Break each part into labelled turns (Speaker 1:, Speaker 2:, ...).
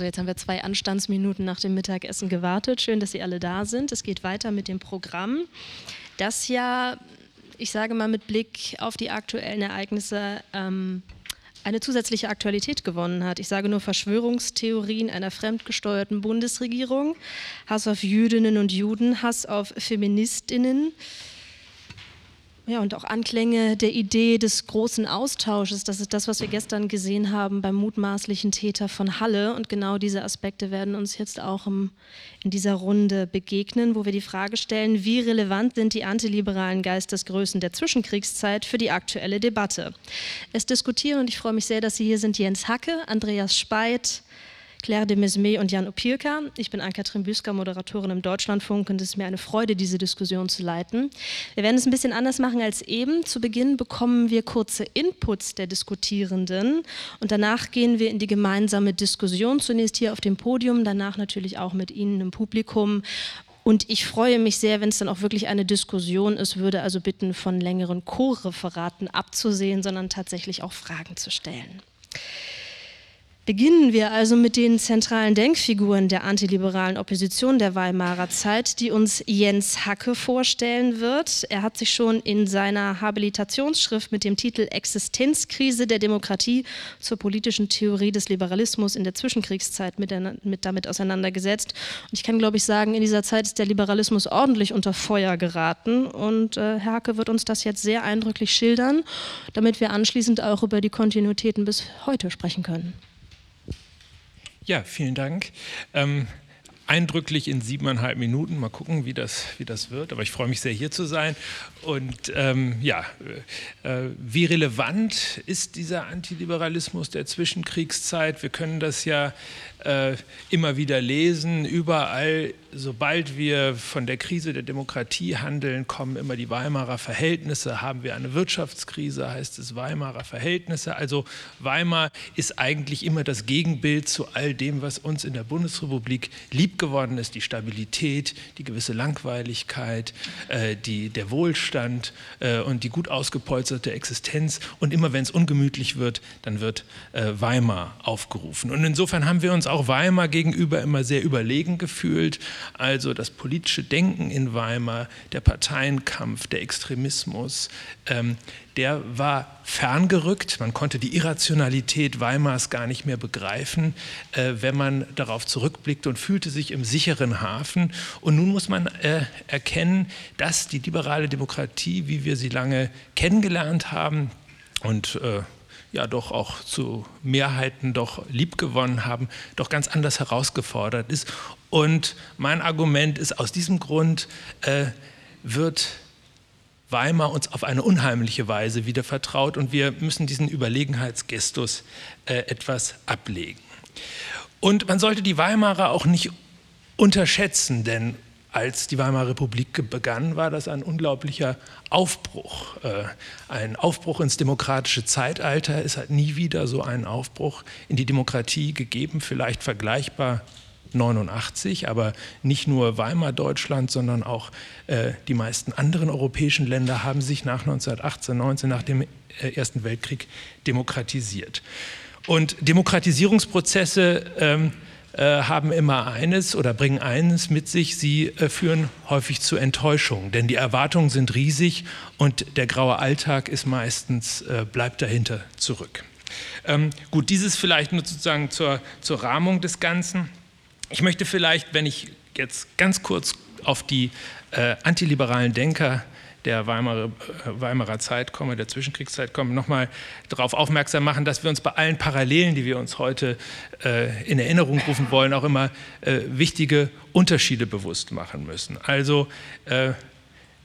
Speaker 1: So, jetzt haben wir zwei Anstandsminuten nach dem Mittagessen gewartet. Schön, dass Sie alle da sind. Es geht weiter mit dem Programm, das ja, ich sage mal mit Blick auf die aktuellen Ereignisse, ähm, eine zusätzliche Aktualität gewonnen hat. Ich sage nur Verschwörungstheorien einer fremdgesteuerten Bundesregierung, Hass auf Jüdinnen und Juden, Hass auf Feministinnen. Ja, und auch Anklänge der Idee des großen Austausches. Das ist das, was wir gestern gesehen haben beim mutmaßlichen Täter von Halle. Und genau diese Aspekte werden uns jetzt auch im, in dieser Runde begegnen, wo wir die Frage stellen, wie relevant sind die antiliberalen Geistesgrößen der Zwischenkriegszeit für die aktuelle Debatte. Es diskutieren, und ich freue mich sehr, dass Sie hier sind, Jens Hacke, Andreas Speit, Claire de Mesme und Jan Opilka. Ich bin Ann-Kathrin Büsker, Moderatorin im Deutschlandfunk und es ist mir eine Freude, diese Diskussion zu leiten. Wir werden es ein bisschen anders machen als eben. Zu Beginn bekommen wir kurze Inputs der Diskutierenden und danach gehen wir in die gemeinsame Diskussion, zunächst hier auf dem Podium, danach natürlich auch mit Ihnen im Publikum und ich freue mich sehr, wenn es dann auch wirklich eine Diskussion ist, würde also bitten, von längeren Co-Referaten abzusehen, sondern tatsächlich auch Fragen zu stellen. Beginnen wir also mit den zentralen Denkfiguren der antiliberalen Opposition der Weimarer Zeit, die uns Jens Hacke vorstellen wird. Er hat sich schon in seiner Habilitationsschrift mit dem Titel Existenzkrise der Demokratie zur politischen Theorie des Liberalismus in der Zwischenkriegszeit mit, mit damit auseinandergesetzt. Und ich kann, glaube ich, sagen, in dieser Zeit ist der Liberalismus ordentlich unter Feuer geraten. Und äh, Herr Hacke wird uns das jetzt sehr eindrücklich schildern, damit wir anschließend auch über die Kontinuitäten bis heute sprechen können.
Speaker 2: Ja, vielen Dank. Ähm, eindrücklich in siebeneinhalb Minuten. Mal gucken, wie das, wie das wird. Aber ich freue mich sehr, hier zu sein. Und ähm, ja, äh, wie relevant ist dieser Antiliberalismus der Zwischenkriegszeit? Wir können das ja äh, immer wieder lesen. Überall, sobald wir von der Krise der Demokratie handeln, kommen immer die Weimarer Verhältnisse. Haben wir eine Wirtschaftskrise, heißt es Weimarer Verhältnisse. Also Weimar ist eigentlich immer das Gegenbild zu all dem, was uns in der Bundesrepublik lieb geworden ist. Die Stabilität, die gewisse Langweiligkeit, äh, die, der Wohlstand äh, und die gut ausgepolsterte Existenz. Und immer wenn es ungemütlich wird, dann wird äh, Weimar aufgerufen. Und insofern haben wir uns auch Weimar gegenüber immer sehr überlegen gefühlt. Also das politische Denken in Weimar, der Parteienkampf, der Extremismus, ähm, der war ferngerückt. Man konnte die Irrationalität Weimars gar nicht mehr begreifen, äh, wenn man darauf zurückblickte und fühlte sich im sicheren Hafen. Und nun muss man äh, erkennen, dass die liberale Demokratie, wie wir sie lange kennengelernt haben, und äh, ja doch auch zu Mehrheiten doch liebgewonnen haben, doch ganz anders herausgefordert ist. Und mein Argument ist, aus diesem Grund äh, wird Weimar uns auf eine unheimliche Weise wieder vertraut und wir müssen diesen Überlegenheitsgestus äh, etwas ablegen. Und man sollte die Weimarer auch nicht unterschätzen, denn als die Weimarer Republik begann, war das ein unglaublicher Aufbruch. Äh, ein Aufbruch ins demokratische Zeitalter. Es hat nie wieder so einen Aufbruch in die Demokratie gegeben, vielleicht vergleichbar 89, aber nicht nur Weimar Deutschland, sondern auch äh, die meisten anderen europäischen Länder haben sich nach 1918, 19, nach dem äh, Ersten Weltkrieg demokratisiert. Und Demokratisierungsprozesse ähm, äh, haben immer eines oder bringen eines mit sich, sie äh, führen häufig zu Enttäuschung, denn die Erwartungen sind riesig und der graue Alltag ist meistens, äh, bleibt dahinter zurück. Ähm, gut, dieses vielleicht nur sozusagen zur, zur Rahmung des Ganzen. Ich möchte vielleicht, wenn ich jetzt ganz kurz auf die äh, antiliberalen Denker der Weimarer, äh, Weimarer Zeit komme, der Zwischenkriegszeit komme, nochmal darauf aufmerksam machen, dass wir uns bei allen Parallelen, die wir uns heute äh, in Erinnerung rufen wollen, auch immer äh, wichtige Unterschiede bewusst machen müssen. Also äh,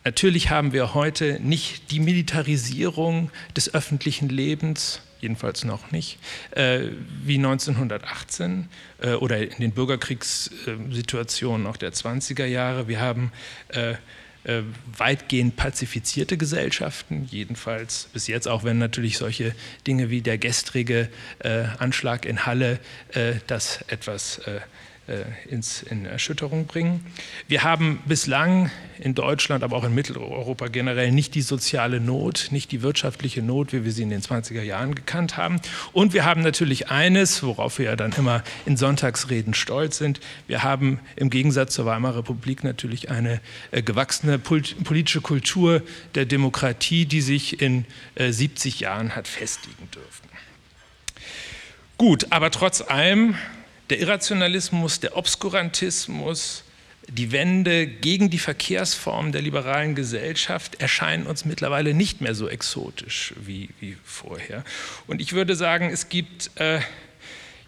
Speaker 2: natürlich haben wir heute nicht die Militarisierung des öffentlichen Lebens, jedenfalls noch nicht, äh, wie 1918 äh, oder in den Bürgerkriegssituationen auch der 20er Jahre. Wir haben äh, äh, weitgehend pazifizierte Gesellschaften, jedenfalls bis jetzt, auch wenn natürlich solche Dinge wie der gestrige äh, Anschlag in Halle äh, das etwas äh, ins, in Erschütterung bringen. Wir haben bislang in Deutschland, aber auch in Mitteleuropa generell nicht die soziale Not, nicht die wirtschaftliche Not, wie wir sie in den 20er Jahren gekannt haben. Und wir haben natürlich eines, worauf wir ja dann immer in Sonntagsreden stolz sind, wir haben im Gegensatz zur Weimarer Republik natürlich eine äh, gewachsene politische Kultur der Demokratie, die sich in 70 Jahren hat festigen dürfen. Gut, aber trotz allem der Irrationalismus, der Obskurantismus, die Wende gegen die Verkehrsformen der liberalen Gesellschaft erscheinen uns mittlerweile nicht mehr so exotisch wie, wie vorher. Und ich würde sagen, es gibt äh,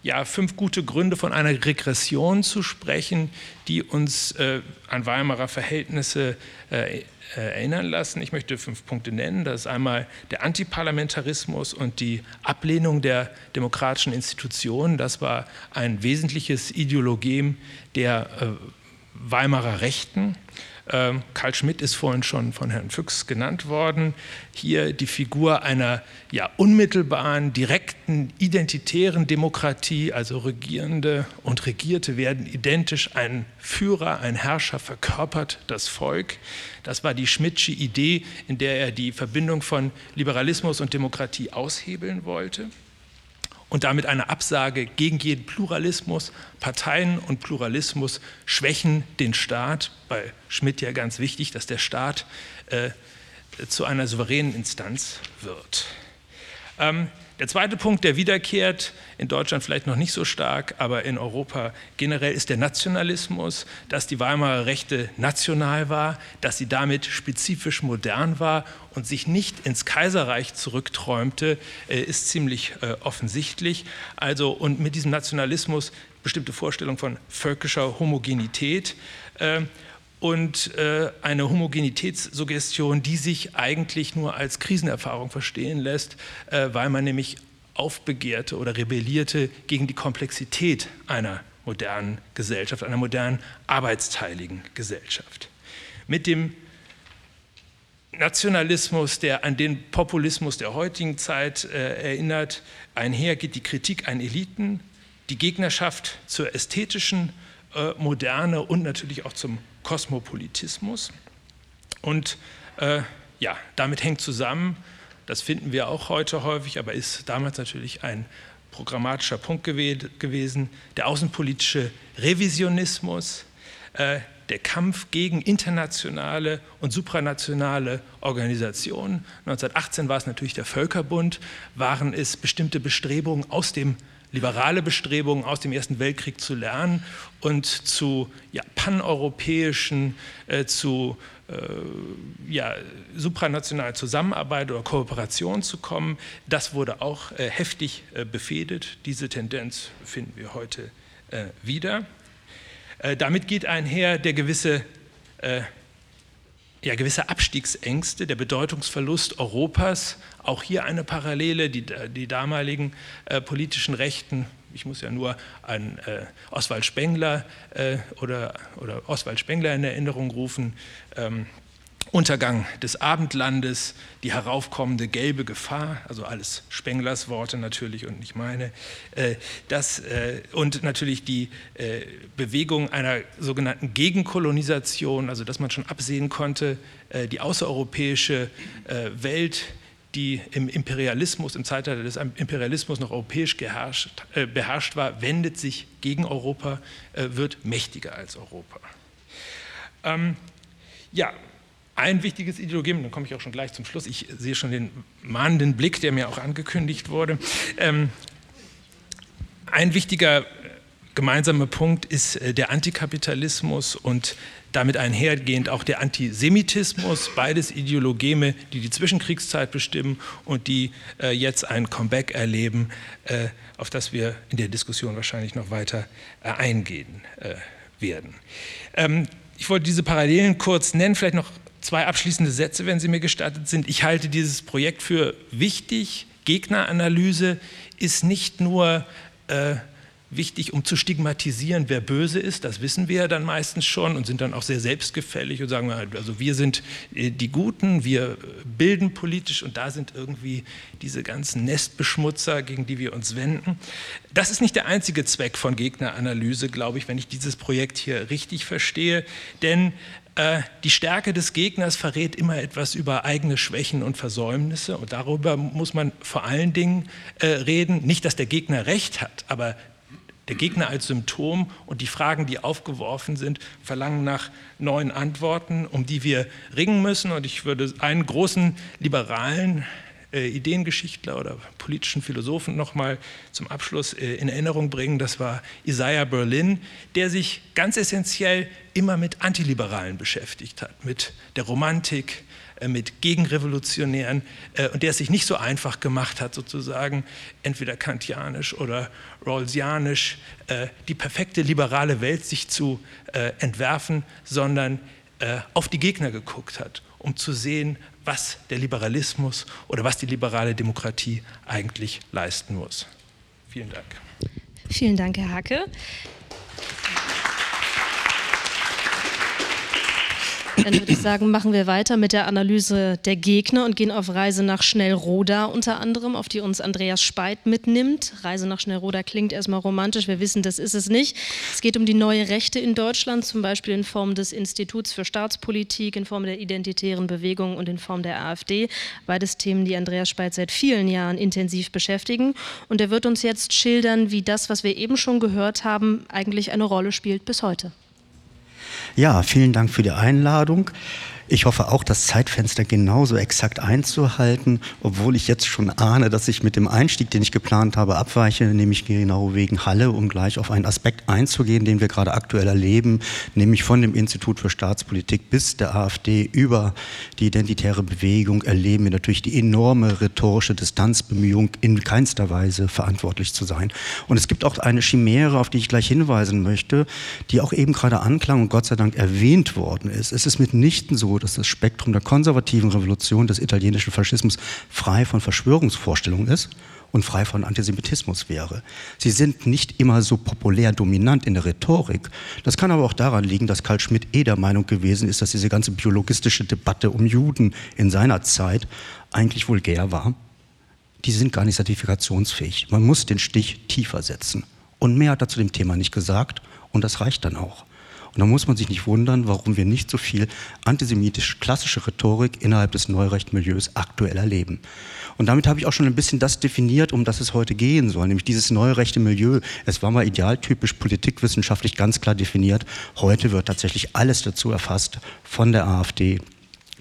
Speaker 2: ja, fünf gute Gründe von einer Regression zu sprechen, die uns äh, an Weimarer Verhältnisse äh, erinnern lassen. Ich möchte fünf Punkte nennen. Das ist einmal der Antiparlamentarismus und die Ablehnung der demokratischen Institutionen. Das war ein wesentliches Ideologem der äh, Weimarer Rechten. Ähm, Karl Schmidt ist vorhin schon von Herrn Füchs genannt worden. Hier die Figur einer ja, unmittelbaren, direkten, identitären Demokratie, also Regierende und Regierte werden identisch. Ein Führer, ein Herrscher verkörpert das Volk. Das war die Schmidtsche Idee, in der er die Verbindung von Liberalismus und Demokratie aushebeln wollte und damit eine Absage gegen jeden Pluralismus. Parteien und Pluralismus schwächen den Staat. Bei Schmidt ja ganz wichtig, dass der Staat äh, zu einer souveränen Instanz wird. Ähm, der zweite Punkt, der wiederkehrt, in Deutschland vielleicht noch nicht so stark, aber in Europa generell ist der Nationalismus, dass die Weimarer Rechte national war, dass sie damit spezifisch modern war und sich nicht ins Kaiserreich zurückträumte, äh, ist ziemlich äh, offensichtlich. Also und mit diesem Nationalismus bestimmte Vorstellung von völkischer Homogenität äh, und äh, eine Homogenitätssuggestion, die sich eigentlich nur als Krisenerfahrung verstehen lässt, äh, weil man nämlich aufbegehrte oder rebellierte gegen die Komplexität einer modernen Gesellschaft, einer modernen arbeitsteiligen Gesellschaft. Mit dem Nationalismus, der an den Populismus der heutigen Zeit äh, erinnert, einher geht die Kritik an Eliten, die Gegnerschaft zur ästhetischen äh, Moderne und natürlich auch zum Kosmopolitismus. Und äh, ja, damit hängt zusammen, das finden wir auch heute häufig, aber ist damals natürlich ein programmatischer Punkt gewesen, der außenpolitische Revisionismus, äh, der Kampf gegen internationale und supranationale Organisationen. 1918 war es natürlich der Völkerbund, waren es bestimmte Bestrebungen aus dem liberale Bestrebungen aus dem Ersten Weltkrieg zu lernen und zu ja, paneuropäischen, äh, zu äh, ja, supranationaler Zusammenarbeit oder Kooperation zu kommen. Das wurde auch äh, heftig äh, befehdet. Diese Tendenz finden wir heute äh, wieder. Äh, damit geht einher der gewisse ja, gewisse Abstiegsängste, der Bedeutungsverlust Europas, auch hier eine Parallele, die, die damaligen äh, politischen Rechten, ich muss ja nur an äh, Oswald Spengler äh, oder, oder Oswald Spengler in Erinnerung rufen, ähm, Untergang des Abendlandes, die heraufkommende gelbe Gefahr, also alles Spenglers Worte natürlich und nicht meine, äh, das, äh, und natürlich die äh, Bewegung einer sogenannten Gegenkolonisation, also dass man schon absehen konnte, die außereuropäische Welt, die im Imperialismus, im Zeitalter des Imperialismus noch europäisch geherrscht, beherrscht war, wendet sich gegen Europa, wird mächtiger als Europa. Ähm, ja, ein wichtiges Ideologem, dann komme ich auch schon gleich zum Schluss, ich sehe schon den mahnenden Blick, der mir auch angekündigt wurde. Ähm, ein wichtiger gemeinsamer Punkt ist äh, der Antikapitalismus und damit einhergehend auch der Antisemitismus, beides Ideologeme, die die Zwischenkriegszeit bestimmen und die äh, jetzt ein Comeback erleben, äh, auf das wir in der Diskussion wahrscheinlich noch weiter äh, eingehen äh, werden. Ähm, ich wollte diese Parallelen kurz nennen, vielleicht noch zwei abschließende Sätze, wenn Sie mir gestattet sind. Ich halte dieses Projekt für wichtig. Gegneranalyse ist nicht nur äh, wichtig, um zu stigmatisieren, wer böse ist. Das wissen wir ja dann meistens schon und sind dann auch sehr selbstgefällig und sagen, also wir sind äh, die Guten, wir bilden politisch und da sind irgendwie diese ganzen Nestbeschmutzer, gegen die wir uns wenden. Das ist nicht der einzige Zweck von Gegneranalyse, glaube ich, wenn ich dieses Projekt hier richtig verstehe, denn äh, die Stärke des Gegners verrät immer etwas über eigene Schwächen und Versäumnisse und darüber muss man vor allen Dingen äh, reden. Nicht, dass der Gegner recht hat, aber der Gegner als Symptom und die Fragen, die aufgeworfen sind, verlangen nach neuen Antworten, um die wir ringen müssen. Und ich würde einen großen liberalen äh, Ideengeschichtler oder politischen Philosophen nochmal zum Abschluss äh, in Erinnerung bringen. Das war Isaiah Berlin, der sich ganz essentiell immer mit Antiliberalen beschäftigt hat, mit der Romantik, mit Gegenrevolutionären äh, und der es sich nicht so einfach gemacht hat, sozusagen entweder kantianisch oder rawlsianisch äh, die perfekte liberale Welt sich zu entwerfen, sondern auf die Gegner geguckt hat, um zu sehen, was der Liberalismus oder was die liberale Demokratie eigentlich leisten muss. Vielen Dank.
Speaker 1: Vielen Dank, Herr Hacke. Dann würde ich sagen, machen wir weiter mit der Analyse der Gegner und gehen auf Reise nach Schnellroda unter anderem, auf die uns Andreas Speit mitnimmt. Reise nach Schnellroda klingt erstmal romantisch, wir wissen, das ist es nicht. Es geht um die neue Rechte in Deutschland, zum Beispiel in Form des Instituts für Staatspolitik, in Form der identitären Bewegung und in Form der AfD. Beides Themen, die Andreas Speit seit vielen Jahren intensiv beschäftigen. Und er wird uns jetzt schildern, wie das, was wir eben schon gehört haben, eigentlich eine Rolle spielt bis heute.
Speaker 3: Ja, vielen Dank für die Einladung. Ich hoffe auch, das Zeitfenster genauso exakt einzuhalten, obwohl ich jetzt schon ahne, dass ich mit dem Einstieg, den ich geplant habe, abweiche, nämlich genau wegen Halle, um gleich auf einen Aspekt einzugehen, den wir gerade aktuell erleben, nämlich von dem Institut für Staatspolitik bis der AfD über die identitäre Bewegung erleben wir natürlich die enorme rhetorische Distanzbemühung, in keinster Weise verantwortlich zu sein. Und es gibt auch eine Chimäre, auf die ich gleich hinweisen möchte, die auch eben gerade anklang und Gott sei Dank erwähnt worden ist. Es ist mitnichten so, dass das Spektrum der konservativen Revolution des italienischen Faschismus frei von Verschwörungsvorstellungen ist und frei von Antisemitismus wäre. Sie sind nicht immer so populär dominant in der Rhetorik. Das kann aber auch daran liegen, dass Karl Schmidt eh der Meinung gewesen ist, dass diese ganze biologistische Debatte um Juden in seiner Zeit eigentlich vulgär war. Die sind gar nicht zertifikationsfähig. Man muss den Stich tiefer setzen. Und mehr hat er zu dem Thema nicht gesagt und das reicht dann auch. Und da muss man sich nicht wundern, warum wir nicht so viel antisemitisch klassische Rhetorik innerhalb des Neurechtmilieus aktuell erleben. Und damit habe ich auch schon ein bisschen das definiert, um das es heute gehen soll, nämlich dieses neurechte Milieu. Es war mal idealtypisch politikwissenschaftlich ganz klar definiert. Heute wird tatsächlich alles dazu erfasst, von der AfD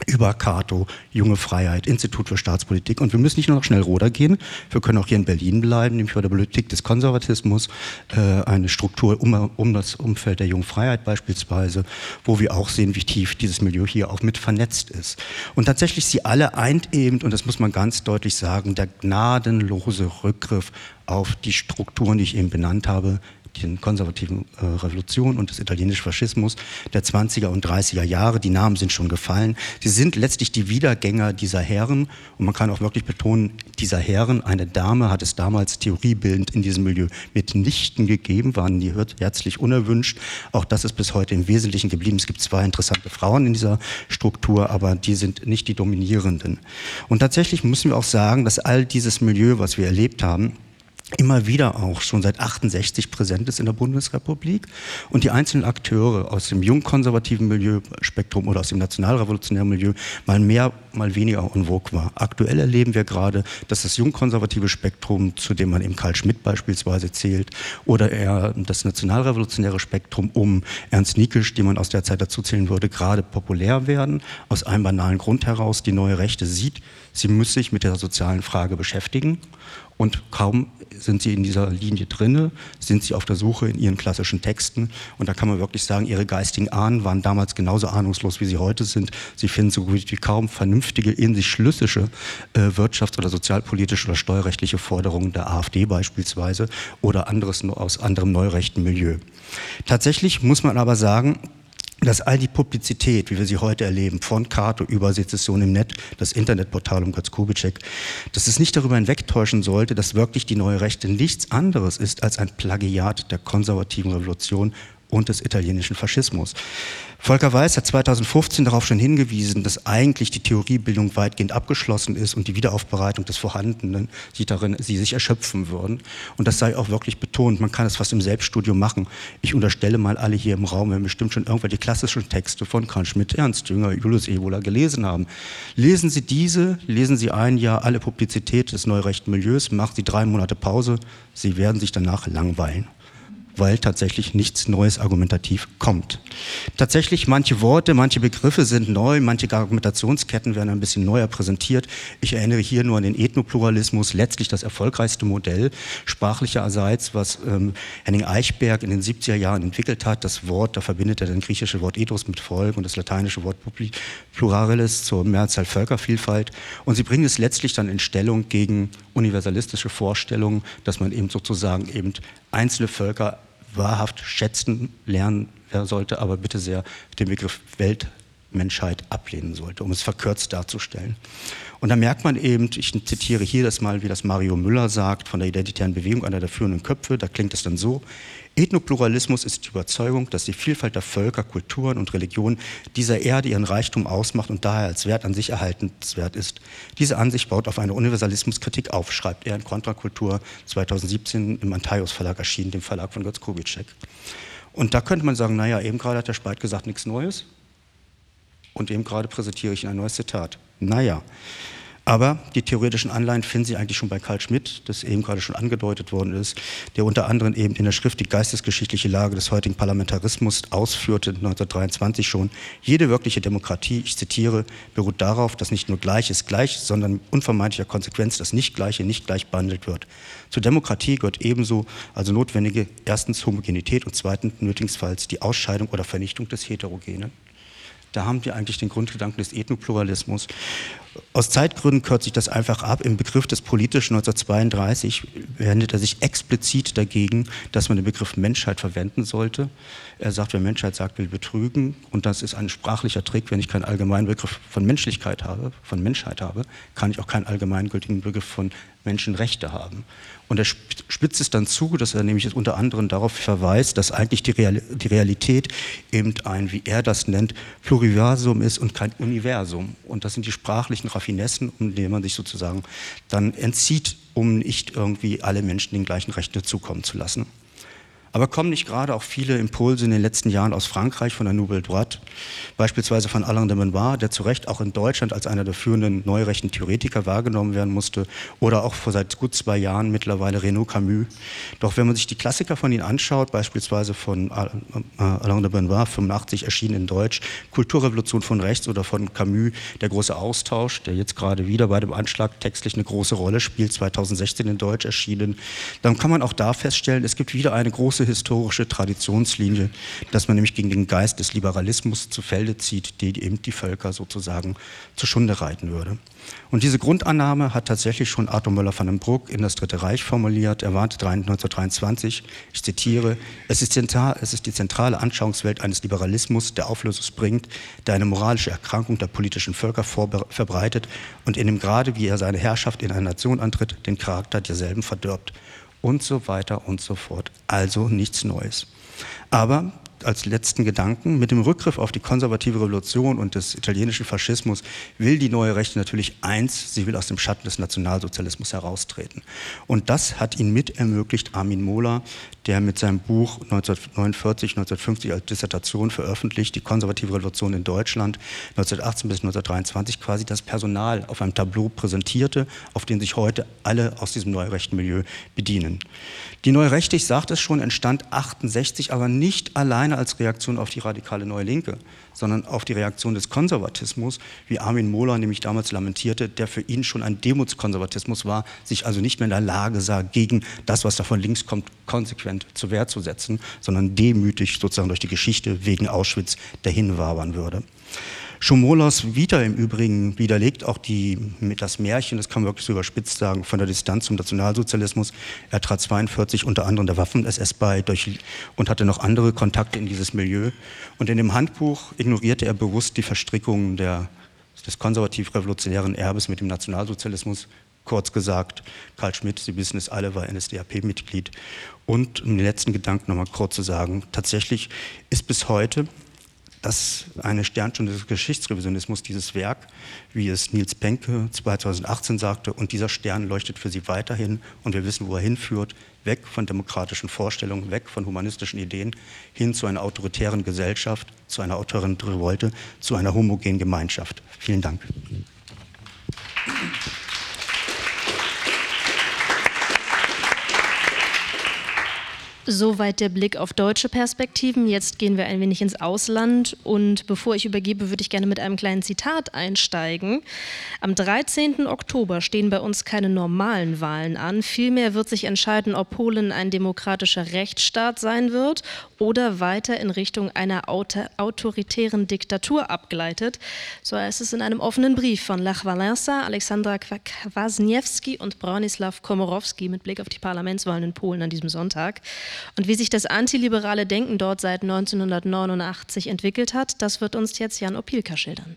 Speaker 3: über Cato, Junge Freiheit, Institut für Staatspolitik. Und wir müssen nicht nur nach Schnellroda gehen, wir können auch hier in Berlin bleiben, nämlich bei der Politik des Konservatismus, äh, eine Struktur um, um, das Umfeld der Jungen Freiheit beispielsweise, wo wir auch sehen, wie tief dieses Milieu hier auch mit vernetzt ist. Und tatsächlich sie alle eint eben, und das muss man ganz deutlich sagen, der gnadenlose Rückgriff auf die Strukturen, die ich eben benannt habe, konservativen äh, Revolution und des italienischen Faschismus der 20er und 30er Jahre. Die Namen sind schon gefallen. Sie sind letztlich die Wiedergänger dieser Herren und man kann auch wirklich betonen, dieser Herren, eine Dame hat es damals theoriebildend in diesem Milieu mitnichten gegeben, waren die herzlich unerwünscht. Auch das ist bis heute im Wesentlichen geblieben. Es gibt zwei interessante Frauen in dieser Struktur, aber die sind nicht die dominierenden. Und tatsächlich müssen wir auch sagen, dass all dieses Milieu, was wir erlebt haben, immer wieder auch schon seit 68 präsent ist in der Bundesrepublik und die einzelnen Akteure aus dem jungkonservativen Milieuspektrum oder aus dem nationalrevolutionären Milieu mal mehr, mal weniger en vogue war. Aktuell erleben wir gerade, dass das jungkonservative Spektrum, zu dem man eben Karl Schmidt beispielsweise zählt, oder eher das nationalrevolutionäre Spektrum um Ernst Niekisch, die man aus der Zeit dazu zählen würde, gerade populär werden. Aus einem banalen Grund heraus, die neue Rechte sieht, sie muss sich mit der sozialen Frage beschäftigen und kaum sind sie in dieser Linie drinne, sind sie auf der Suche in ihren klassischen Texten. Und da kann man wirklich sagen, ihre geistigen Ahnen waren damals genauso ahnungslos, wie sie heute sind. Sie finden so gut wie kaum vernünftige, in sich schlüssige äh, wirtschafts- oder sozialpolitische oder steuerrechtliche Forderungen der AfD beispielsweise oder anderes aus anderem neurechten Milieu. Tatsächlich muss man aber sagen, dass all die Publizität, wie wir sie heute erleben, von Kato über Sezession im Netz, das Internetportal um Götz Kubitschek, dass es nicht darüber hinwegtäuschen sollte, dass wirklich die neue Rechte nichts anderes ist als ein Plagiat der konservativen Revolution und des italienischen Faschismus. Volker Weiß hat 2015 darauf schon hingewiesen, dass eigentlich die Theoriebildung weitgehend abgeschlossen ist und die Wiederaufbereitung des Vorhandenen sie darin, sie sich erschöpfen würden. Und das sei auch wirklich betont. Man kann es fast im Selbststudium machen. Ich unterstelle mal alle hier im Raum, wenn bestimmt schon irgendwelche klassischen Texte von Karl Schmidt, Ernst Jünger, Julius Evola gelesen haben. Lesen Sie diese, lesen Sie ein Jahr alle Publizität des neurechten Milieus, machen Sie drei Monate Pause. Sie werden sich danach langweilen weil tatsächlich nichts Neues argumentativ kommt. Tatsächlich manche Worte, manche Begriffe sind neu, manche Argumentationsketten werden ein bisschen neuer präsentiert. Ich erinnere hier nur an den Ethnopluralismus, letztlich das erfolgreichste Modell sprachlicherseits, was ähm, Henning Eichberg in den 70er Jahren entwickelt hat. Das Wort, da verbindet er das griechische Wort Ethos mit Volk und das lateinische Wort Pluralis zur Mehrzahl Völkervielfalt. Und sie bringen es letztlich dann in Stellung gegen universalistische Vorstellungen, dass man eben sozusagen eben einzelne Völker wahrhaft schätzen lernen sollte, aber bitte sehr den Begriff Weltmenschheit ablehnen sollte, um es verkürzt darzustellen. Und da merkt man eben, ich zitiere hier das mal, wie das Mario Müller sagt, von der Identitären Bewegung, einer der führenden Köpfe, da klingt es dann so, Ethnopluralismus ist die Überzeugung, dass die Vielfalt der Völker, Kulturen und Religionen dieser Erde ihren Reichtum ausmacht und daher als Wert an sich erhaltenswert ist. Diese Ansicht baut auf eine Universalismuskritik auf, schreibt er in Kontrakultur 2017 im Antaios Verlag erschienen, dem Verlag von Götz Kubitschek. Und da könnte man sagen, naja, eben gerade hat der Speit gesagt, nichts Neues. Und eben gerade präsentiere ich ein neues Zitat. Naja, aber die theoretischen Anleihen finden Sie eigentlich schon bei Karl Schmidt, das eben gerade schon angedeutet worden ist, der unter anderem eben in der Schrift die geistesgeschichtliche Lage des heutigen Parlamentarismus ausführte, 1923 schon. Jede wirkliche Demokratie, ich zitiere, beruht darauf, dass nicht nur Gleiches gleich, sondern unvermeidlicher Konsequenz das Nicht-Gleiche nicht gleich behandelt wird. Zur Demokratie gehört ebenso also notwendige erstens Homogenität und zweitens nötigenfalls die Ausscheidung oder Vernichtung des Heterogenen. Da haben wir eigentlich den Grundgedanken des Ethnopluralismus. Aus Zeitgründen kürzt sich das einfach ab. Im Begriff des Politischen 1932 wendet er sich explizit dagegen, dass man den Begriff Menschheit verwenden sollte. Er sagt, wer Menschheit sagt, will betrügen. Und das ist ein sprachlicher Trick. Wenn ich keinen allgemeinen Begriff von Menschlichkeit habe, von Menschheit habe, kann ich auch keinen allgemeingültigen Begriff von Menschenrechte haben. Und er spitzt es dann zu, dass er nämlich unter anderem darauf verweist, dass eigentlich die, Realität eben ein, wie er das nennt, Pluriversum ist und kein Universum. Und das sind die sprachlichen Raffinessen, um denen man sich sozusagen dann entzieht, um nicht irgendwie alle Menschen den gleichen Rechten zukommen zu lassen. Aber kommen nicht gerade auch viele Impulse in den letzten Jahren aus Frankreich von der Nouvelle Droite, beispielsweise von Alain de Menoir, der zu Recht auch in Deutschland als einer der führenden neurechten Theoretiker wahrgenommen werden musste, oder auch vor seit gut zwei Jahren mittlerweile Renaud Camus. Doch wenn man sich die Klassiker von ihnen anschaut, beispielsweise von Alain de Menoir, 85 erschienen in Deutsch, Kulturrevolution von rechts oder von Camus, der große Austausch, der jetzt gerade wieder bei dem Anschlag textlich eine große Rolle spielt, 2016 in Deutsch erschienen, dann kann man auch da feststellen, es gibt wieder eine große historische Traditionslinie, dass man nämlich gegen den Geist des Liberalismus zu Felde zieht, die eben die Völker sozusagen zur Schunde reiten würde. Und diese Grundannahme hat tatsächlich schon Arthur Möller van den Bruck in das Dritte Reich formuliert. Er warnte 1923, ich zitiere, es ist, zentral, es ist die zentrale Anschauungswelt eines Liberalismus, der Auflösung bringt, der eine moralische Erkrankung der politischen Völker verbreitet und in dem Grade, wie er seine Herrschaft in einer Nation antritt, den Charakter derselben verdirbt und so weiter und so fort. Also nichts Neues. Aber als letzten Gedanken, mit dem Rückgriff auf die konservative Revolution und des italienischen Faschismus will die neue Rechte natürlich eins, sie will aus dem Schatten des Nationalsozialismus heraustreten. Und das hat ihn mit ermöglicht, Armin Mohler, der mit seinem Buch 1949, 1950 als Dissertation veröffentlicht, die konservative Revolution in Deutschland, 1918 bis 1923 quasi das Personal auf einem Tableau präsentierte, auf den sich heute alle aus diesem neurechten Milieu bedienen. Die Neue Rechte, ich sagte es schon, entstand 68, aber nicht alleine als Reaktion auf die radikale Neue Linke, sondern auf die Reaktion des Konservatismus, wie Armin Mohler nämlich damals lamentierte, der für ihn schon ein Demutskonservatismus war, sich also nicht mehr in der Lage sah, gegen das, was da von links kommt, konsequent zur Wehr zu setzen, sondern demütig sozusagen durch die Geschichte wegen Auschwitz dahin wabern würde. Schomolos Vita im Übrigen widerlegt auch die, das Märchen, das kann man wirklich so überspitzt sagen, von der Distanz zum Nationalsozialismus. Er trat 42 unter anderem der Waffen-SS bei durch, und hatte noch andere Kontakte in dieses Milieu. Und in dem Handbuch ignorierte er bewusst die Verstrickungen des konservativ-revolutionären Erbes mit dem Nationalsozialismus. Kurz gesagt, Karl Schmidt, Sie wissen es alle, war NSDAP-Mitglied. Und um den letzten Gedanken nochmal kurz zu sagen, tatsächlich ist bis heute das eine Sternstunde des Geschichtsrevisionismus, dieses Werk, wie es Nils Penke 2018 sagte, und dieser Stern leuchtet für sie weiterhin und wir wissen, wo er hinführt, weg von demokratischen Vorstellungen, weg von humanistischen Ideen, hin zu einer autoritären Gesellschaft, zu einer autoritären Revolte, zu einer homogenen Gemeinschaft. Vielen Dank.
Speaker 1: Soweit der Blick auf deutsche Perspektiven. Jetzt gehen wir ein wenig ins Ausland und bevor ich übergebe, würde ich gerne mit einem kleinen Zitat einsteigen. Am 13. Oktober stehen bei uns keine normalen Wahlen an. Vielmehr wird sich entscheiden, ob Polen ein demokratischer Rechtsstaat sein wird oder weiter in Richtung einer autoritären Diktatur abgleitet. So heißt es in einem offenen Brief von Lech Walesa, Alexandra Kwasniewski und Bronislaw Komorowski mit Blick auf die Parlamentswahlen in Polen an diesem Sonntag. Und wie sich das antiliberale Denken dort seit 1989 entwickelt hat, das wird uns jetzt Jan Opilka schildern.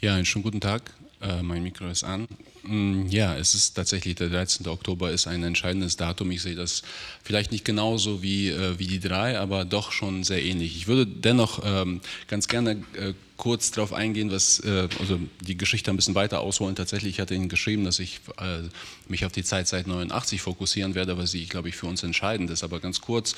Speaker 4: Ja, einen schönen guten Tag. Äh, mein Mikro ist an. Mm, ja, es ist tatsächlich der 13. Oktober ist ein entscheidendes Datum. Ich sehe das vielleicht nicht genauso wie, äh, wie die drei, aber doch schon sehr ähnlich. Ich würde dennoch ähm, ganz gerne äh, kurz darauf eingehen, was, äh, also die Geschichte ein bisschen weiter ausholen. Tatsächlich ich hatte Ihnen geschrieben, dass ich mich auf die Zeit seit 89 fokussieren werde, weil sie, glaube ich, für uns entscheidend ist. Aber ganz kurz,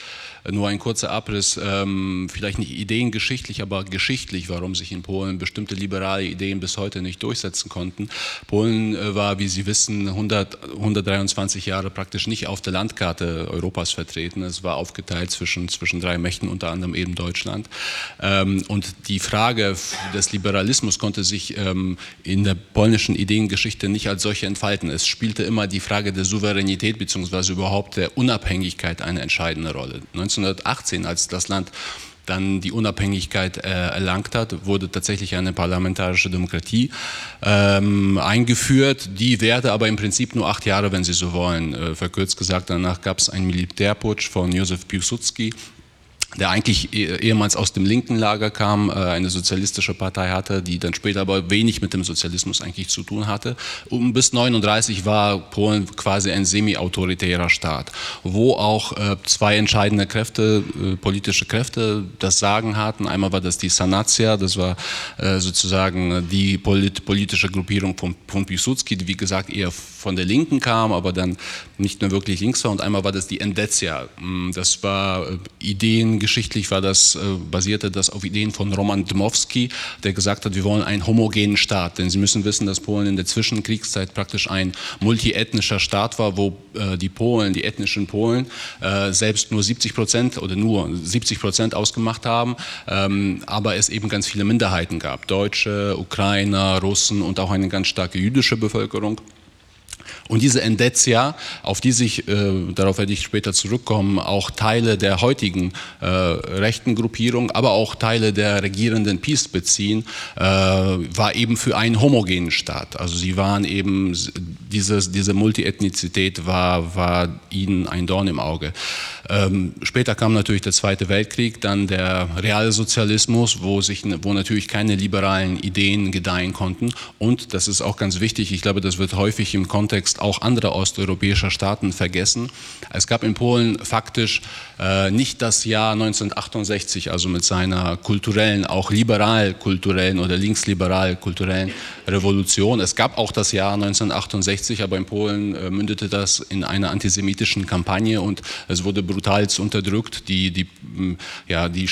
Speaker 4: nur ein kurzer Abriss, ähm, vielleicht nicht ideengeschichtlich, aber geschichtlich, warum sich in Polen bestimmte liberale Ideen bis heute nicht durchsetzen konnten. Polen war, wie Sie wissen, 100, 123 Jahre praktisch nicht auf der Landkarte Europas vertreten. Es war aufgeteilt zwischen, zwischen drei Mächten, unter anderem eben Deutschland. Ähm, und die Frage des Liberalismus konnte sich ähm, in der polnischen Ideengeschichte nicht als solche entfalten. Es spielte immer die Frage der Souveränität bzw. überhaupt der Unabhängigkeit eine entscheidende Rolle. 1918, als das Land dann die Unabhängigkeit äh, erlangt hat, wurde tatsächlich eine parlamentarische Demokratie ähm, eingeführt. Die währte aber im Prinzip nur acht Jahre, wenn Sie so wollen. Äh, verkürzt gesagt, danach gab es einen Militärputsch von Józef Piłsudski, der eigentlich eh, ehemals aus dem linken Lager kam, äh, eine sozialistische Partei hatte, die dann später aber wenig mit dem Sozialismus eigentlich zu tun hatte. Und bis 1939 war Polen quasi ein semi-autoritärer Staat, wo auch äh, zwei entscheidende Kräfte, äh, politische Kräfte, das Sagen hatten. Einmal war das die Sanacja, das war sozusagen die politische Gruppierung von, von Piłsudski, die wie gesagt eher von der Linken kam, aber dann nicht mehr wirklich links war. Und einmal war das die Endecja. Mm, das war Ideen geschichtlich war das, äh, basierte das auf Ideen von Roman Dmowski, der gesagt hat, wir wollen einen homogenen Staat. Denn Sie müssen wissen, dass Polen in der Zwischenkriegszeit praktisch ein multiethnischer Staat war, wo äh, die Polen, die ethnischen Polen, äh, selbst nur 70 Prozent oder nur 70 Prozent ausgemacht haben, ähm, aber es eben ganz viele Minderheiten gab. Deutsche, Ukrainer, Russen und auch eine ganz starke jüdische Bevölkerung. Und diese Endetia, auf die sich, äh, darauf werde ich später zurückkommen, auch Teile der heutigen äh, rechten Gruppierung, aber auch Teile der regierenden Peace beziehen, äh, war eben für einen homogenen Staat. Also sie waren eben, dieses, diese Multiethnizität war, war ihnen ein Dorn im Auge. Ähm, später kam natürlich der Zweite Weltkrieg, dann der Realsozialismus, wo, sich, wo natürlich keine liberalen Ideen gedeihen konnten. Und, das ist auch ganz wichtig, ich glaube, das wird häufig im Kontext auch anderer osteuropäischer Staaten vergessen. Es gab in Polen faktisch äh, nicht das Jahr 1968, also mit seiner kulturellen, auch liberal-kulturellen oder linksliberal-kulturellen Revolution. Es gab auch das Jahr 1968, aber in Polen äh, mündete das in einer antisemitischen Kampagne und es wurde brutal unterdrückt. Die, die, ja, die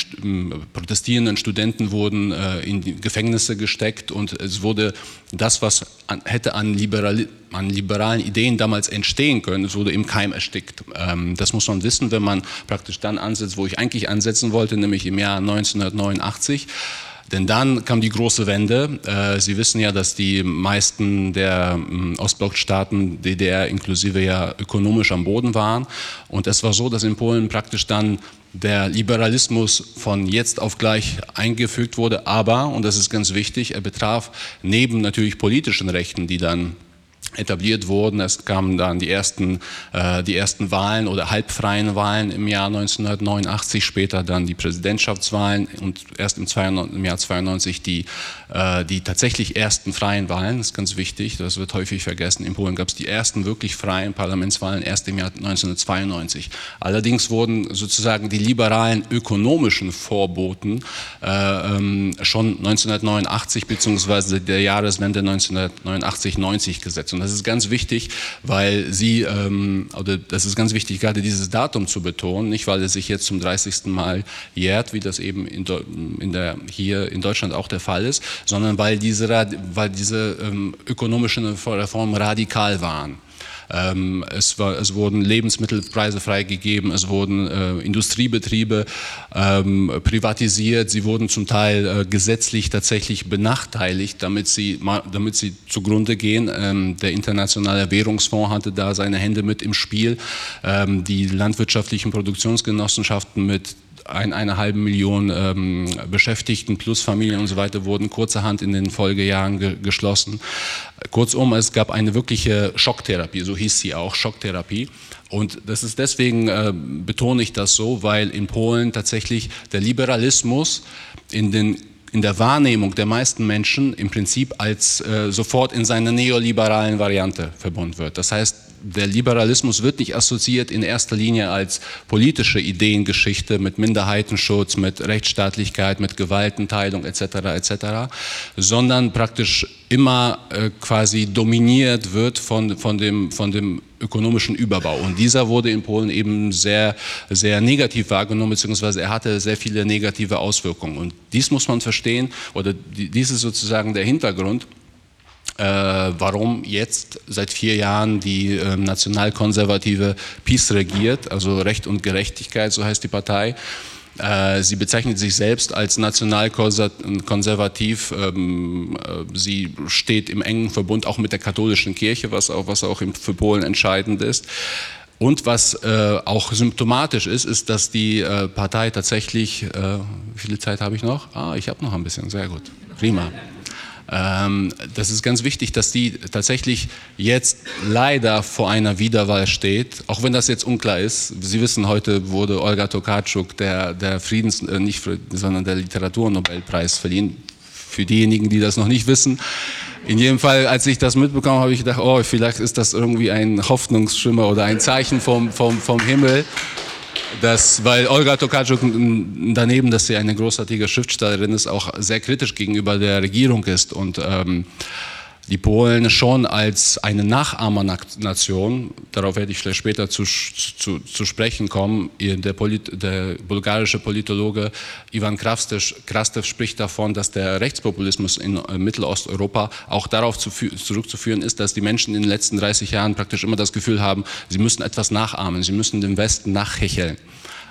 Speaker 4: protestierenden Studenten wurden äh, in Gefängnisse gesteckt und es wurde das, was an, hätte an, Liberal, an, liberalen Ideen damals entstehen können, es wurde im Keim erstickt. Ähm, das muss man wissen, wenn man praktisch dann ansetzt, wo ich eigentlich ansetzen wollte, nämlich im Jahr 1989. Denn dann kam die große Wende. Äh, Sie wissen ja, dass die meisten der ähm, Ostblockstaaten DDR inklusive ja ökonomisch am Boden waren. Und es war so, dass in Polen praktisch dann der Liberalismus von jetzt auf gleich eingefügt wurde, aber, und das ist ganz wichtig, er betraf neben natürlich politischen Rechten, die dann etabliert wurden. Es kamen dann die ersten, äh, die ersten Wahlen oder halbfreien Wahlen im Jahr 1989, später dann die Präsidentschaftswahlen und erst im, 92, im Jahr 92 die, äh, die tatsächlich ersten freien Wahlen. Das ist ganz wichtig, das wird häufig vergessen. In Polen gab es die ersten wirklich freien Parlamentswahlen erst im Jahr 1992. Allerdings wurden sozusagen die liberalen ökonomischen Vorboten äh, ähm, schon 1989 bzw. der Jahreswende 1989-90 gesetzt. Und das ist ganz wichtig, weil sie, ähm, oder das ist ganz wichtig, gerade dieses Datum zu betonen, nicht weil es sich jetzt zum 30. Mal jährt, wie das eben in, in der, hier in Deutschland auch der Fall ist, sondern weil diese, weil diese ähm, ökonomischen Reformen radikal waren. Ähm, es, war, es, wurden Lebensmittelpreise freigegeben, es wurden äh, Industriebetriebe ähm, privatisiert, sie wurden zum Teil äh, gesetzlich tatsächlich benachteiligt, damit sie, damit sie zugrunde gehen. Ähm, der Internationale Währungsfonds hatte da seine Hände mit im Spiel. Ähm, die landwirtschaftlichen Produktionsgenossenschaften mit ein, eine halbe Million ähm, Beschäftigten plus Familien und so weiter wurden kurzerhand in den Folgejahren ge geschlossen. Kurzum, es gab eine wirkliche Schocktherapie, so hieß sie auch, Schocktherapie. Und das ist deswegen, äh, betone ich das so, weil in Polen tatsächlich der Liberalismus in den in der Wahrnehmung der meisten Menschen im Prinzip als äh, sofort in seiner neoliberalen Variante verbunden wird. Das heißt, der Liberalismus wird nicht assoziiert in erster Linie als politische Ideengeschichte mit Minderheitenschutz, mit Rechtsstaatlichkeit, mit Gewaltenteilung etc. etc., sondern praktisch immer äh, quasi dominiert wird von, von, dem, von dem ökonomischen Überbau. Und dieser wurde in Polen eben sehr, sehr negativ wahrgenommen, beziehungsweise er hatte sehr viele negative Auswirkungen. Und dies muss man verstehen, oder dies ist sozusagen der Hintergrund, äh, warum jetzt seit vier Jahren die äh, nationalkonservative PiS regiert, also Recht und Gerechtigkeit, so heißt die Partei. Äh, sie bezeichnet sich selbst als nationalkonservativ. Ähm, äh, sie steht im engen Verbund auch mit der katholischen Kirche, was auch, was auch für Polen entscheidend ist. Und was äh, auch symptomatisch ist, ist, dass die Partei tatsächlich, wie viel Zeit habe ich noch? Ah, ich habe noch ein bisschen, sehr gut, prima. Ähm, das ist ganz wichtig, dass die tatsächlich jetzt leider vor einer Wiederwahl steht, auch wenn das jetzt unklar ist. Sie wissen, heute wurde Olga Tokarczuk der, der Friedens, äh, nicht, sondern der Literaturnobelpreis verliehen. Für diejenigen, die das noch nicht wissen. In jedem Fall, als ich das mitbekommen habe, ich gedacht, oh, vielleicht ist das irgendwie ein Hoffnungsschimmer oder ein Zeichen vom, vom, vom Himmel. Das, weil Olga Tokarczuk daneben, dass sie eine großartige Schriftstellerin ist, auch sehr kritisch gegenüber der Regierung ist und ähm, die Polen schon als eine Nachahmernation, darauf werde ich vielleicht später zu, zu, zu sprechen kommen, der, Polit, der, bulgarische Politologe Ivan Krastev spricht davon, dass der Rechtspopulismus in äh, Mittelosteuropa auch darauf zu, zurückzuführen ist, dass die Menschen in den letzten 30 Jahren praktisch immer das Gefühl haben, sie müssen etwas nachahmen, sie müssen dem Westen nachhecheln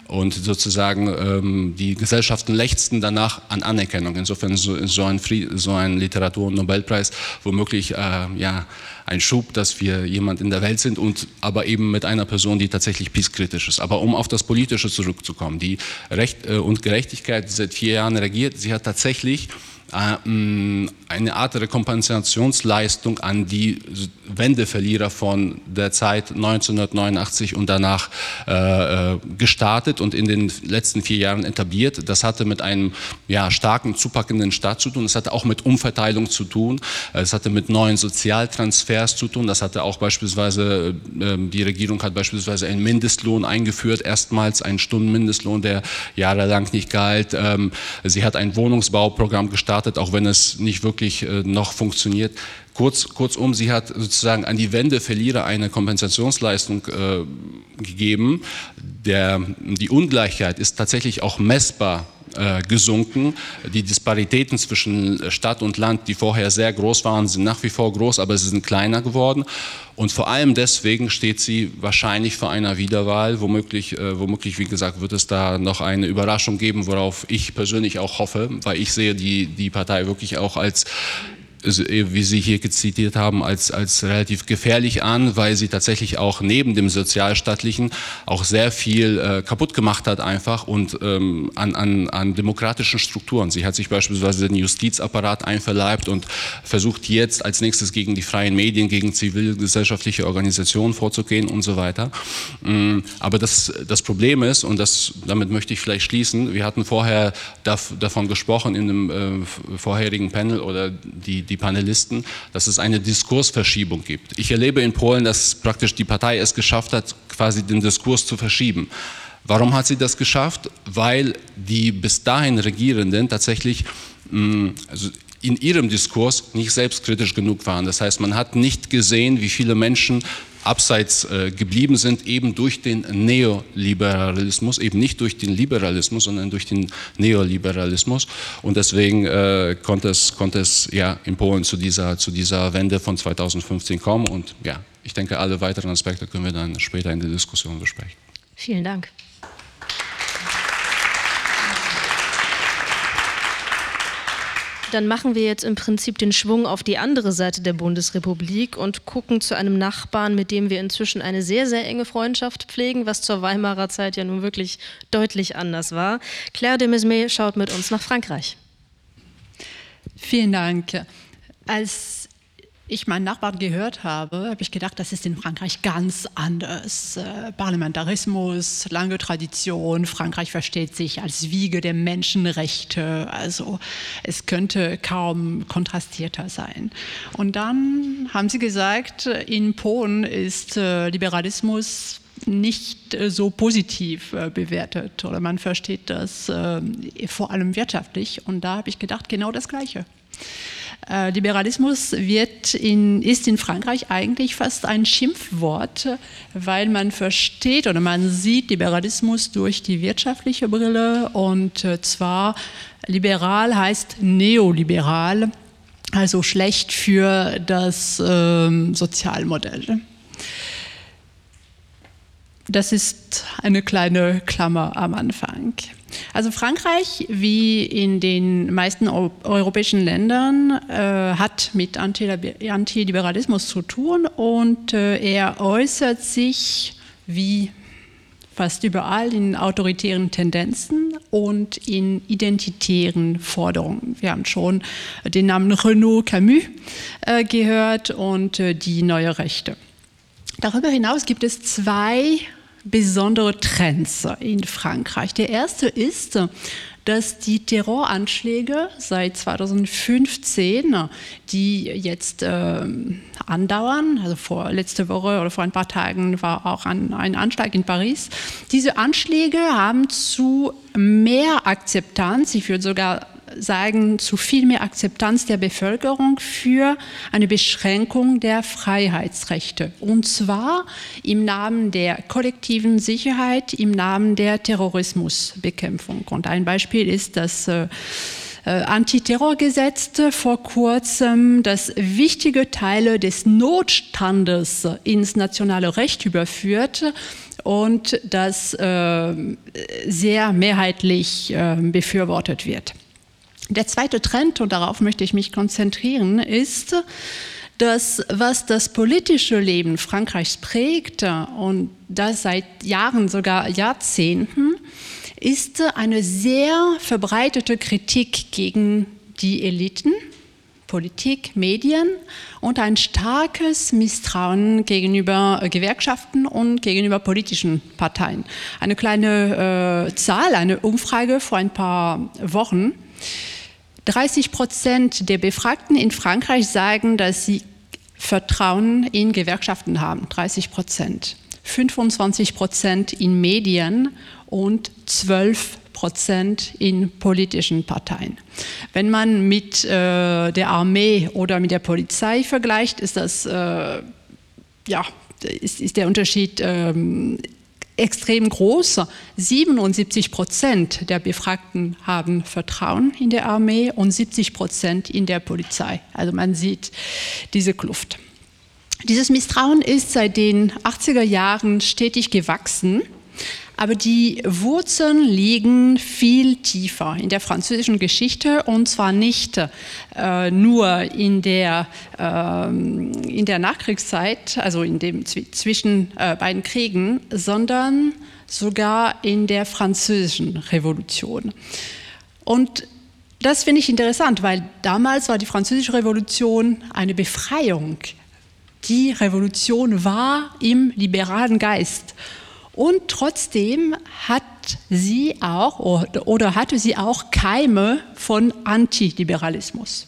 Speaker 4: und sozusagen ähm, die Gesellschaften lechzten danach an Anerkennung. Insofern so, so ein, so ein Literatur- und Nobelpreis womöglich äh, ja, ein Schub, dass wir jemand in der Welt sind und aber eben mit einer Person, die tatsächlich peacekritisch ist. Aber um auf das Politische zurückzukommen, die Recht äh, und Gerechtigkeit, seit vier Jahren regiert, sie hat tatsächlich äh, mm, eine Art Rekompensationsleistung an die Wendeverlierer von der Zeit 1989 und danach äh, äh, gestartet und in den letzten vier Jahren etabliert. Das hatte mit einem ja, starken, zupackenden Staat zu tun. Es hatte auch mit Umverteilung zu tun. Es hatte mit neuen Sozialtransfers zu tun. Das hatte auch beispielsweise, äh, die Regierung hat beispielsweise einen Mindestlohn eingeführt, erstmals einen Stundenmindestlohn, der jahrelang nicht galt. Ähm, sie hat ein Wohnungsbauprogramm gestartet gestartet, auch wenn es nicht wirklich äh, noch funktioniert. Kurz, kurzum, sie hat sozusagen an die Wendeverlierer eine Kompensationsleistung äh, gegeben. Der, die Ungleichheit ist tatsächlich auch messbar äh, gesunken. Die Disparitäten zwischen Stadt und Land, die vorher sehr groß waren, sind nach wie vor groß, aber sie sind kleiner geworden. Und vor allem deswegen steht sie wahrscheinlich vor einer Wiederwahl. Womöglich, äh, womöglich, wie gesagt, wird es da noch eine Überraschung geben, worauf ich persönlich auch hoffe, weil ich sehe die, die Partei wirklich auch als wie Sie hier zitiert haben, als, als relativ gefährlich an, weil sie tatsächlich auch neben dem Sozialstaatlichen auch sehr viel äh, kaputt gemacht hat einfach und ähm, an, an, an demokratischen Strukturen. Sie hat sich beispielsweise den Justizapparat einverleibt und versucht jetzt als nächstes gegen die freien Medien, gegen zivilgesellschaftliche Organisationen vorzugehen und so weiter. Ähm, aber das, das Problem ist, und das, damit möchte ich vielleicht schließen, wir hatten vorher davon gesprochen in dem äh, vorherigen Panel oder die, die Panelisten, dass es eine Diskursverschiebung gibt. Ich erlebe in Polen, dass praktisch die Partei es geschafft hat, quasi den Diskurs zu verschieben. Warum hat sie das geschafft? Weil die bis dahin Regierenden tatsächlich mh, also in ihrem Diskurs nicht selbstkritisch genug waren. Das heißt, man hat nicht gesehen, wie viele Menschen abseits äh, geblieben sind, eben durch den Neoliberalismus, eben nicht durch den Liberalismus, sondern durch den Neoliberalismus. Und deswegen äh, konnte es, konnte es ja in Polen zu dieser, zu dieser Wende von 2015 kommen. Und ja, ich denke, alle weiteren Aspekte können wir dann später in der Diskussion besprechen.
Speaker 1: Vielen Dank. Dann machen wir jetzt im Prinzip den Schwung auf die andere Seite der Bundesrepublik und gucken zu einem Nachbarn, mit dem wir inzwischen eine sehr, sehr enge Freundschaft pflegen, was zur Weimarer Zeit ja nun wirklich deutlich anders war. Claire de Mesme schaut mit uns nach Frankreich.
Speaker 5: Vielen Dank. Als ich meinen Nachbarn gehört habe, habe ich gedacht, das ist in Frankreich ganz anders. Äh, Parlamentarismus, lange Tradition, Frankreich versteht sich als Wiege der Menschenrechte, also es könnte kaum kontrastierter sein. Und dann haben sie gesagt, in Polen ist äh, Liberalismus nicht äh, so positiv bewertet oder man versteht das vor allem wirtschaftlich. Und da habe ich gedacht, genau das Gleiche. Äh, Liberalismus wird in, ist in Frankreich eigentlich fast ein Schimpfwort, weil man versteht oder man sieht Liberalismus durch die wirtschaftliche Brille und äh, zwar liberal heißt neoliberal, also schlecht für das ähm, Sozialmodell. Das ist eine kleine Klammer am Anfang. Also Frankreich, wie in den meisten europäischen Ländern, äh, hat mit Antiliberalismus zu tun und äh, er äußert sich wie fast überall in autoritären Tendenzen und in identitären Forderungen. Wir haben schon den Namen Renaud Camus äh, gehört und äh, die neue Rechte. Darüber hinaus gibt es zwei besondere Trends in Frankreich. Der erste ist, dass die Terroranschläge seit 2015, die jetzt äh, andauern, also vor letzte Woche oder vor ein paar Tagen war auch ein, ein Anschlag in Paris, diese Anschläge haben zu mehr Akzeptanz, ich würde sogar sagen, zu viel mehr Akzeptanz der Bevölkerung für eine Beschränkung der Freiheitsrechte. Und zwar im Namen der kollektiven Sicherheit, im Namen der Terrorismusbekämpfung. Und ein Beispiel ist das äh, äh Antiterrorgesetz vor kurzem, das wichtige Teile des Notstandes ins nationale Recht überführt und das äh, sehr mehrheitlich äh, befürwortet wird. Der zweite Trend, und darauf möchte ich mich konzentrieren, ist, dass was das politische Leben Frankreichs prägt, und das seit Jahren, sogar Jahrzehnten, ist eine sehr verbreitete Kritik gegen die Eliten, Politik, Medien und ein starkes Misstrauen gegenüber Gewerkschaften und gegenüber politischen Parteien. Eine kleine äh, Zahl, eine Umfrage vor ein paar Wochen 30 Prozent der Befragten in Frankreich sagen, dass sie Vertrauen in Gewerkschaften haben. 30 Prozent. 25 Prozent in Medien und 12 Prozent in politischen Parteien. Wenn man mit äh, der Armee oder mit der Polizei vergleicht, ist das äh, ja ist, ist der Unterschied ähm, extrem groß. 77 Prozent der Befragten haben Vertrauen in der Armee und 70 Prozent in der Polizei. Also man sieht diese Kluft. Dieses Misstrauen ist seit den 80er Jahren stetig gewachsen. Aber die Wurzeln liegen viel tiefer in der französischen Geschichte und zwar nicht äh, nur in der, äh, in der Nachkriegszeit, also in dem zwischen äh, beiden Kriegen, sondern sogar in der französischen Revolution. Und das finde ich interessant, weil damals war die französische Revolution eine Befreiung. Die Revolution war im liberalen Geist. Und trotzdem hat sie auch oder hatte sie auch Keime von Antiliberalismus.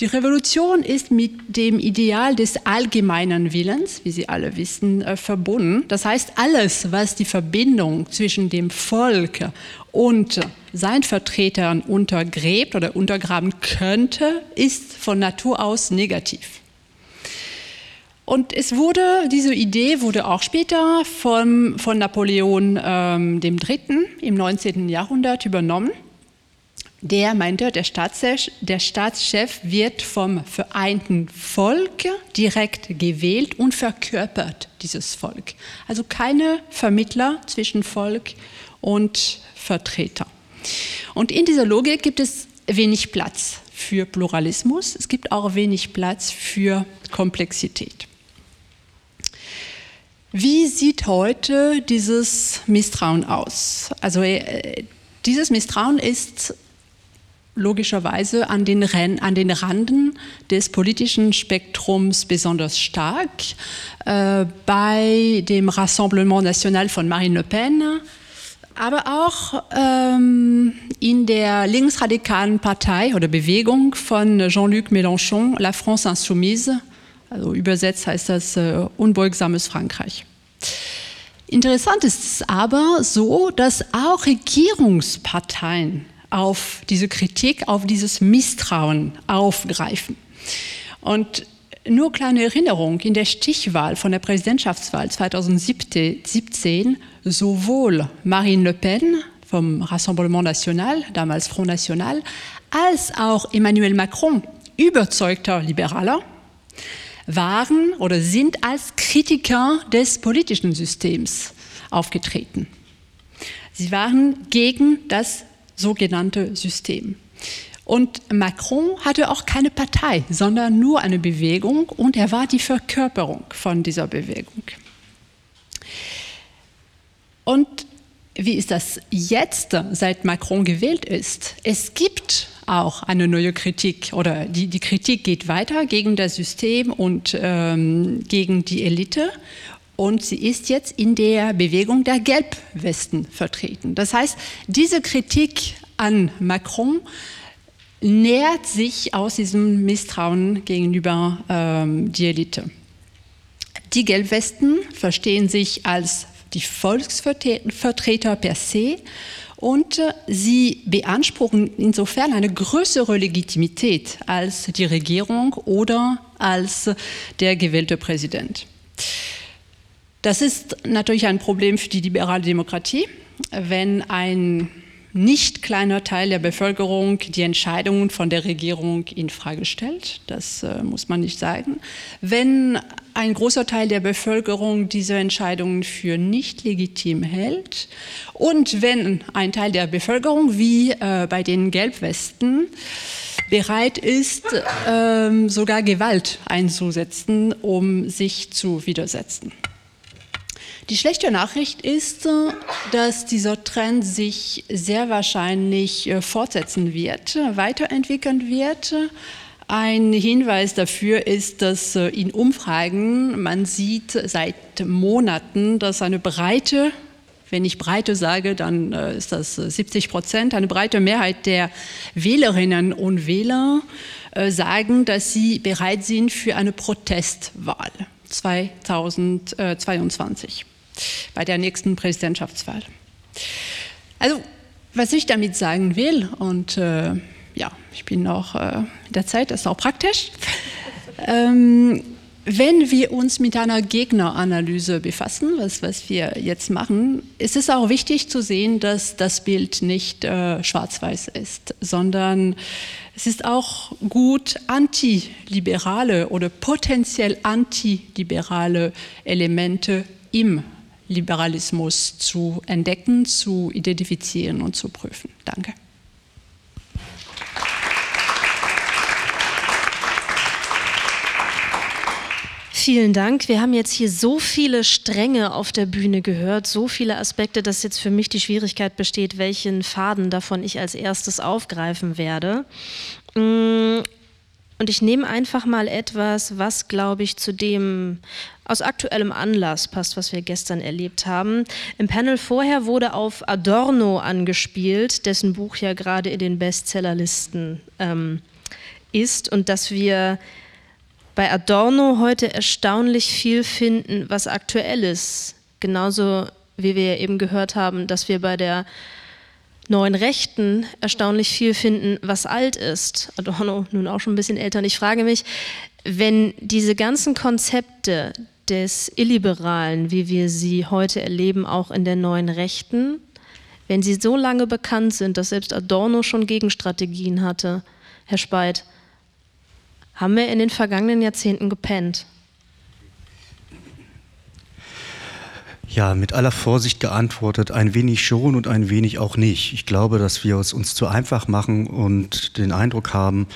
Speaker 5: Die Revolution ist mit dem Ideal des allgemeinen Willens, wie Sie alle wissen, äh, verbunden. Das heißt, alles, was die Verbindung zwischen dem Volk und seinen Vertretern untergräbt oder untergraben könnte, ist von Natur aus negativ. Und es wurde, diese Idee wurde auch später von, von Napoleon ähm, III. im 19. Jahrhundert übernommen. Der meinte, der Staatschef, der Staatschef wird vom vereinten Volk direkt gewählt und verkörpert dieses Volk. Also keine Vermittler zwischen Volk und Vertreter. Und in dieser Logik gibt es wenig Platz für Pluralismus, es gibt auch wenig Platz für Komplexität. Wie sieht heute dieses Misstrauen aus? Also äh, dieses Misstrauen ist logischerweise an den, an den Randen des politischen Spektrums besonders stark. Äh, bei dem Rassemblement National von Marine Le Pen, aber auch ähm, in der linksradikalen Partei oder Bewegung von Jean-Luc Mélenchon, La France Insoumise, also übersetzt heißt das äh, unbeugsames Frankreich. Interessant ist es aber so, dass auch Regierungsparteien auf diese Kritik, auf dieses Misstrauen aufgreifen. Und nur kleine Erinnerung, in der Stichwahl von der Präsidentschaftswahl 2017 sowohl Marine Le Pen vom Rassemblement National, damals Front National, als auch Emmanuel Macron, überzeugter Liberaler, waren oder sind als Kritiker des politischen Systems aufgetreten. Sie waren gegen das sogenannte System. Und Macron hatte auch keine Partei, sondern nur eine Bewegung und er war die Verkörperung von dieser Bewegung. Und wie ist das jetzt, seit Macron gewählt ist? Es gibt auch eine neue Kritik oder die, die Kritik geht weiter gegen das System und ähm, gegen die Elite. Und sie ist jetzt in der Bewegung der Gelbwesten vertreten. Das heißt, diese Kritik an Macron nährt sich aus diesem Misstrauen gegenüber ähm, die Elite. Die Gelbwesten verstehen sich als die Volksvertreter per se und äh, sie beanspruchen insofern eine größere Legitimität als die Regierung oder als der gewählte Präsident. Das ist natürlich ein Problem für die liberale Demokratie, wenn ein nicht kleiner Teil der Bevölkerung die Entscheidungen von der Regierung in Frage stellt. Das äh, muss man nicht sagen. Wenn ein großer Teil der Bevölkerung diese Entscheidungen für nicht legitim hält und wenn ein Teil der Bevölkerung, wie äh, bei den Gelbwesten, bereit ist, äh, sogar Gewalt einzusetzen, um sich zu widersetzen. Die schlechte Nachricht ist, äh, dass dieser Trend sich sehr wahrscheinlich äh, fortsetzen wird, weiterentwickeln wird. Ein Hinweis dafür ist, dass äh, in Umfragen man sieht seit Monaten, dass eine breite, wenn ich breite sage, dann ist das 70 Prozent, eine breite Mehrheit der Wählerinnen und Wähler sagen, dass sie bereit sind für eine Protestwahl 2022 bei der nächsten Präsidentschaftswahl. Also, was ich damit sagen will, und äh, ja, ich bin noch äh, in der Zeit, das ist auch praktisch. ähm, wenn wir uns mit einer Gegneranalyse befassen, was, was wir jetzt machen, ist es auch wichtig zu sehen, dass das Bild nicht äh, schwarz-weiß ist, sondern es ist auch gut, antiliberale oder potenziell antiliberale Elemente im Liberalismus zu entdecken, zu identifizieren und zu prüfen. Danke.
Speaker 1: Vielen Dank. Wir haben jetzt hier so viele Stränge auf der Bühne gehört, so viele Aspekte, dass jetzt für mich die Schwierigkeit besteht, welchen Faden davon ich als erstes aufgreifen werde. Mm, und ich nehme einfach mal etwas, was, glaube ich, zu dem aus aktuellem Anlass passt, was wir gestern erlebt haben. Im Panel vorher wurde auf Adorno angespielt, dessen Buch ja gerade in den Bestsellerlisten ähm, ist und dass wir bei Adorno heute erstaunlich viel finden, was aktuell ist. Genauso wie wir eben gehört haben, dass wir bei der neuen Rechten erstaunlich viel finden, was alt ist. Adorno nun auch schon ein bisschen älter. Und ich frage mich, wenn diese ganzen Konzepte des Illiberalen, wie wir sie heute erleben, auch in der neuen Rechten, wenn sie so lange bekannt sind, dass selbst Adorno schon Gegenstrategien hatte, Herr Speit, haben wir in den vergangenen Jahrzehnten gepennt?
Speaker 3: Ja, mit aller Vorsicht geantwortet, ein wenig schon und ein wenig auch nicht. Ich glaube, dass wir es uns zu einfach machen und den Eindruck haben,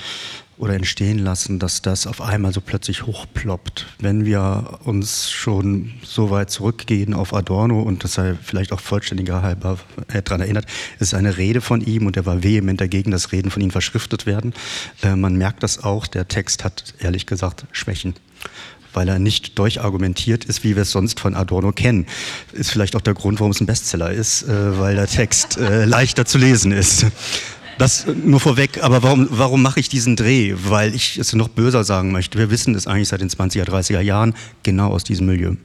Speaker 3: oder entstehen lassen, dass das auf einmal so plötzlich hochploppt. Wenn wir uns schon so weit zurückgehen auf Adorno und das sei vielleicht auch vollständiger halber äh, daran erinnert, ist eine Rede von ihm und er war vehement dagegen, dass Reden von ihm verschriftet werden. Äh, man merkt das auch, der Text hat ehrlich gesagt Schwächen weil er nicht durchargumentiert ist, wie wir es sonst von Adorno kennen. Ist vielleicht auch der Grund, warum es ein Bestseller ist, äh, weil der Text äh, leichter zu lesen ist. Das nur vorweg, aber warum, warum mache ich diesen Dreh? Weil ich es noch böser sagen möchte. Wir wissen es eigentlich seit den 20er, 30er Jahren genau aus diesem Milieu.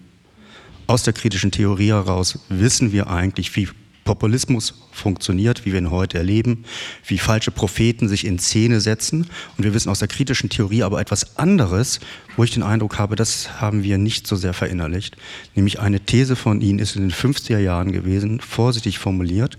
Speaker 3: Aus der kritischen Theorie heraus wissen wir eigentlich, wie Populismus funktioniert, wie wir ihn heute erleben, wie falsche Propheten sich in Szene setzen. Und wir wissen aus der kritischen Theorie aber etwas anderes, wo ich den Eindruck habe, das haben wir nicht so sehr verinnerlicht. Nämlich eine These von Ihnen ist in den 50er Jahren gewesen, vorsichtig formuliert,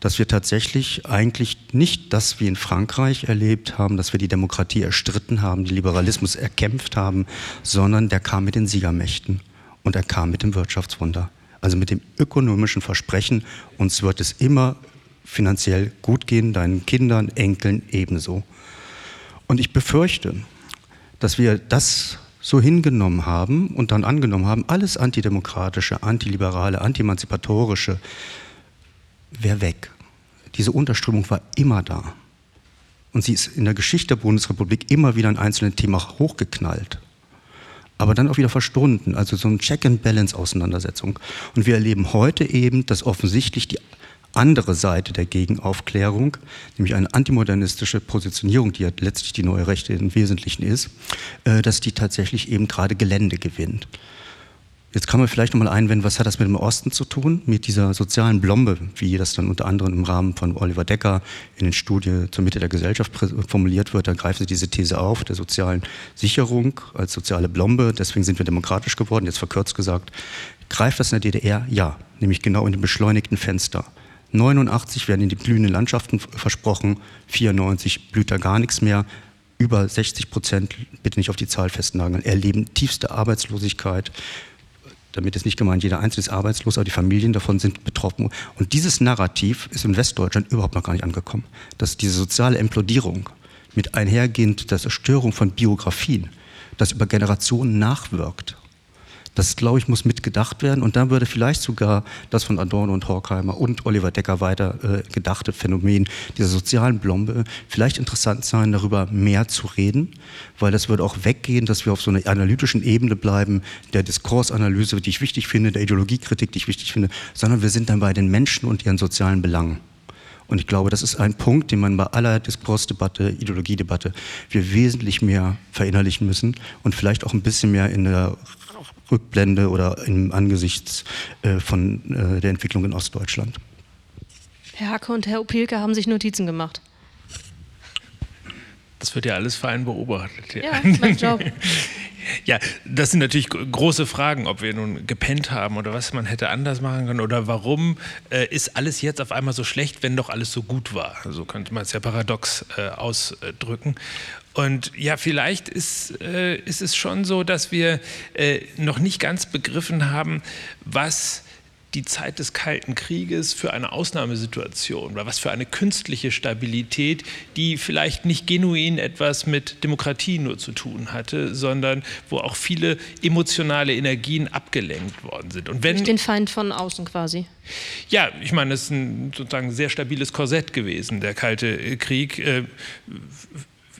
Speaker 3: dass wir tatsächlich eigentlich nicht das wie in Frankreich erlebt haben, dass wir die Demokratie erstritten haben, den Liberalismus erkämpft haben, sondern der kam mit den Siegermächten und er kam mit dem Wirtschaftswunder. Also mit dem ökonomischen Versprechen, uns wird es immer finanziell gut gehen, deinen Kindern, Enkeln ebenso. Und ich befürchte, dass wir das so hingenommen haben und dann angenommen haben, alles antidemokratische, antiliberale, antiemanzipatorische wäre weg. Diese Unterströmung war immer da. Und sie ist in der Geschichte der Bundesrepublik immer wieder ein einzelnes Thema hochgeknallt. Aber dann auch wieder verschwunden. Also so eine Check-and-Balance-Auseinandersetzung. Und wir erleben heute eben, dass offensichtlich die andere Seite der Gegenaufklärung, nämlich eine antimodernistische Positionierung, die ja letztlich die neue Rechte im Wesentlichen ist, äh, dass die tatsächlich eben gerade Gelände gewinnt. Jetzt kann man vielleicht nochmal einwenden, was hat das mit dem Osten zu tun, mit dieser sozialen Blombe, wie das dann unter anderem im Rahmen von Oliver Decker in den Studien zur Mitte der Gesellschaft formuliert wird. Da greifen Sie diese These auf, der sozialen Sicherung als soziale Blombe. Deswegen sind wir demokratisch geworden. Jetzt verkürzt gesagt, greift das in der DDR? Ja, nämlich genau in dem beschleunigten Fenster. 89 werden in die blühenden Landschaften versprochen, 94 blüht da gar nichts mehr über 60 Prozent, bitte nicht auf die Zahl festnageln, erleben tiefste Arbeitslosigkeit, damit ist nicht gemeint, jeder Einzelne ist arbeitslos, aber die Familien davon sind betroffen. Und dieses Narrativ ist in Westdeutschland überhaupt noch gar nicht angekommen. Dass diese soziale Implodierung mit einhergehend der Zerstörung von Biografien, das über Generationen nachwirkt das, glaube ich, muss mitgedacht werden. Und dann würde vielleicht sogar das von Adorno und Horkheimer und Oliver Decker weiter äh, gedachte Phänomen dieser sozialen Blombe vielleicht interessant sein, darüber mehr zu reden, weil das würde auch weggehen, dass wir auf so einer analytischen Ebene bleiben, der Diskursanalyse, die ich wichtig finde, der Ideologiekritik, die ich wichtig finde, sondern wir sind dann bei den Menschen und ihren sozialen Belangen. Und ich glaube, das ist ein Punkt, den man bei aller Diskursdebatte, Ideologiedebatte, wir wesentlich mehr verinnerlichen müssen und vielleicht auch ein bisschen mehr in der Rückblende oder im Angesichts äh, von äh, der Entwicklung in Ostdeutschland.
Speaker 1: Herr Hacke und Herr Opilke haben sich Notizen gemacht.
Speaker 2: Das wird ja alles fein beobachtet.
Speaker 1: Ja, ja mein Job.
Speaker 2: Ja, das sind natürlich große Fragen, ob wir nun gepennt haben oder was man hätte anders machen können oder warum äh, ist alles jetzt auf einmal so schlecht, wenn doch alles so gut war. So könnte man es ja paradox äh, ausdrücken. Und ja, vielleicht ist, äh, ist es schon so, dass wir äh, noch nicht ganz begriffen haben, was die Zeit des Kalten Krieges für eine Ausnahmesituation oder was für eine künstliche Stabilität, die vielleicht nicht genuin etwas mit Demokratie nur zu tun hatte, sondern wo auch viele emotionale Energien abgelenkt worden sind.
Speaker 1: Und wenn, Durch den Feind von außen quasi.
Speaker 2: Ja, ich meine, es ist ein sozusagen sehr stabiles Korsett gewesen, der Kalte Krieg äh,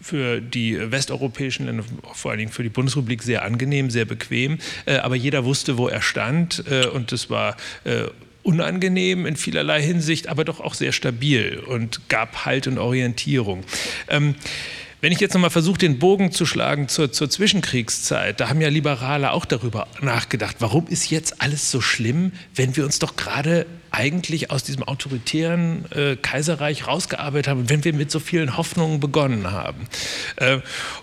Speaker 2: für die westeuropäischen Länder, vor allen Dingen für die Bundesrepublik, sehr angenehm, sehr bequem. Äh, aber jeder wusste, wo er stand äh, und es war äh, unangenehm in vielerlei Hinsicht, aber doch auch sehr stabil und gab Halt und Orientierung. Ähm, wenn ich jetzt nochmal versuche, den Bogen zu schlagen zur, zur, Zwischenkriegszeit, da haben ja Liberale auch darüber nachgedacht, warum ist jetzt alles so schlimm, wenn wir uns doch gerade eigentlich aus diesem autoritären äh, Kaiserreich rausgearbeitet haben, wenn wir mit so vielen Hoffnungen begonnen haben. Äh,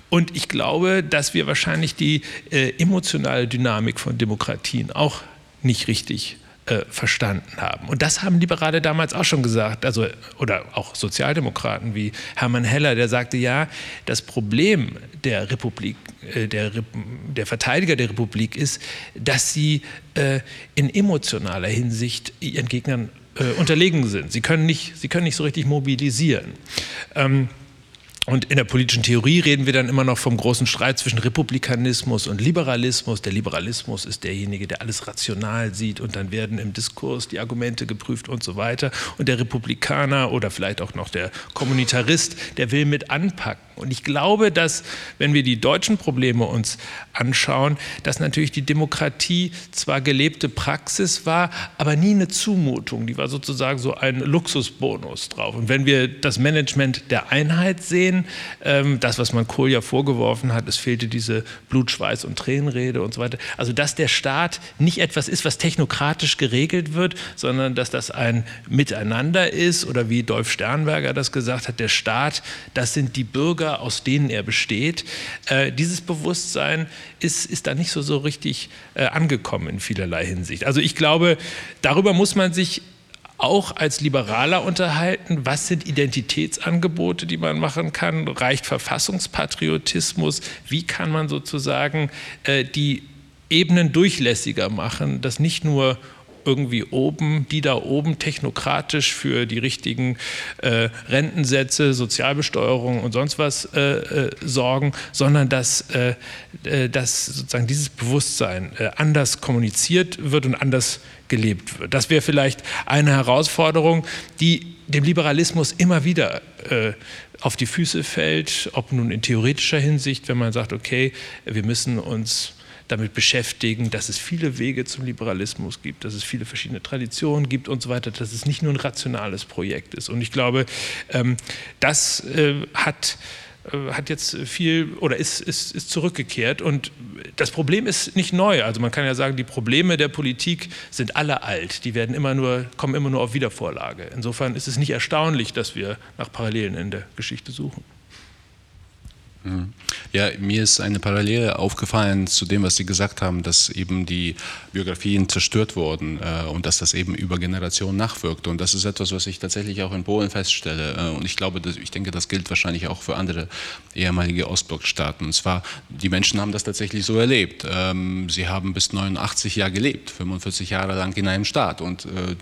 Speaker 2: und ich glaube, dass wir wahrscheinlich die äh, emotionale Dynamik von Demokratien auch nicht richtig äh, verstanden haben. Und das haben Liberale damals auch schon gesagt, also, oder auch Sozialdemokraten wie Hermann Heller, der sagte, ja, das Problem der Republik, äh, der, der Verteidiger der Republik ist, dass sie äh, in emotionaler Hinsicht ihren Gegnern äh, unterlegen sind. Sie können, nicht, sie können nicht so richtig mobilisieren. Ähm, und in der politischen Theorie reden wir dann immer noch vom großen Streit zwischen Republikanismus und Liberalismus. Der Liberalismus ist derjenige, der alles rational sieht und dann werden im Diskurs die Argumente geprüft und so weiter. Und der Republikaner oder vielleicht auch noch der Kommunitarist, der will mit anpacken. Und ich glaube, dass, wenn wir die deutschen Probleme uns anschauen, dass natürlich die Demokratie zwar gelebte Praxis war, aber nie eine Zumutung. Die war sozusagen so ein Luxusbonus drauf. Und wenn wir das Management der Einheit sehen, ähm, das, was man Kohl ja vorgeworfen hat, es fehlte diese Blut, Schweiß und Tränenrede und so weiter. Also, dass der Staat nicht etwas ist, was technokratisch geregelt wird, sondern dass das ein Miteinander ist oder wie Dolf Sternberger das gesagt hat, der Staat, das sind die Bürger, Bürger, aus denen er besteht. Äh, dieses Bewusstsein ist, ist da nicht so, so richtig äh, angekommen in vielerlei Hinsicht. Also ich glaube, darüber muss man sich auch als Liberaler unterhalten. Was sind Identitätsangebote, die man machen kann? Reicht Verfassungspatriotismus? Wie kann man sozusagen äh, die Ebenen durchlässiger machen, dass nicht nur irgendwie oben, die da oben technokratisch für die richtigen äh, Rentensätze, Sozialbesteuerung und sonst was äh, äh, sorgen, sondern dass, äh, äh, dass sozusagen dieses Bewusstsein äh, anders kommuniziert wird und anders gelebt wird. Das wäre vielleicht eine Herausforderung, die dem Liberalismus immer wieder auf die Füße fällt, ob nun in theoretischer Hinsicht, wenn man sagt, okay, wir müssen uns damit beschäftigen, dass es viele Wege zum Liberalismus gibt, dass es viele verschiedene Traditionen gibt und so weiter, dass es nicht nur ein rationales Projekt ist. Und ich glaube, ähm, das äh, hat äh, hat jetzt viel oder ist, ist, ist zurückgekehrt. Und das Problem ist nicht neu. Also man kann ja sagen, die Probleme der Politik sind alle alt. Die werden immer nur, kommen immer nur auf Wiedervorlage. Insofern ist es nicht erstaunlich, dass wir nach Parallelen in der Geschichte suchen.
Speaker 4: Mhm. Ja, mir ist eine Parallele aufgefallen zu dem, was Sie gesagt haben, dass eben die Biografien zerstört wurden äh, und dass das eben über Generationen nachwirkt. Und das ist etwas, was ich tatsächlich auch in Polen feststelle. Äh, und ich glaube, dass, ich denke, das gilt wahrscheinlich auch für andere ehemalige Ostblockstaaten. Und zwar, die Menschen haben das tatsächlich so erlebt. Ähm, sie haben bis 89 Jahre gelebt, 45 Jahre lang in einem Staat. Und äh,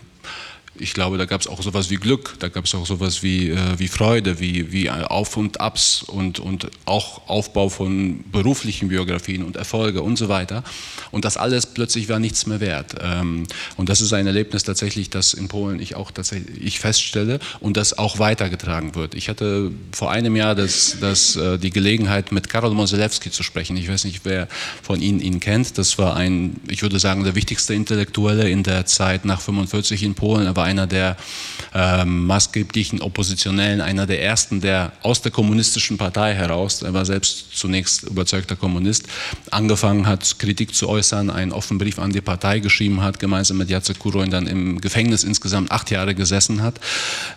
Speaker 4: ich glaube, da gab es auch sowas wie Glück, da gab es auch sowas wie, äh, wie Freude, wie, wie Auf und Abs und, und auch Aufbau von beruflichen Biografien und Erfolge und so weiter. Und das alles plötzlich war nichts mehr wert. Ähm, und das ist ein Erlebnis tatsächlich, das in Polen ich auch tatsächlich ich feststelle und das auch weitergetragen wird. Ich hatte vor einem Jahr das, das, äh, die Gelegenheit, mit Karol Moselewski zu sprechen. Ich weiß nicht, wer von Ihnen ihn kennt. Das war ein, ich würde sagen, der wichtigste Intellektuelle in der Zeit nach 45 in Polen. Er war einer der äh, maßgeblichen Oppositionellen, einer der ersten, der aus der kommunistischen Partei heraus, er war selbst zunächst überzeugter Kommunist, angefangen hat, Kritik zu äußern, einen offenen Brief an die Partei geschrieben hat, gemeinsam mit Jacek Kuroin dann im Gefängnis insgesamt acht Jahre gesessen hat.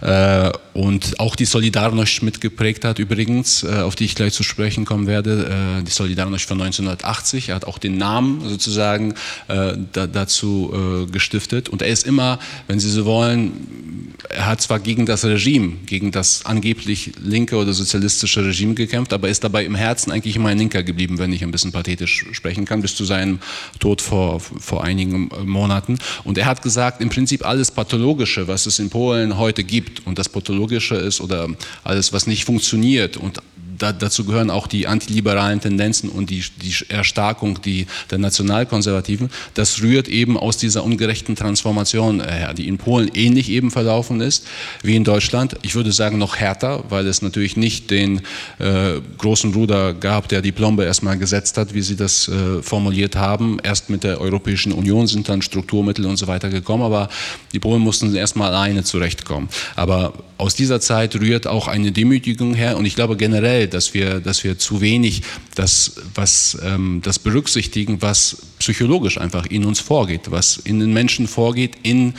Speaker 4: Äh, und auch die Solidarność mitgeprägt hat, übrigens, äh, auf die ich gleich zu sprechen kommen werde. Äh, die Solidarność von 1980. Er hat auch den Namen sozusagen äh, da, dazu äh, gestiftet. Und er ist immer, wenn Sie so wollen, er hat zwar gegen das Regime, gegen das angeblich linke oder sozialistische Regime gekämpft, aber ist dabei im Herzen eigentlich immer ein Linker geblieben, wenn ich ein bisschen pathetisch sprechen kann, bis zu seinem Tod vor, vor einigen Monaten. Und er hat gesagt, im Prinzip alles Pathologische, was es in Polen heute gibt und das Pathologische ist oder alles, was nicht funktioniert und da, dazu gehören auch die antiliberalen Tendenzen und die, die Erstarkung die, der Nationalkonservativen. Das rührt eben aus dieser ungerechten Transformation her, die in Polen ähnlich eben verlaufen ist wie in Deutschland. Ich würde sagen noch härter, weil es natürlich nicht den äh, großen Bruder gab, der die Plombe erstmal gesetzt hat, wie Sie das äh, formuliert haben. Erst mit der Europäischen Union sind dann Strukturmittel und so weiter gekommen, aber die Polen mussten erstmal alleine zurechtkommen. Aber aus dieser Zeit rührt auch eine Demütigung her und ich glaube generell, dass wir, dass wir zu wenig das, was, ähm, das berücksichtigen, was psychologisch einfach in uns vorgeht, was in den Menschen vorgeht, in,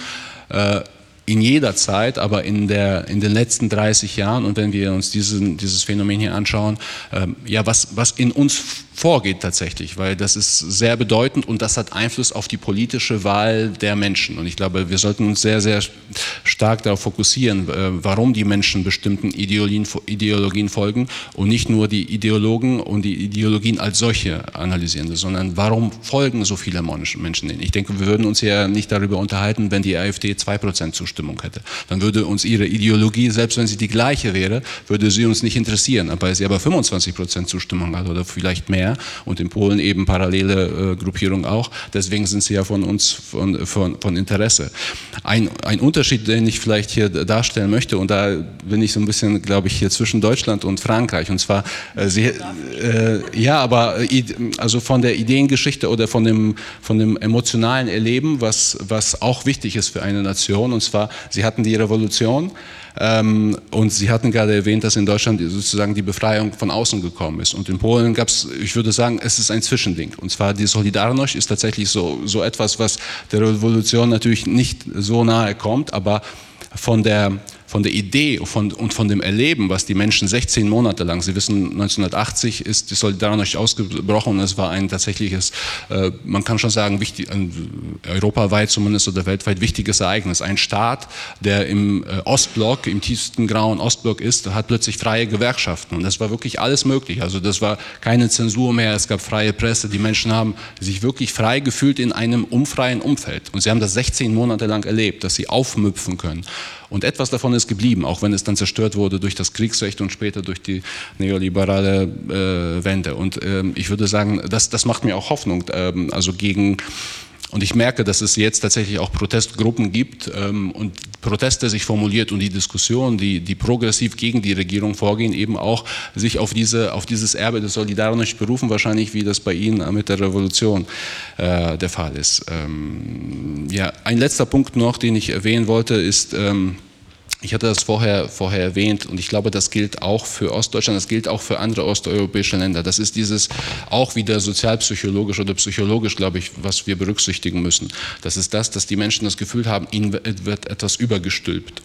Speaker 4: äh, in jeder Zeit, aber in, der, in den letzten 30 Jahren. Und wenn wir uns diesen, dieses Phänomen hier anschauen, ähm, ja, was, was in uns vorgeht tatsächlich, weil das ist sehr bedeutend und das hat Einfluss auf die politische Wahl der Menschen. Und ich glaube, wir sollten uns sehr, sehr stark darauf fokussieren, äh, warum die Menschen bestimmten Ideologien, folgen und nicht nur die Ideologen und die Ideologien als solche analysieren, sondern warum folgen so viele Menschen denen. Ich denke, wir würden uns ja nicht darüber unterhalten, wenn die AfD 2% Zustimmung hätte. Dann würde uns ihre Ideologie, selbst wenn sie die gleiche wäre, würde sie uns nicht interessieren. Aber sie aber 25% Zustimmung hat oder vielleicht mehr, und in Polen eben parallele äh, Gruppierungen auch. Deswegen sind sie ja von uns von, von, von Interesse. Ein, ein Unterschied, den ich vielleicht hier darstellen möchte, und da bin ich so ein bisschen, glaube ich, hier zwischen Deutschland und Frankreich. Und zwar, äh, sie, äh, ja, aber äh, also von der Ideengeschichte oder von dem, von dem emotionalen Erleben, was, was auch wichtig ist für eine Nation. Und zwar, sie hatten die Revolution. Ähm, und Sie hatten gerade erwähnt, dass in Deutschland sozusagen die Befreiung von außen gekommen ist. Und in Polen gab es, ich würde sagen, es ist ein Zwischending. Und zwar die Solidarność ist tatsächlich so, so etwas, was der Revolution natürlich nicht so nahe kommt, aber von der von der Idee und von dem Erleben, was die Menschen 16 Monate lang, Sie wissen, 1980 ist die Solidarność ausgebrochen und es war ein tatsächliches, äh, man kann schon sagen, wichtig, europaweit zumindest oder weltweit wichtiges Ereignis. Ein Staat, der im äh, Ostblock, im tiefsten grauen Ostblock ist, hat plötzlich freie Gewerkschaften und das war wirklich alles möglich. Also das war keine Zensur mehr, es gab freie Presse, die Menschen haben sich wirklich frei gefühlt in einem unfreien Umfeld und sie haben das 16 Monate lang erlebt, dass sie aufmüpfen können. Und etwas davon ist geblieben, auch wenn es dann zerstört wurde durch das Kriegsrecht und später durch die neoliberale äh, Wende. Und ähm, ich würde sagen, das, das macht mir auch Hoffnung, ähm, also gegen und ich merke, dass es jetzt tatsächlich auch Protestgruppen gibt ähm, und Proteste sich formuliert und die Diskussion, die, die progressiv gegen die Regierung vorgehen, eben auch sich auf, diese, auf dieses Erbe des Solidarność berufen, wahrscheinlich wie das bei Ihnen mit der Revolution äh, der Fall ist. Ähm, ja, ein letzter Punkt noch, den ich erwähnen wollte, ist, ähm, ich hatte das vorher, vorher erwähnt und ich glaube, das gilt auch für Ostdeutschland, das gilt auch für andere osteuropäische Länder. Das ist dieses auch wieder sozialpsychologisch oder psychologisch, glaube ich, was wir berücksichtigen müssen. Das ist das, dass die Menschen das Gefühl haben, ihnen wird etwas übergestülpt.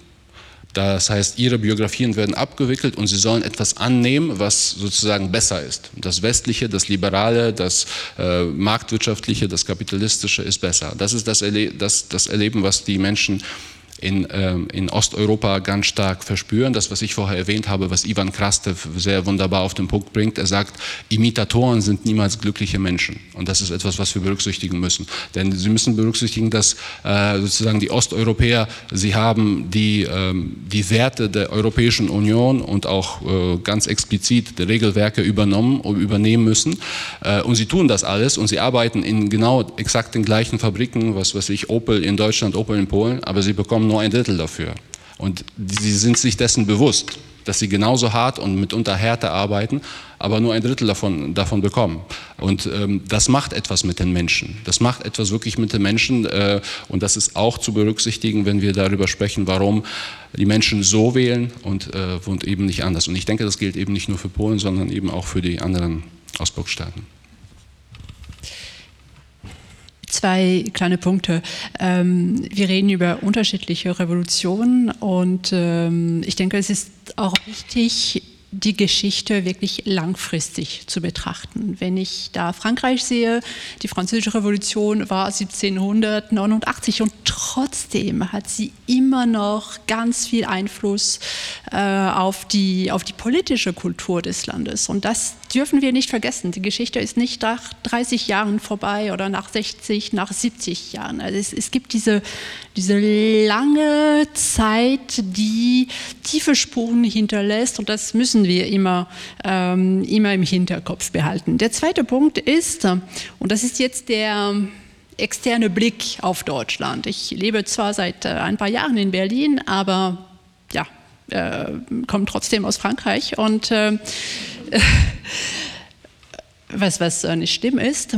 Speaker 4: Das heißt, ihre Biografien werden abgewickelt und sie sollen etwas annehmen, was sozusagen besser ist. Das Westliche, das Liberale, das äh, Marktwirtschaftliche, das Kapitalistische ist besser. Das ist das, Erle das, das Erleben, was die Menschen in, ähm, in Osteuropa ganz stark verspüren. Das, was ich vorher erwähnt habe, was Ivan Krastev sehr wunderbar auf den Punkt bringt. Er sagt, Imitatoren sind niemals glückliche Menschen. Und das ist etwas, was wir berücksichtigen müssen. Denn Sie müssen berücksichtigen, dass äh, sozusagen die Osteuropäer, sie haben die, ähm, die Werte der Europäischen Union und auch äh, ganz explizit die Regelwerke übernommen und übernehmen müssen. Äh, und sie tun das alles und sie arbeiten in genau exakt den gleichen Fabriken, was weiß ich, Opel in Deutschland, Opel in Polen, aber sie bekommen nur ein Drittel dafür. Und sie sind sich dessen bewusst, dass sie genauso hart und mitunter härter arbeiten, aber nur ein Drittel davon, davon bekommen. Und ähm, das macht etwas mit den Menschen. Das macht etwas wirklich mit den Menschen. Äh, und das ist auch zu berücksichtigen, wenn wir darüber sprechen, warum die Menschen so wählen und, äh, und eben nicht anders. Und ich denke, das gilt eben nicht nur für Polen, sondern eben auch für die anderen Ostblockstaaten.
Speaker 5: Zwei kleine Punkte. Ähm, wir reden über unterschiedliche Revolutionen und ähm, ich denke, es ist auch wichtig, die Geschichte wirklich langfristig zu betrachten. Wenn ich da Frankreich sehe, die Französische Revolution war 1789 und trotzdem hat sie immer noch ganz viel Einfluss äh, auf, die, auf die politische Kultur des Landes. Und das dürfen wir nicht vergessen. Die Geschichte ist nicht nach 30 Jahren vorbei oder nach 60, nach 70 Jahren. Also es, es gibt diese, diese lange Zeit, die tiefe Spuren hinterlässt und das müssen wir immer, ähm, immer im Hinterkopf behalten. Der zweite Punkt ist, und das ist jetzt der externe Blick auf Deutschland. Ich lebe zwar seit äh, ein paar Jahren in Berlin, aber ja, äh, komme trotzdem aus Frankreich und äh, was, was äh, nicht schlimm ist.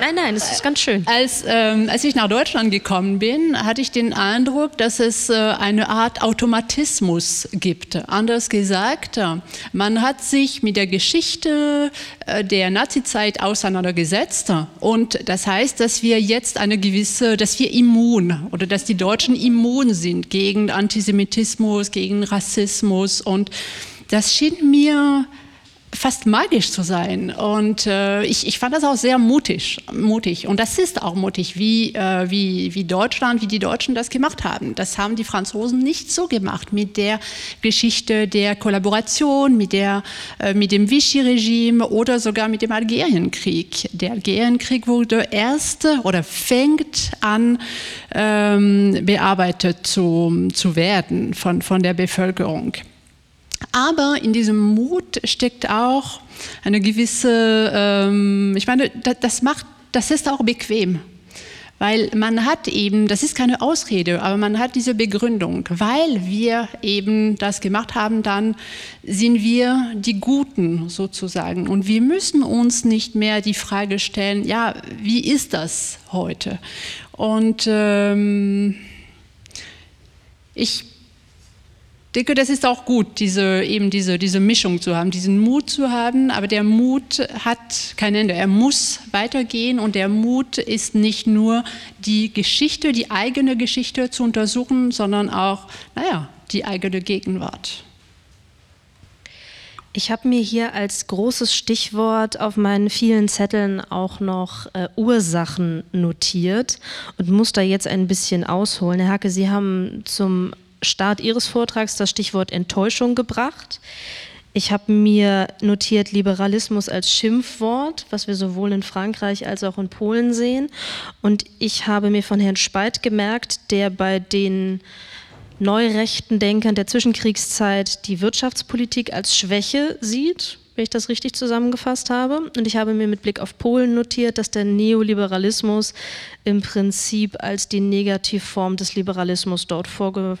Speaker 1: Nein, nein, es ist ganz schön.
Speaker 5: Als, ähm, als ich nach Deutschland gekommen bin, hatte ich den Eindruck, dass es äh, eine Art Automatismus gibt. Anders gesagt, äh, man hat sich mit der Geschichte äh, der Nazizeit auseinandergesetzt und das heißt, dass wir jetzt eine gewisse, dass wir immun oder dass die Deutschen immun sind gegen Antisemitismus, gegen Rassismus und das schien mir fast magisch zu sein. Und äh, ich, ich fand das auch sehr mutig, mutig. Und das ist auch mutig, wie, äh, wie, wie Deutschland, wie die Deutschen das gemacht haben. Das haben die Franzosen nicht so gemacht mit der Geschichte der Kollaboration, mit, der, äh, mit dem Vichy-Regime oder sogar mit dem Algerienkrieg. Der Algerienkrieg wurde erst oder fängt an, ähm, bearbeitet zu, zu werden von, von der Bevölkerung. Aber in diesem Mut steckt auch eine gewisse, ähm, ich meine, das macht, das ist auch bequem. Weil man hat eben, das ist keine Ausrede, aber man hat diese Begründung. Weil wir eben das gemacht haben, dann sind wir die Guten sozusagen. Und wir müssen uns nicht mehr die Frage stellen, ja, wie ist das heute? Und ähm, ich denke, das ist auch gut, diese, eben diese, diese Mischung zu haben, diesen Mut zu haben, aber der Mut hat kein Ende. Er muss weitergehen und der Mut ist nicht nur die Geschichte, die eigene Geschichte zu untersuchen, sondern auch, naja, die eigene Gegenwart.
Speaker 1: Ich habe mir hier als großes Stichwort auf meinen vielen Zetteln auch noch äh, Ursachen notiert und muss da jetzt ein bisschen ausholen. Herr Hacke, Sie haben zum Start Ihres Vortrags das Stichwort Enttäuschung gebracht. Ich habe mir notiert Liberalismus als Schimpfwort, was wir sowohl in Frankreich als auch in Polen sehen. Und ich habe mir von Herrn Speit gemerkt, der bei den neurechten Denkern der Zwischenkriegszeit die Wirtschaftspolitik als Schwäche sieht wenn ich das richtig zusammengefasst habe. Und ich habe mir mit Blick auf Polen notiert, dass der Neoliberalismus im Prinzip als die Negativform des Liberalismus dort vorge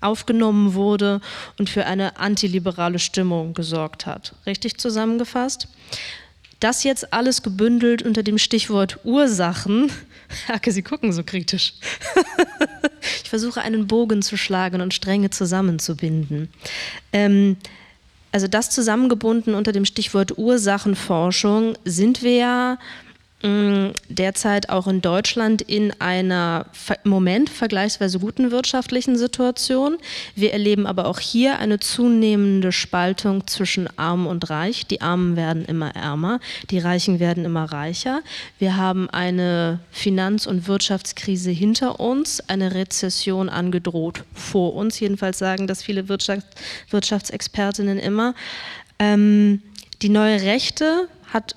Speaker 1: aufgenommen wurde und für eine antiliberale Stimmung gesorgt hat. Richtig zusammengefasst? Das jetzt alles gebündelt unter dem Stichwort Ursachen. Hacke, Sie gucken so kritisch. ich versuche einen Bogen zu schlagen und Stränge zusammenzubinden. Ähm, also das zusammengebunden unter dem Stichwort Ursachenforschung sind wir ja derzeit auch in Deutschland in einer im Moment vergleichsweise guten wirtschaftlichen Situation. Wir erleben aber auch hier eine zunehmende Spaltung zwischen Arm und Reich. Die Armen werden immer ärmer, die Reichen werden immer reicher. Wir haben eine Finanz- und Wirtschaftskrise hinter uns, eine Rezession angedroht vor uns. Jedenfalls sagen das viele Wirtschaft, Wirtschaftsexpertinnen immer. Ähm, die neue Rechte hat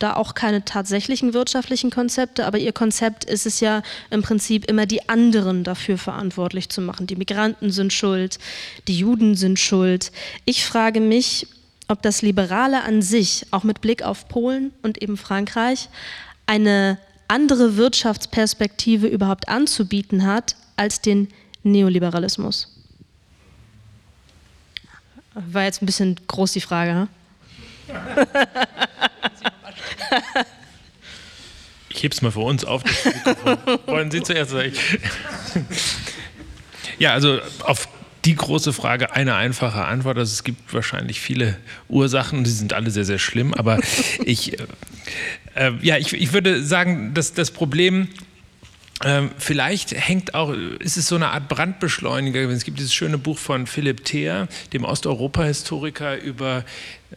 Speaker 1: da auch keine tatsächlichen wirtschaftlichen Konzepte, aber ihr Konzept ist es ja im Prinzip immer die anderen dafür verantwortlich zu machen. Die Migranten sind schuld, die Juden sind schuld. Ich frage mich, ob das Liberale an sich, auch mit Blick auf Polen und eben Frankreich, eine andere Wirtschaftsperspektive überhaupt anzubieten hat als den Neoliberalismus. War jetzt ein bisschen groß die Frage. Hm?
Speaker 2: Ich heb's mal für uns auf. Wollen Sie zuerst sagen? ja, also auf die große Frage eine einfache Antwort. Also es gibt wahrscheinlich viele Ursachen, die sind alle sehr, sehr schlimm, aber ich, äh, Äh, ja, ich, ich würde sagen, dass das Problem ähm, vielleicht hängt auch, ist es so eine Art Brandbeschleuniger. Es gibt dieses schöne Buch von Philipp Theer, dem Osteuropa-Historiker, über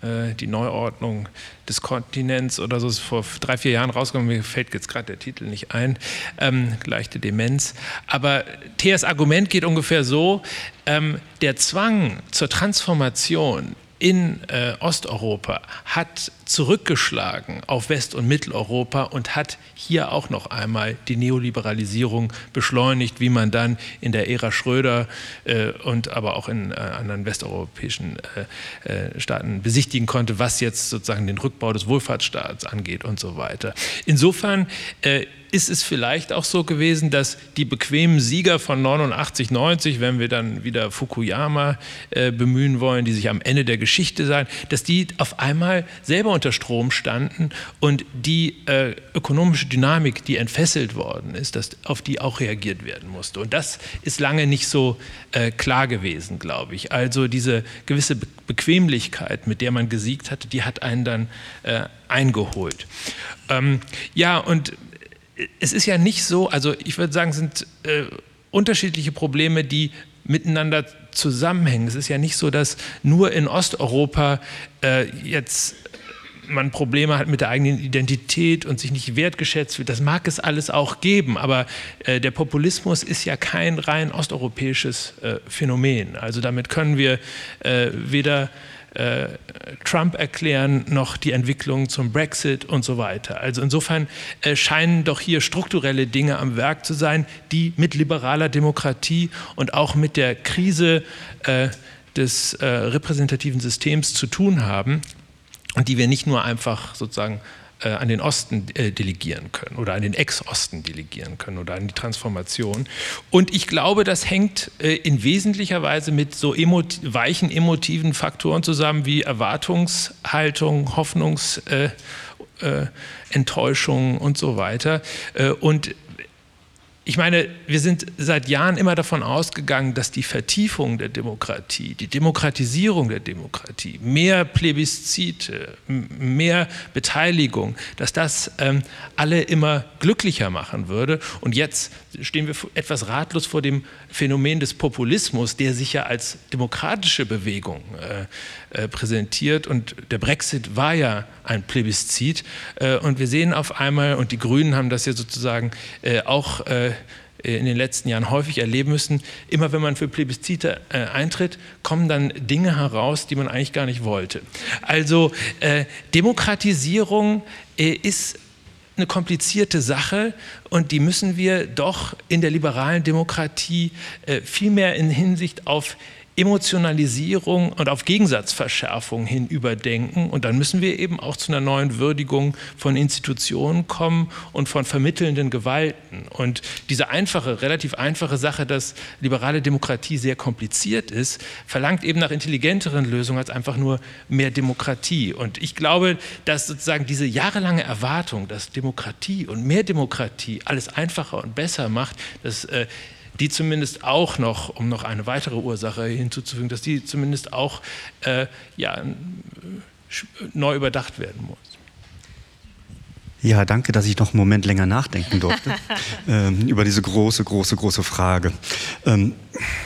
Speaker 2: äh, die Neuordnung des Kontinents oder so, ist vor drei, vier Jahren rausgekommen. Mir fällt jetzt gerade der Titel nicht ein. Ähm, leichte Demenz. Aber Theers Argument geht ungefähr so: ähm, Der Zwang zur Transformation in äh, Osteuropa hat zurückgeschlagen auf West- und Mitteleuropa und hat hier auch noch einmal die Neoliberalisierung beschleunigt, wie man dann in der Ära Schröder äh, und aber auch in äh, anderen westeuropäischen äh, äh, Staaten besichtigen konnte, was jetzt sozusagen den Rückbau des Wohlfahrtsstaats angeht und so weiter. Insofern äh, ist es vielleicht auch so gewesen, dass die bequemen Sieger von 89, 90, wenn wir dann wieder Fukuyama äh, bemühen wollen, die sich am Ende der Geschichte sein, dass die auf einmal selber unter Strom standen und die äh, ökonomische Dynamik, die entfesselt worden ist, dass auf die auch reagiert werden musste. Und das ist lange nicht so äh, klar gewesen, glaube ich. Also diese gewisse Be Bequemlichkeit, mit der man gesiegt hatte, die hat einen dann äh, eingeholt. Ähm, ja, und es ist ja nicht so, also ich würde sagen, sind äh, unterschiedliche Probleme, die miteinander zusammenhängen. Es ist ja nicht so, dass nur in Osteuropa äh, jetzt man Probleme hat mit der eigenen Identität und sich nicht wertgeschätzt wird. Das mag es alles auch geben, aber äh, der Populismus ist ja kein rein osteuropäisches äh, Phänomen. Also damit können wir äh, weder äh, Trump erklären, noch die Entwicklung zum Brexit und so weiter. Also insofern äh, scheinen doch hier strukturelle Dinge am Werk zu sein, die mit liberaler Demokratie und auch mit der Krise äh, des repräsentativen Systems zu tun haben und die wir nicht nur einfach sozusagen äh, an den Osten äh, delegieren können oder an den Ex-Osten delegieren können oder an die Transformation. Und ich glaube, das hängt äh, in wesentlicher Weise mit so emot weichen emotiven Faktoren zusammen wie Erwartungshaltung, Hoffnungsenttäuschung und so weiter. Und ich meine, wir sind seit Jahren immer davon ausgegangen, dass die Vertiefung der Demokratie, die Demokratisierung der Demokratie, mehr Plebiszite, mehr Beteiligung, dass das ähm, alle immer glücklicher machen würde. Und jetzt stehen wir etwas ratlos vor dem Phänomen des Populismus, der sich ja als demokratische Bewegung äh, äh, präsentiert. Und der Brexit war ja ein Plebiszit. Äh, und wir sehen auf einmal, und die Grünen haben das ja sozusagen äh, auch äh, in den letzten Jahren häufig erleben müssen, immer wenn man für Plebiszite äh, eintritt, kommen dann Dinge heraus, die man eigentlich gar nicht wollte. Also Demokratisierung ist eine komplizierte Sache und die müssen wir doch in der liberalen Demokratie äh, viel mehr in Hinsicht auf Emotionalisierung und auf Gegensatzverschärfung hin überdenken. Und dann müssen wir eben auch zu einer neuen Würdigung von Institutionen kommen und von vermittelnden Gewalten. Und diese einfache, relativ einfache Sache, dass liberale Demokratie sehr kompliziert ist, verlangt eben nach intelligenteren Lösungen als einfach nur mehr Demokratie. Und ich glaube, dass sozusagen diese jahrelange Erwartung, dass Demokratie und mehr Demokratie alles einfacher und besser macht, dass äh, die zumindest auch noch, um noch eine weitere Ursache hinzuzufügen, dass die zumindest auch äh, ja, neu überdacht werden muss.
Speaker 3: Ja, danke, dass ich noch einen Moment länger nachdenken durfte ähm, über diese große, große, große Frage. Ähm,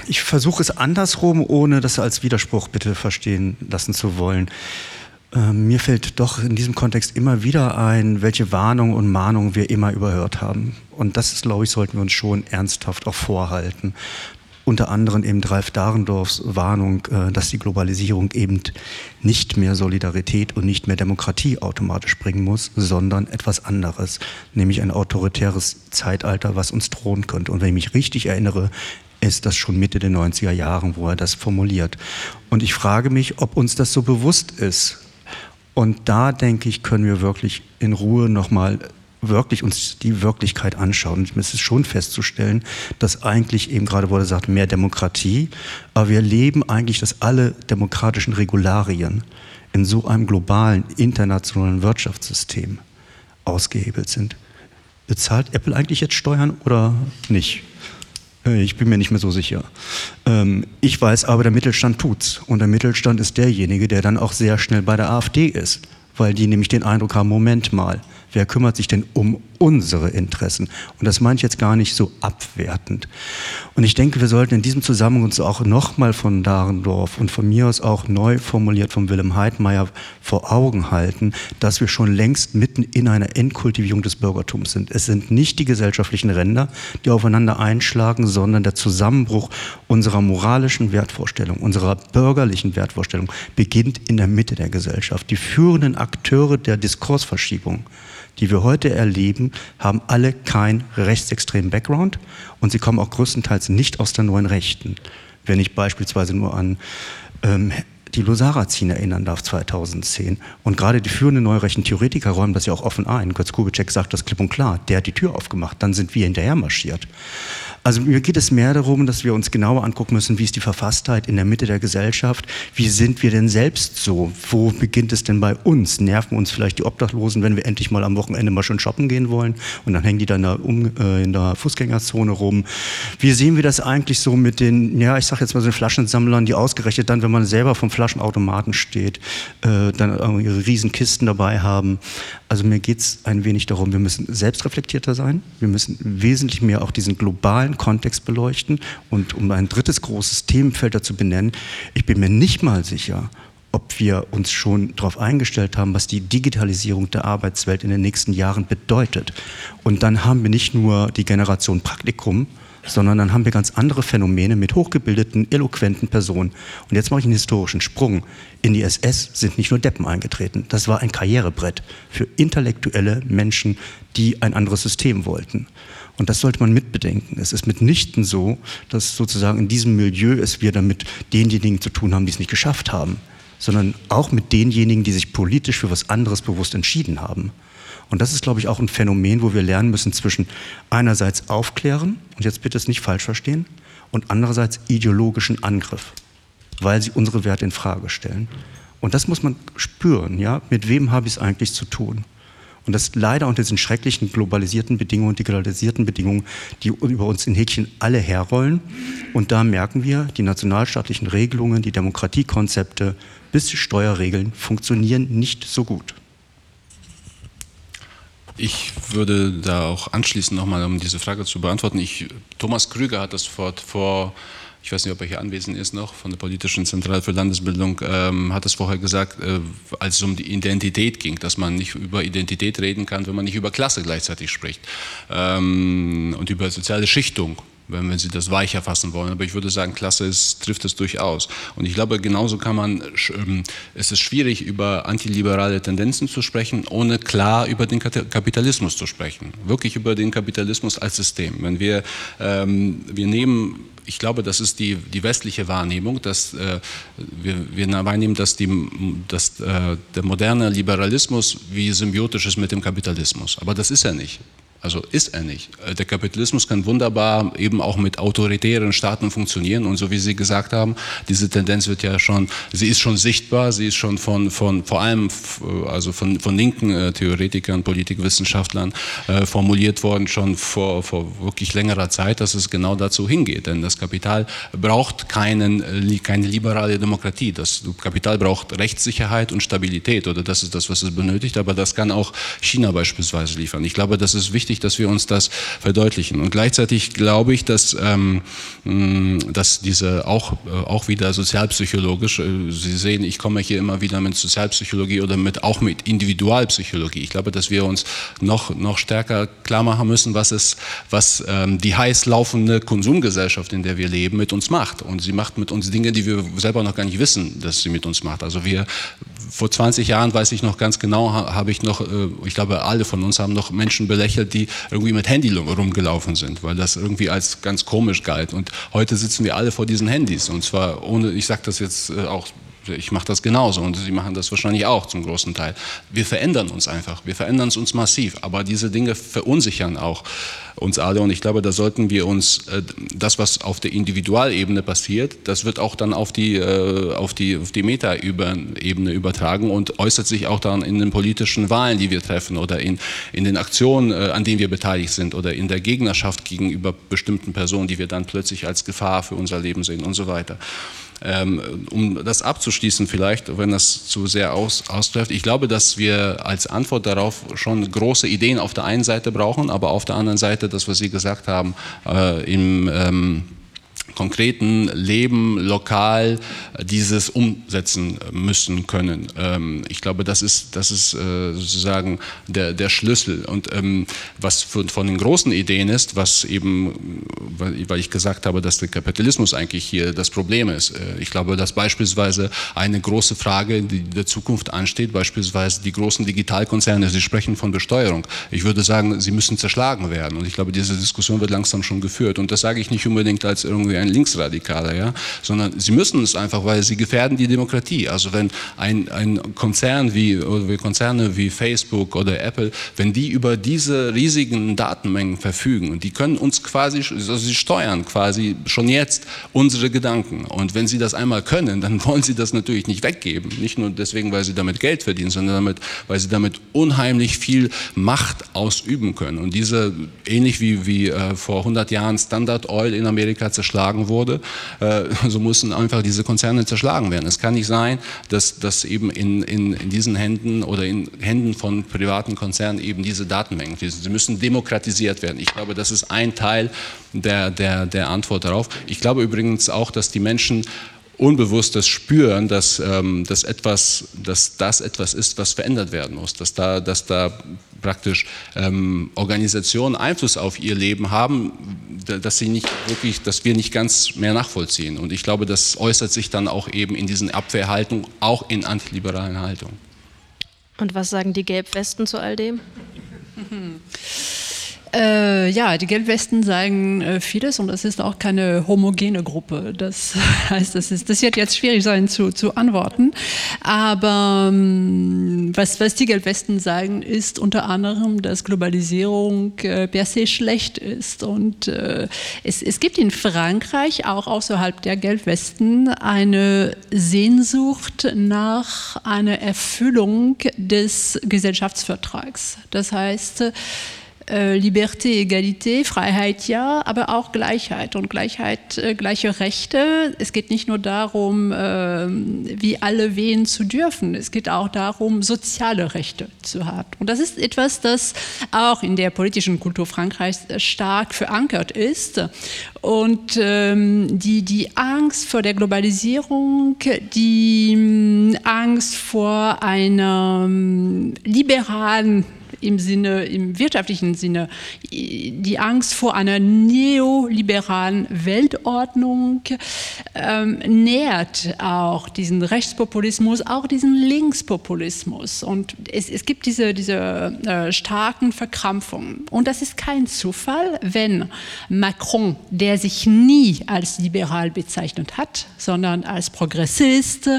Speaker 3: ich versuche es andersrum, ohne das als Widerspruch bitte verstehen lassen zu wollen. Ähm, mir fällt doch in diesem Kontext immer wieder ein, welche Warnungen und Mahnungen wir immer überhört haben. Und das, glaube ich, sollten wir uns schon ernsthaft auch vorhalten. Unter anderem eben Ralf Dahrendorfs Warnung, äh, dass die Globalisierung eben nicht mehr Solidarität und nicht mehr Demokratie automatisch bringen muss, sondern etwas anderes, nämlich ein autoritäres Zeitalter, was uns drohen könnte. Und wenn ich mich richtig erinnere, ist das schon Mitte der 90er Jahren, wo er das formuliert. Und ich frage mich, ob uns das so bewusst ist, und da denke ich, können wir wirklich in Ruhe nochmal wirklich uns die Wirklichkeit anschauen. Und es ist schon festzustellen, dass eigentlich eben gerade wurde gesagt, mehr Demokratie, aber wir leben eigentlich, dass alle demokratischen Regularien in so einem globalen, internationalen Wirtschaftssystem ausgehebelt sind. Bezahlt Apple eigentlich jetzt Steuern oder nicht? Ich bin mir nicht mehr so sicher. Ähm, ich weiß aber, der Mittelstand tut's. Und der Mittelstand ist derjenige, der dann auch sehr schnell bei der AfD ist, weil die nämlich den Eindruck haben, Moment mal, Wer kümmert sich denn um unsere Interessen? Und das meine ich jetzt gar nicht so abwertend. Und ich denke, wir sollten in diesem Zusammenhang uns auch nochmal von Dahrendorf und von mir aus auch neu formuliert von Willem Heidmeier vor Augen halten, dass wir schon längst mitten in einer Entkultivierung des Bürgertums sind. Es sind nicht die gesellschaftlichen Ränder, die aufeinander einschlagen, sondern der Zusammenbruch unserer moralischen Wertvorstellung, unserer bürgerlichen Wertvorstellung beginnt in der Mitte der Gesellschaft. Die führenden Akteure der Diskursverschiebung, die wir heute erleben, haben alle keinen rechtsextremen Background und sie kommen auch größtenteils nicht aus der neuen Rechten. Wenn ich beispielsweise nur an ähm, die Losara-Ziehen erinnern darf 2010. Und gerade die führenden neurechten Theoretiker räumen das ja auch offen ein. Götz Kubitschek sagt das klipp und klar. Der hat die Tür aufgemacht, dann sind wir hinterher marschiert. Also mir geht es mehr darum, dass wir uns genauer angucken müssen, wie ist die Verfasstheit in der Mitte der Gesellschaft, wie sind wir denn selbst so, wo beginnt es denn bei uns, nerven uns vielleicht die Obdachlosen, wenn wir endlich mal am Wochenende mal schon shoppen gehen wollen und dann hängen die dann da um, äh, in der Fußgängerzone rum. Wie sehen wir das eigentlich so mit den, ja ich sage jetzt mal so den Flaschensammlern, die ausgerechnet dann, wenn man selber vom Flaschenautomaten steht, äh, dann ihre riesen Kisten dabei haben. Also mir geht es ein wenig darum, wir müssen selbstreflektierter sein, wir müssen wesentlich mehr auch diesen globalen Kontext beleuchten. Und um ein drittes großes Themenfeld dazu benennen, ich bin mir nicht mal sicher, ob wir uns schon darauf eingestellt haben, was die Digitalisierung der Arbeitswelt in den nächsten Jahren bedeutet. Und dann haben wir nicht nur die Generation Praktikum, sondern dann haben wir ganz andere Phänomene mit hochgebildeten, eloquenten Personen. Und jetzt mache ich einen historischen Sprung. In die SS sind nicht nur Deppen eingetreten, das war ein Karrierebrett für intellektuelle Menschen, die ein anderes System wollten. Und das sollte man mitbedenken. Es ist mitnichten so, dass sozusagen in diesem Milieu es wir damit denjenigen zu tun haben, die es nicht geschafft haben, sondern auch mit denjenigen, die sich politisch für was anderes bewusst entschieden haben. Und das ist, glaube ich, auch ein Phänomen, wo wir lernen müssen zwischen einerseits Aufklären, und jetzt bitte es nicht falsch verstehen, und andererseits ideologischen Angriff, weil sie unsere Werte in Frage stellen. Und das muss man spüren, ja, mit wem habe ich es eigentlich zu tun? Und das leider unter diesen schrecklichen globalisierten Bedingungen, digitalisierten Bedingungen, die über uns in Häkchen alle herrollen. Und da merken wir, die nationalstaatlichen Regelungen, die Demokratiekonzepte bis Steuerregeln funktionieren nicht so gut.
Speaker 4: Ich würde da auch anschließen, nochmal, um diese Frage zu beantworten. Ich, Thomas Krüger hat das vor, vor ich weiß nicht, ob er hier anwesend ist noch, von der Politischen Zentrale für Landesbildung, ähm, hat es vorher gesagt, äh, als es um die Identität ging, dass man nicht über Identität reden kann, wenn man nicht über Klasse gleichzeitig spricht ähm, und über soziale Schichtung wenn, wenn Sie das weicher fassen wollen. Aber ich würde sagen, Klasse ist, trifft es durchaus. Und ich glaube, genauso kann man, ähm, es ist schwierig, über antiliberale Tendenzen zu sprechen, ohne klar über den Kapitalismus zu sprechen. Wirklich über den Kapitalismus als System. Wenn wir, ähm, wir nehmen ich glaube, das ist die, die westliche Wahrnehmung, dass äh, wir, wir wahrnehmen, dass, die, dass äh, der moderne Liberalismus wie symbiotisch ist mit dem Kapitalismus. Aber das ist er nicht. Also ist er nicht. Äh, der Kapitalismus kann wunderbar eben auch mit autoritären Staaten funktionieren und so wie Sie gesagt haben, diese Tendenz wird ja schon, sie ist schon sichtbar, sie ist schon von, von vor allem also von, von linken äh, Theoretikern, Politikwissenschaftlern äh, formuliert worden, schon vor, vor wirklich längerer Zeit, dass es genau dazu hingeht. Denn das Kapital braucht keinen, äh, keine liberale Demokratie. Das Kapital braucht Rechtssicherheit und Stabilität oder das ist das, was es benötigt, aber das kann auch China beispielsweise liefern. Ich glaube, das ist wichtig wichtig, dass wir uns das verdeutlichen. Und gleichzeitig glaube ich, dass, ähm, dass diese auch, äh, auch wieder sozialpsychologisch, äh, Sie sehen, ich komme hier immer wieder mit Sozialpsychologie oder mit, auch mit Individualpsychologie. Ich glaube, dass wir uns noch, noch stärker klar machen müssen, was, es, was ähm, die heiß laufende Konsumgesellschaft, in der wir leben, mit uns macht. Und sie macht mit uns Dinge, die wir selber noch gar nicht wissen, dass sie mit uns macht. Also wir vor 20 Jahren, weiß ich noch ganz genau, habe ich noch, äh, ich glaube, alle von uns haben noch Menschen belächelt, die irgendwie mit Handy rumgelaufen sind, weil das irgendwie als ganz komisch galt. Und heute sitzen wir alle vor diesen Handys und zwar ohne, ich sage das jetzt äh, auch ich mache das genauso und Sie machen das wahrscheinlich auch zum großen Teil. Wir verändern uns einfach, wir verändern uns massiv, aber diese Dinge verunsichern auch uns alle und ich glaube, da sollten wir uns äh, das, was auf der Individualebene passiert, das wird auch dann auf die, äh, auf die, auf die Metaebene übertragen und äußert sich auch dann in den politischen Wahlen, die wir treffen oder in, in den Aktionen, äh, an denen wir beteiligt sind oder in der Gegnerschaft gegenüber bestimmten Personen, die wir dann plötzlich als Gefahr für unser Leben sehen und so weiter. Ähm, um das abzuschließen vielleicht, wenn das zu sehr aus, ausläuft, ich glaube, dass wir als Antwort darauf schon große Ideen auf der einen Seite brauchen, aber auf der anderen Seite das, was Sie gesagt haben, äh, im ähm, konkreten Leben lokal dieses umsetzen müssen können. Ähm, ich glaube, das ist, das ist äh, sozusagen der, der Schlüssel. Und ähm, was von, von den großen Ideen ist, was eben, weil ich gesagt habe, dass der Kapitalismus eigentlich hier das Problem ist. Äh, ich glaube, dass beispielsweise eine große Frage, die der Zukunft ansteht, beispielsweise die großen Digitalkonzerne, Sie sprechen von Besteuerung. Ich würde sagen, sie müssen zerschlagen werden. Und ich glaube, diese Diskussion wird langsam schon geführt. Und das sage ich nicht unbedingt als irgendwie ein kein Linksradikaler, ja, sondern sie müssen es einfach, weil sie gefährden die Demokratie. Also wenn ein, ein Konzern wie, wie Konzerne wie Facebook oder Apple, wenn die über diese riesigen Datenmengen verfügen und die können uns quasi, also sie steuern quasi schon jetzt unsere Gedanken. Und wenn sie das einmal können, dann wollen sie das natürlich nicht weggeben. Nicht nur deswegen, weil sie damit Geld verdienen, sondern damit, weil sie damit unheimlich viel Macht ausüben können. Und diese, ähnlich wie, wie äh, vor 100 Jahren Standard Oil in Amerika zerschlagen zerschlagen wurde, äh, so müssen einfach diese Konzerne zerschlagen werden. Es kann nicht sein, dass, dass eben in, in, in diesen Händen oder in Händen von privaten Konzernen eben diese Datenmengen fließen. Sie müssen demokratisiert werden. Ich glaube, das ist ein Teil der, der, der Antwort darauf. Ich glaube übrigens auch, dass die Menschen unbewusst das spüren, dass, ähm, dass, etwas, dass das etwas ist, was verändert werden muss, dass da, dass da praktisch ähm, Organisationen Einfluss auf ihr Leben haben, dass sie nicht wirklich, dass wir nicht ganz mehr nachvollziehen. Und ich glaube, das äußert sich dann auch eben in diesen Abwehrhaltungen, auch in antiliberalen Haltungen.
Speaker 1: Und was sagen die Gelbwesten zu all dem?
Speaker 5: Äh, ja, die Gelbwesten sagen äh, vieles und es ist auch keine homogene Gruppe. Das heißt, das, ist, das wird jetzt schwierig sein zu, zu antworten. Aber ähm, was, was die Gelbwesten sagen, ist unter anderem, dass Globalisierung äh, per se schlecht ist. Und äh, es, es gibt in Frankreich auch außerhalb der Gelbwesten eine Sehnsucht nach einer Erfüllung des Gesellschaftsvertrags. Das heißt, äh, Liberté, Egalité, Freiheit ja, aber auch Gleichheit und Gleichheit, äh, gleiche Rechte. Es geht nicht nur darum, äh, wie alle wählen zu dürfen, es geht auch darum, soziale Rechte zu haben. Und das ist etwas, das auch in der politischen Kultur Frankreichs stark verankert ist. Und ähm, die, die Angst vor der Globalisierung, die ähm, Angst vor einer ähm, liberalen im Sinne, im wirtschaftlichen Sinne, die Angst vor einer neoliberalen Weltordnung ähm, nährt auch diesen Rechtspopulismus, auch diesen Linkspopulismus. Und es, es gibt diese, diese äh, starken Verkrampfungen. Und das ist kein Zufall, wenn Macron, der sich nie als liberal bezeichnet hat, sondern als Progressist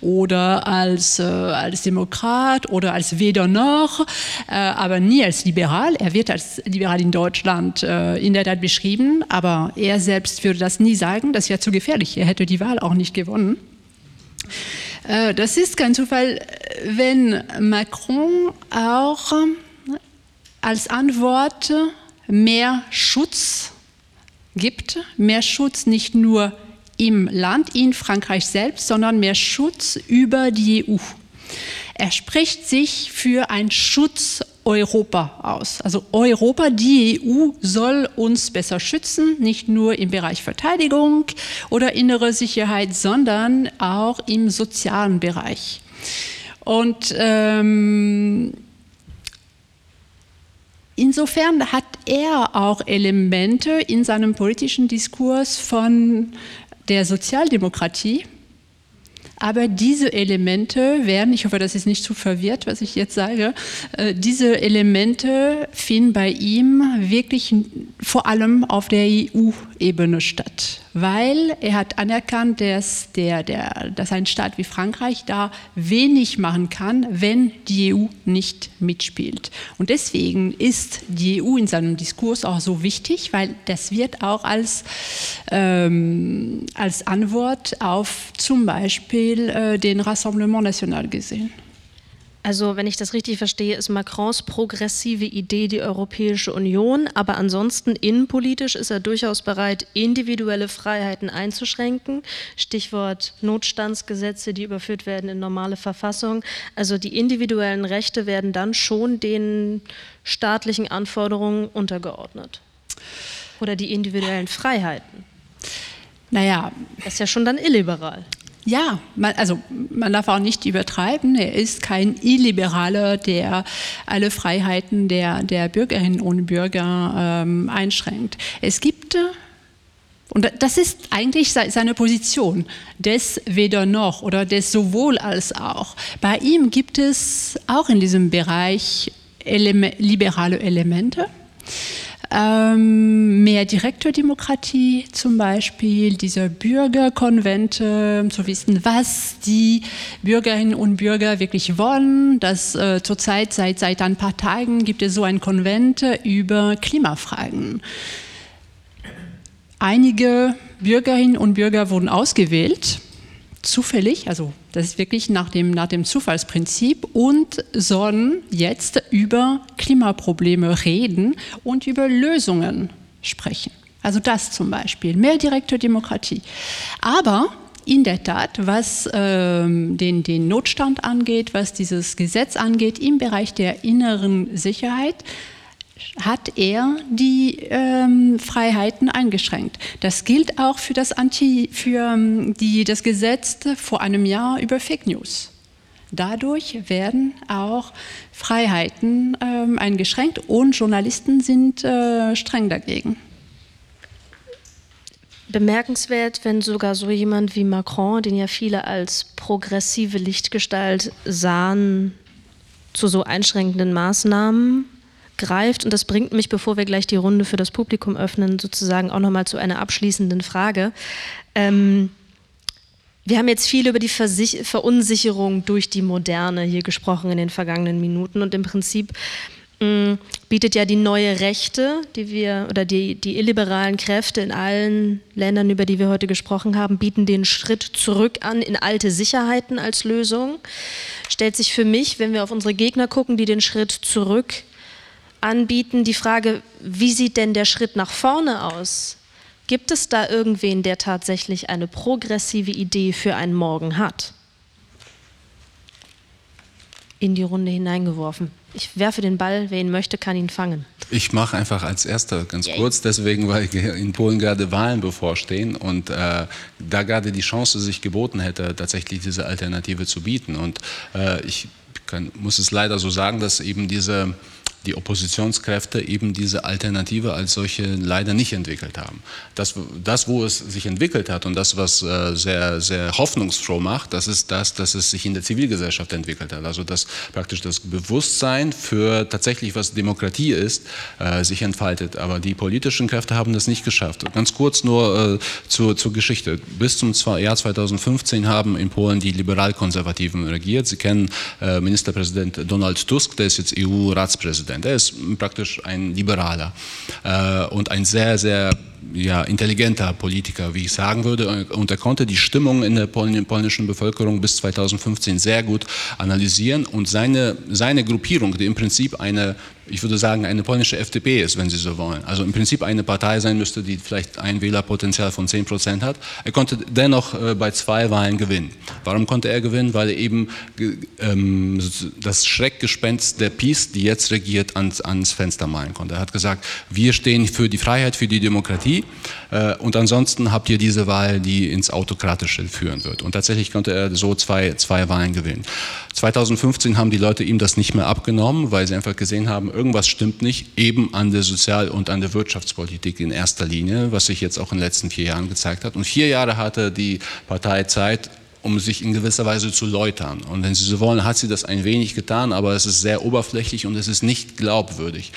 Speaker 5: oder als, äh, als Demokrat oder als Weder noch, äh, aber nie als liberal. Er wird als liberal in Deutschland äh, in der Tat beschrieben, aber er selbst würde das nie sagen. Das wäre zu gefährlich. Er hätte die Wahl auch nicht gewonnen. Äh, das ist kein Zufall, wenn Macron auch als Antwort mehr Schutz gibt, mehr Schutz nicht nur im Land, in Frankreich selbst, sondern mehr Schutz über die EU. Er spricht sich für einen Schutz Europa aus. Also Europa, die EU soll uns besser schützen, nicht nur im Bereich Verteidigung oder innere Sicherheit, sondern auch im sozialen Bereich. Und ähm, insofern hat er auch Elemente in seinem politischen Diskurs von der Sozialdemokratie, aber diese Elemente werden, ich hoffe, das ist nicht zu verwirrt, was ich jetzt sage, äh, diese Elemente finden bei ihm wirklich vor allem auf der EU-Ebene statt weil er hat anerkannt, dass, der, der, dass ein Staat wie Frankreich da wenig machen kann, wenn die EU nicht mitspielt. Und deswegen ist die EU in seinem Diskurs auch so wichtig, weil das wird auch als, ähm, als Antwort auf zum Beispiel äh, den Rassemblement National gesehen.
Speaker 1: Also, wenn ich das richtig verstehe, ist Macrons progressive Idee die Europäische Union, aber ansonsten innenpolitisch ist er durchaus bereit, individuelle Freiheiten einzuschränken. Stichwort Notstandsgesetze, die überführt werden in normale Verfassung. Also die individuellen Rechte werden dann schon den staatlichen Anforderungen untergeordnet. Oder die individuellen Freiheiten.
Speaker 5: Naja.
Speaker 1: Das ist ja schon dann illiberal.
Speaker 5: Ja, man, also man darf auch nicht übertreiben. Er ist kein Illiberaler, der alle Freiheiten der, der Bürgerinnen und Bürger ähm, einschränkt. Es gibt, äh, und das ist eigentlich seine Position, des weder noch oder des sowohl als auch. Bei ihm gibt es auch in diesem Bereich Ele liberale Elemente. Ähm, mehr direkte Demokratie zum Beispiel, diese Bürgerkonvente, zu wissen, was die Bürgerinnen und Bürger wirklich wollen. Das äh, zurzeit seit, seit ein paar Tagen gibt es so ein Konvent über Klimafragen. Einige Bürgerinnen und Bürger wurden ausgewählt zufällig, also das ist wirklich nach dem, nach dem Zufallsprinzip und sollen jetzt über Klimaprobleme reden und über Lösungen sprechen. Also das zum Beispiel, mehr direkte Demokratie. Aber in der Tat, was ähm, den, den Notstand angeht, was dieses Gesetz angeht im Bereich der inneren Sicherheit, hat er die ähm, Freiheiten eingeschränkt. Das gilt auch für das, Anti, für, ähm, die, das Gesetz vor einem Jahr über Fake News. Dadurch werden auch Freiheiten ähm, eingeschränkt und Journalisten sind äh, streng dagegen.
Speaker 1: Bemerkenswert, wenn sogar so jemand wie Macron, den ja viele als progressive Lichtgestalt sahen, zu so einschränkenden Maßnahmen greift. Und das bringt mich, bevor wir gleich die Runde für das Publikum öffnen, sozusagen auch nochmal zu einer abschließenden Frage. Ähm, wir haben jetzt viel über die Versich Verunsicherung durch die Moderne hier gesprochen in den vergangenen Minuten und im Prinzip mm, bietet ja die neue Rechte, die wir oder die, die illiberalen Kräfte in allen Ländern, über die wir heute gesprochen haben, bieten den Schritt zurück an in alte Sicherheiten als Lösung. Stellt sich für mich, wenn wir auf unsere Gegner gucken, die den Schritt zurück anbieten. Die Frage, wie sieht denn der Schritt nach vorne aus? Gibt es da irgendwen, der tatsächlich eine progressive Idee für einen Morgen hat? In die Runde hineingeworfen. Ich werfe den Ball, wer ihn möchte, kann ihn fangen.
Speaker 4: Ich mache einfach als Erster ganz Yay. kurz, deswegen, weil in Polen gerade Wahlen bevorstehen und äh, da gerade die Chance sich geboten hätte, tatsächlich diese Alternative zu bieten. Und äh, ich kann, muss es leider so sagen, dass eben diese die Oppositionskräfte eben diese Alternative als solche leider nicht entwickelt haben. Das, das wo es sich entwickelt hat und das, was äh, sehr, sehr hoffnungsfroh macht, das ist das, dass es sich in der Zivilgesellschaft entwickelt hat. Also dass praktisch das Bewusstsein für tatsächlich, was Demokratie ist, äh, sich entfaltet. Aber die politischen Kräfte haben das nicht geschafft. Ganz kurz nur äh, zur, zur Geschichte. Bis zum Jahr 2015 haben in Polen die Liberal-Konservativen regiert. Sie kennen äh, Ministerpräsident Donald Tusk, der ist jetzt EU-Ratspräsident. Präsident. Er ist praktisch ein Liberaler äh, und ein sehr, sehr ja, intelligenter Politiker, wie ich sagen würde. Und er konnte die Stimmung in der polnischen Bevölkerung bis 2015 sehr gut analysieren. Und seine, seine Gruppierung, die im Prinzip eine ich würde sagen, eine polnische FDP ist, wenn Sie so wollen. Also im Prinzip eine Partei sein müsste, die vielleicht ein Wählerpotenzial von 10 Prozent hat. Er konnte dennoch äh, bei zwei Wahlen gewinnen. Warum konnte er gewinnen? Weil er eben ähm, das Schreckgespenst der PiS, die jetzt regiert, ans Fenster malen konnte. Er hat gesagt, wir stehen für die Freiheit, für die Demokratie äh, und ansonsten habt ihr diese Wahl, die ins Autokratische führen wird. Und tatsächlich konnte er so zwei, zwei Wahlen gewinnen. 2015 haben die Leute ihm das nicht mehr abgenommen, weil sie einfach gesehen haben, irgendwas stimmt nicht, eben an der Sozial- und an der Wirtschaftspolitik in erster Linie, was sich jetzt auch in den letzten vier Jahren gezeigt hat. Und vier Jahre hatte die Partei Zeit, um sich in gewisser Weise zu läutern. Und wenn Sie so wollen, hat sie das ein wenig getan, aber es ist sehr oberflächlich und es ist nicht glaubwürdig.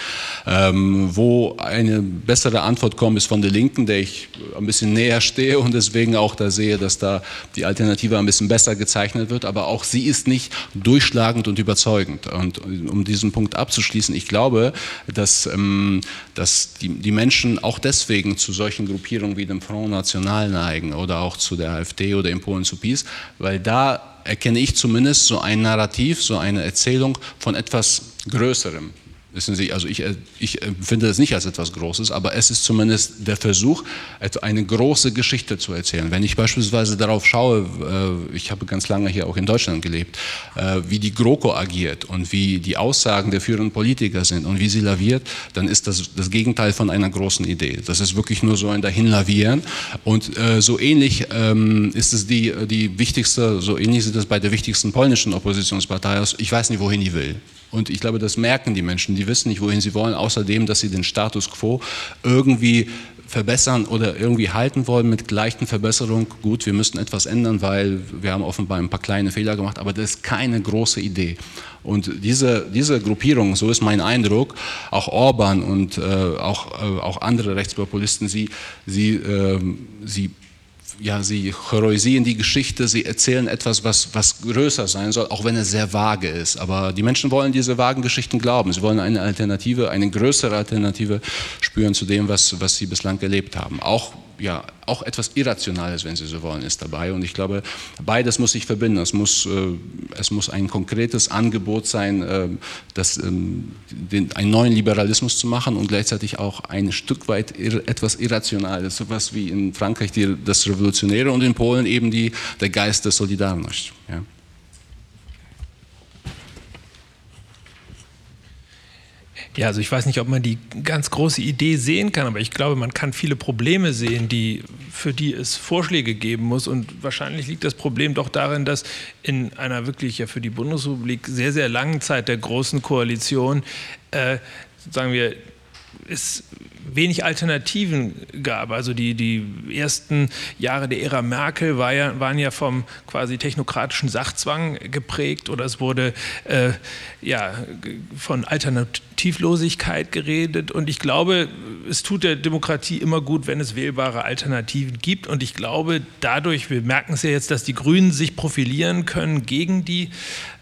Speaker 4: Ähm, wo eine bessere Antwort kommt, ist von der Linken, der ich ein bisschen näher stehe und deswegen auch da sehe, dass da die Alternative ein bisschen besser gezeichnet wird, aber auch sie ist nicht durchschlagend und überzeugend. Und um diesen Punkt abzuschließen, ich glaube, dass, ähm, dass die, die Menschen auch deswegen zu solchen Gruppierungen wie dem Front National neigen oder auch zu der AfD oder in Polen zu PiS, weil da erkenne ich zumindest so ein Narrativ, so eine Erzählung von etwas Größerem. Wissen Sie, also ich, äh, ich empfinde das nicht als etwas Großes, aber es ist zumindest der Versuch, eine große Geschichte zu erzählen. Wenn ich beispielsweise darauf schaue, äh, ich habe ganz lange hier auch in Deutschland gelebt, äh, wie die GroKo agiert und wie die Aussagen der führenden Politiker sind und wie sie laviert, dann ist das das Gegenteil von einer großen Idee. Das ist wirklich nur so ein Dahinlavieren und so ähnlich ähm, ist es die, die wichtigste, so ähnlich ist es bei der wichtigsten polnischen Oppositionspartei Ich weiß nicht, wohin die will. Und ich glaube, das merken die Menschen. Die wissen nicht, wohin sie wollen, außerdem, dass sie den Status quo irgendwie verbessern oder irgendwie halten wollen mit leichten Verbesserungen. Gut, wir müssen etwas ändern, weil wir haben offenbar ein paar kleine Fehler gemacht, aber das ist keine große Idee. Und diese, diese Gruppierung, so ist mein Eindruck, auch Orban und äh, auch, äh, auch andere Rechtspopulisten, sie, sie, äh, sie ja, sie heroisieren die Geschichte, sie erzählen etwas, was, was größer sein soll, auch wenn es sehr vage ist. Aber die Menschen wollen diese vagen Geschichten glauben. Sie wollen eine Alternative, eine größere Alternative spüren zu dem, was, was sie bislang erlebt haben. Auch ja, auch etwas Irrationales, wenn Sie so wollen, ist dabei. Und ich glaube, beides muss sich verbinden. Es muss, äh, es muss ein konkretes Angebot sein, äh, das, ähm, den, einen neuen Liberalismus zu machen und gleichzeitig auch ein Stück weit ir etwas Irrationales, sowas wie in Frankreich die, das Revolutionäre und in Polen eben die, der Geist der Solidarność. Ja.
Speaker 2: Ja, also ich weiß nicht, ob man die ganz große Idee sehen kann, aber ich glaube, man kann viele Probleme sehen, die, für die es Vorschläge geben muss. Und wahrscheinlich liegt das Problem doch darin, dass in einer wirklich ja für die Bundesrepublik sehr, sehr langen Zeit der Großen Koalition, äh, sagen wir, es wenig Alternativen gab. Also die, die ersten Jahre der Ära Merkel war ja, waren ja vom quasi technokratischen Sachzwang geprägt oder es wurde äh, ja, von Alternativlosigkeit geredet. Und ich glaube, es tut der Demokratie immer gut, wenn es wählbare Alternativen gibt. Und ich glaube, dadurch, wir merken es ja jetzt, dass die Grünen sich profilieren können gegen die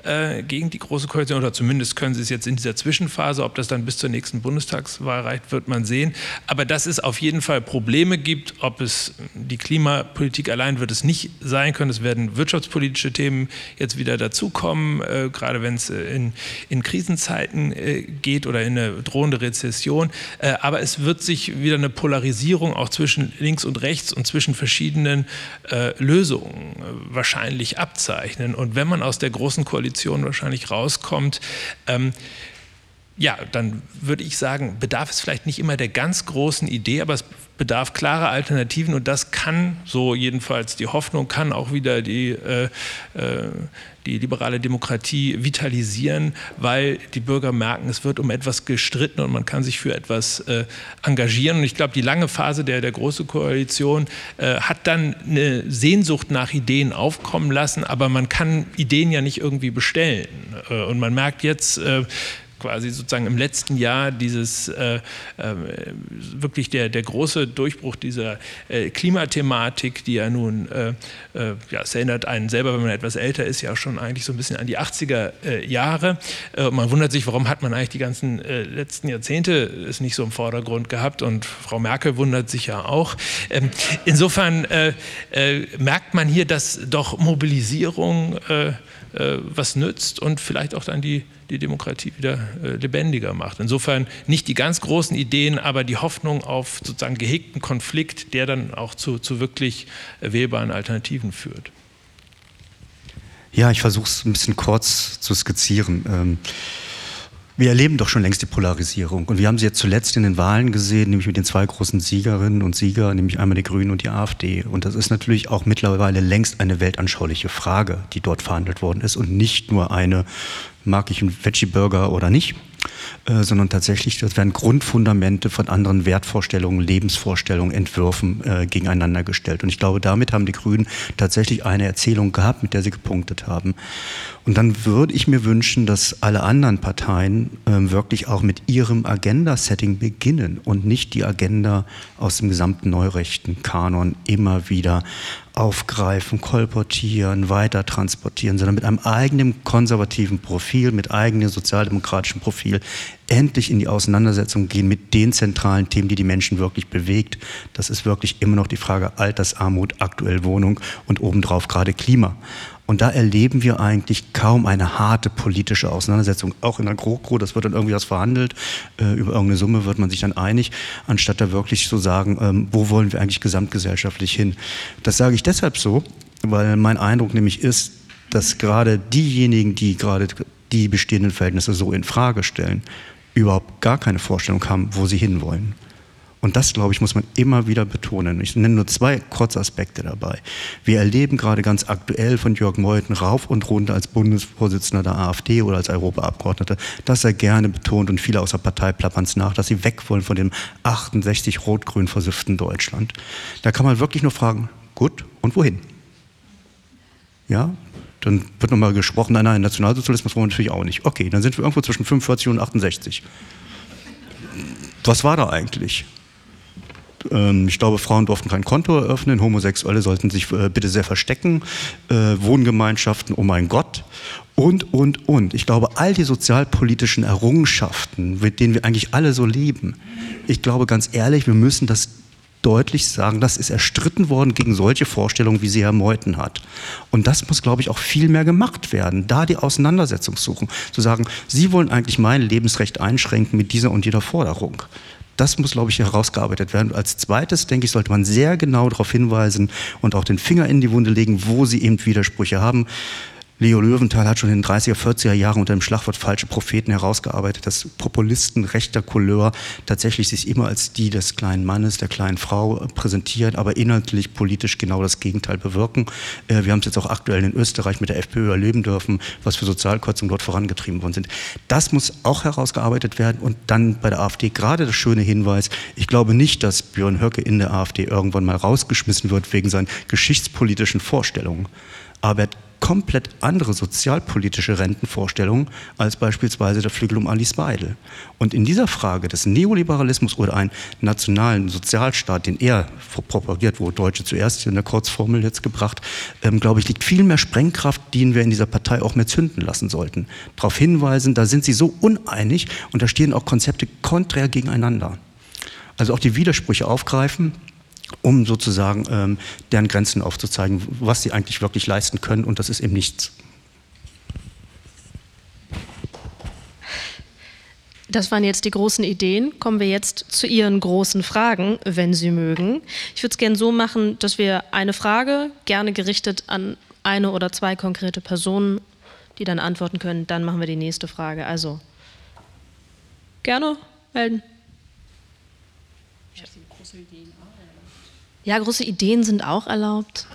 Speaker 2: äh, gegen die Große Koalition oder zumindest können sie es jetzt in dieser Zwischenphase, ob das dann bis zur nächsten Bundestagswahl reicht, wird man sehen. Aber dass es auf jeden Fall Probleme gibt, ob es die Klimapolitik allein wird es nicht sein können. Es werden wirtschaftspolitische Themen jetzt wieder dazukommen, äh, gerade wenn es äh, in, in Krisenzeiten äh, geht oder in eine drohende Rezession. Äh, aber es wird sich wieder eine Polarisierung auch zwischen links und rechts und zwischen verschiedenen äh, Lösungen wahrscheinlich abzeichnen. Und wenn man aus der Großen Koalition Koalition wahrscheinlich rauskommt. Ähm, ja, dann würde ich sagen, bedarf es vielleicht nicht immer der ganz großen Idee, aber es bedarf klarer Alternativen und das kann, so jedenfalls die Hoffnung, kann auch wieder die, äh, äh, die liberale Demokratie vitalisieren, weil die Bürger merken, es wird um etwas gestritten und man kann sich für etwas äh, engagieren. Und ich glaube, die lange Phase der, der Großen Koalition äh, hat dann eine Sehnsucht nach Ideen aufkommen lassen, aber man kann Ideen ja nicht irgendwie bestellen. Äh, und man merkt jetzt, äh, quasi sozusagen im letzten Jahr dieses äh, äh, wirklich der, der große Durchbruch dieser äh, Klimathematik, die ja nun, äh, äh, ja, es erinnert einen selber, wenn man etwas älter ist, ja schon eigentlich so ein bisschen an die 80er äh, Jahre. man wundert sich, warum hat man eigentlich die ganzen letzten Jahrzehnte es nicht so im Vordergrund gehabt und Frau Merkel wundert sich ja auch. Ähm, insofern merkt man hier, dass doch Mobilisierung was nützt und vielleicht auch dann die die Demokratie wieder äh, lebendiger macht. Insofern nicht die ganz großen Ideen, aber die Hoffnung auf sozusagen gehegten Konflikt, der dann auch zu, zu wirklich äh, wählbaren Alternativen führt.
Speaker 3: Ja, ich versuche es ein bisschen kurz zu skizzieren. Ähm wir erleben doch schon längst die Polarisierung. Und wir haben sie jetzt zuletzt in den Wahlen gesehen, nämlich mit den zwei großen Siegerinnen und Sieger, nämlich einmal die Grünen und die AfD. Und das ist natürlich auch mittlerweile längst eine weltanschauliche Frage, die dort verhandelt worden ist und nicht nur eine, mag ich einen Veggie-Burger oder nicht, äh, sondern tatsächlich, das werden Grundfundamente von anderen Wertvorstellungen, Lebensvorstellungen, Entwürfen äh, gegeneinander gestellt. Und ich glaube, damit haben die Grünen tatsächlich eine Erzählung gehabt, mit der sie gepunktet haben. Und dann würde ich mir wünschen, dass alle anderen Parteien äh, wirklich auch mit ihrem Agenda-Setting beginnen und nicht die Agenda aus dem gesamten neurechten Kanon immer wieder aufgreifen, kolportieren, weiter transportieren, sondern mit einem eigenen konservativen Profil, mit eigenem sozialdemokratischen Profil endlich in die Auseinandersetzung gehen mit den zentralen Themen, die die Menschen wirklich bewegt. Das ist wirklich immer noch die Frage Altersarmut, aktuell Wohnung und obendrauf gerade Klima. Und da erleben wir eigentlich kaum eine harte politische Auseinandersetzung. Auch in der GroKo, das wird dann irgendwie was verhandelt, äh, über irgendeine Summe wird man sich dann einig, anstatt da wirklich zu sagen, ähm, wo wollen wir eigentlich gesamtgesellschaftlich hin. Das sage ich deshalb so, weil mein Eindruck nämlich ist, dass gerade diejenigen, die gerade die bestehenden Verhältnisse so in Frage stellen, überhaupt gar keine Vorstellung haben, wo sie hinwollen. Und das, glaube ich, muss man immer wieder betonen. Ich nenne nur zwei kurze Aspekte dabei. Wir erleben gerade ganz aktuell von Jörg Meuthen rauf und runter als Bundesvorsitzender der AfD oder als Europaabgeordneter, dass er gerne betont und viele außer Partei plappern es nach, dass sie weg wollen von dem 68 rot-grün versifften Deutschland. Da kann man wirklich nur fragen, gut, und wohin? Ja, dann wird nochmal gesprochen, nein, nein, Nationalsozialismus wollen wir natürlich auch nicht. Okay, dann sind wir irgendwo zwischen 45 und 68. Was war da eigentlich? Ähm, ich glaube, Frauen durften kein Konto eröffnen, Homosexuelle sollten sich äh, bitte sehr verstecken, äh, Wohngemeinschaften, oh mein Gott, und, und, und. Ich glaube, all die sozialpolitischen Errungenschaften, mit denen wir eigentlich alle so leben, ich glaube ganz ehrlich, wir müssen das deutlich sagen, das ist erstritten worden gegen solche Vorstellungen, wie sie Herr Meuthen hat. Und das muss, glaube ich, auch viel mehr gemacht werden, da die Auseinandersetzung suchen, zu sagen, Sie wollen eigentlich mein Lebensrecht einschränken mit dieser und jeder Forderung. Das muss, glaube ich, herausgearbeitet werden. Als zweites, denke ich, sollte man sehr genau darauf hinweisen und auch den Finger in die Wunde legen, wo sie eben Widersprüche haben. Leo Löwenthal hat schon in den 30er, 40er Jahren unter dem Schlagwort falsche Propheten herausgearbeitet, dass Populisten rechter Couleur tatsächlich sich immer als die des kleinen Mannes, der kleinen Frau präsentieren, aber inhaltlich politisch genau das Gegenteil bewirken. Äh, wir haben es jetzt auch aktuell in Österreich mit der FPÖ erleben dürfen, was für Sozialkürzungen dort vorangetrieben worden sind. Das muss auch herausgearbeitet werden und dann bei der AfD gerade das schöne Hinweis, ich glaube nicht, dass Björn Höcke in der AfD irgendwann mal rausgeschmissen wird wegen seinen geschichtspolitischen Vorstellungen. Aber er komplett andere sozialpolitische Rentenvorstellungen als beispielsweise der Flügel um Alice Weidel. Und in dieser Frage des Neoliberalismus oder einen nationalen Sozialstaat, den er propagiert, wo Deutsche zuerst in der Kurzformel jetzt gebracht, ähm, glaube ich, liegt viel mehr Sprengkraft, den wir in dieser Partei auch mehr zünden lassen sollten. Darauf hinweisen, da sind sie so uneinig und da stehen auch Konzepte konträr gegeneinander. Also auch die Widersprüche aufgreifen, um sozusagen ähm, deren Grenzen aufzuzeigen, was sie eigentlich wirklich leisten können und das ist eben nichts.
Speaker 1: Das waren jetzt die großen Ideen. Kommen wir jetzt zu Ihren großen Fragen, wenn Sie mögen. Ich würde es gerne so machen, dass wir eine Frage, gerne gerichtet an eine oder zwei konkrete Personen, die dann antworten können. Dann machen wir die nächste Frage. Also, gerne melden. Ich habe große Ideen. Ja, große Ideen sind auch erlaubt.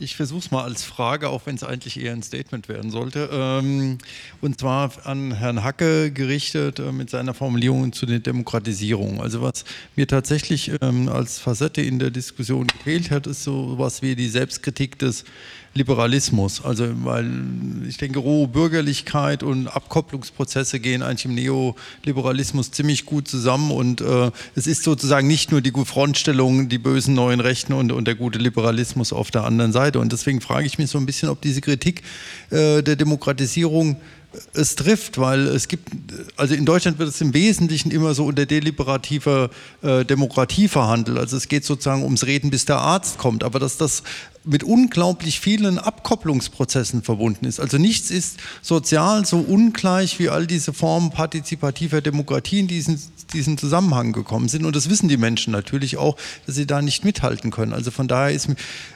Speaker 6: Ich versuche es mal als Frage, auch wenn es eigentlich eher ein Statement werden sollte. Ähm, und zwar an Herrn Hacke gerichtet äh, mit seiner Formulierung zu der Demokratisierung. Also was mir tatsächlich ähm, als Facette in der Diskussion gefehlt hat, ist so was wie die Selbstkritik des Liberalismus. Also, weil ich denke, rohe Bürgerlichkeit und Abkopplungsprozesse gehen eigentlich im Neoliberalismus ziemlich gut zusammen und äh, es ist sozusagen nicht nur die Frontstellung, die bösen neuen Rechten und, und der gute Liberalismus auf der anderen Seite. Und deswegen frage ich mich so ein bisschen, ob diese Kritik äh, der Demokratisierung es trifft, weil es gibt, also in Deutschland wird es im Wesentlichen immer so unter deliberativer äh, Demokratie verhandelt. Also es geht sozusagen ums Reden, bis der Arzt kommt. Aber dass das mit unglaublich vielen Abkopplungsprozessen verbunden ist. Also nichts ist sozial so ungleich wie all diese Formen partizipativer Demokratie in diesen, diesen Zusammenhang gekommen sind. Und das wissen die Menschen natürlich auch, dass sie da nicht mithalten können. Also von daher ist,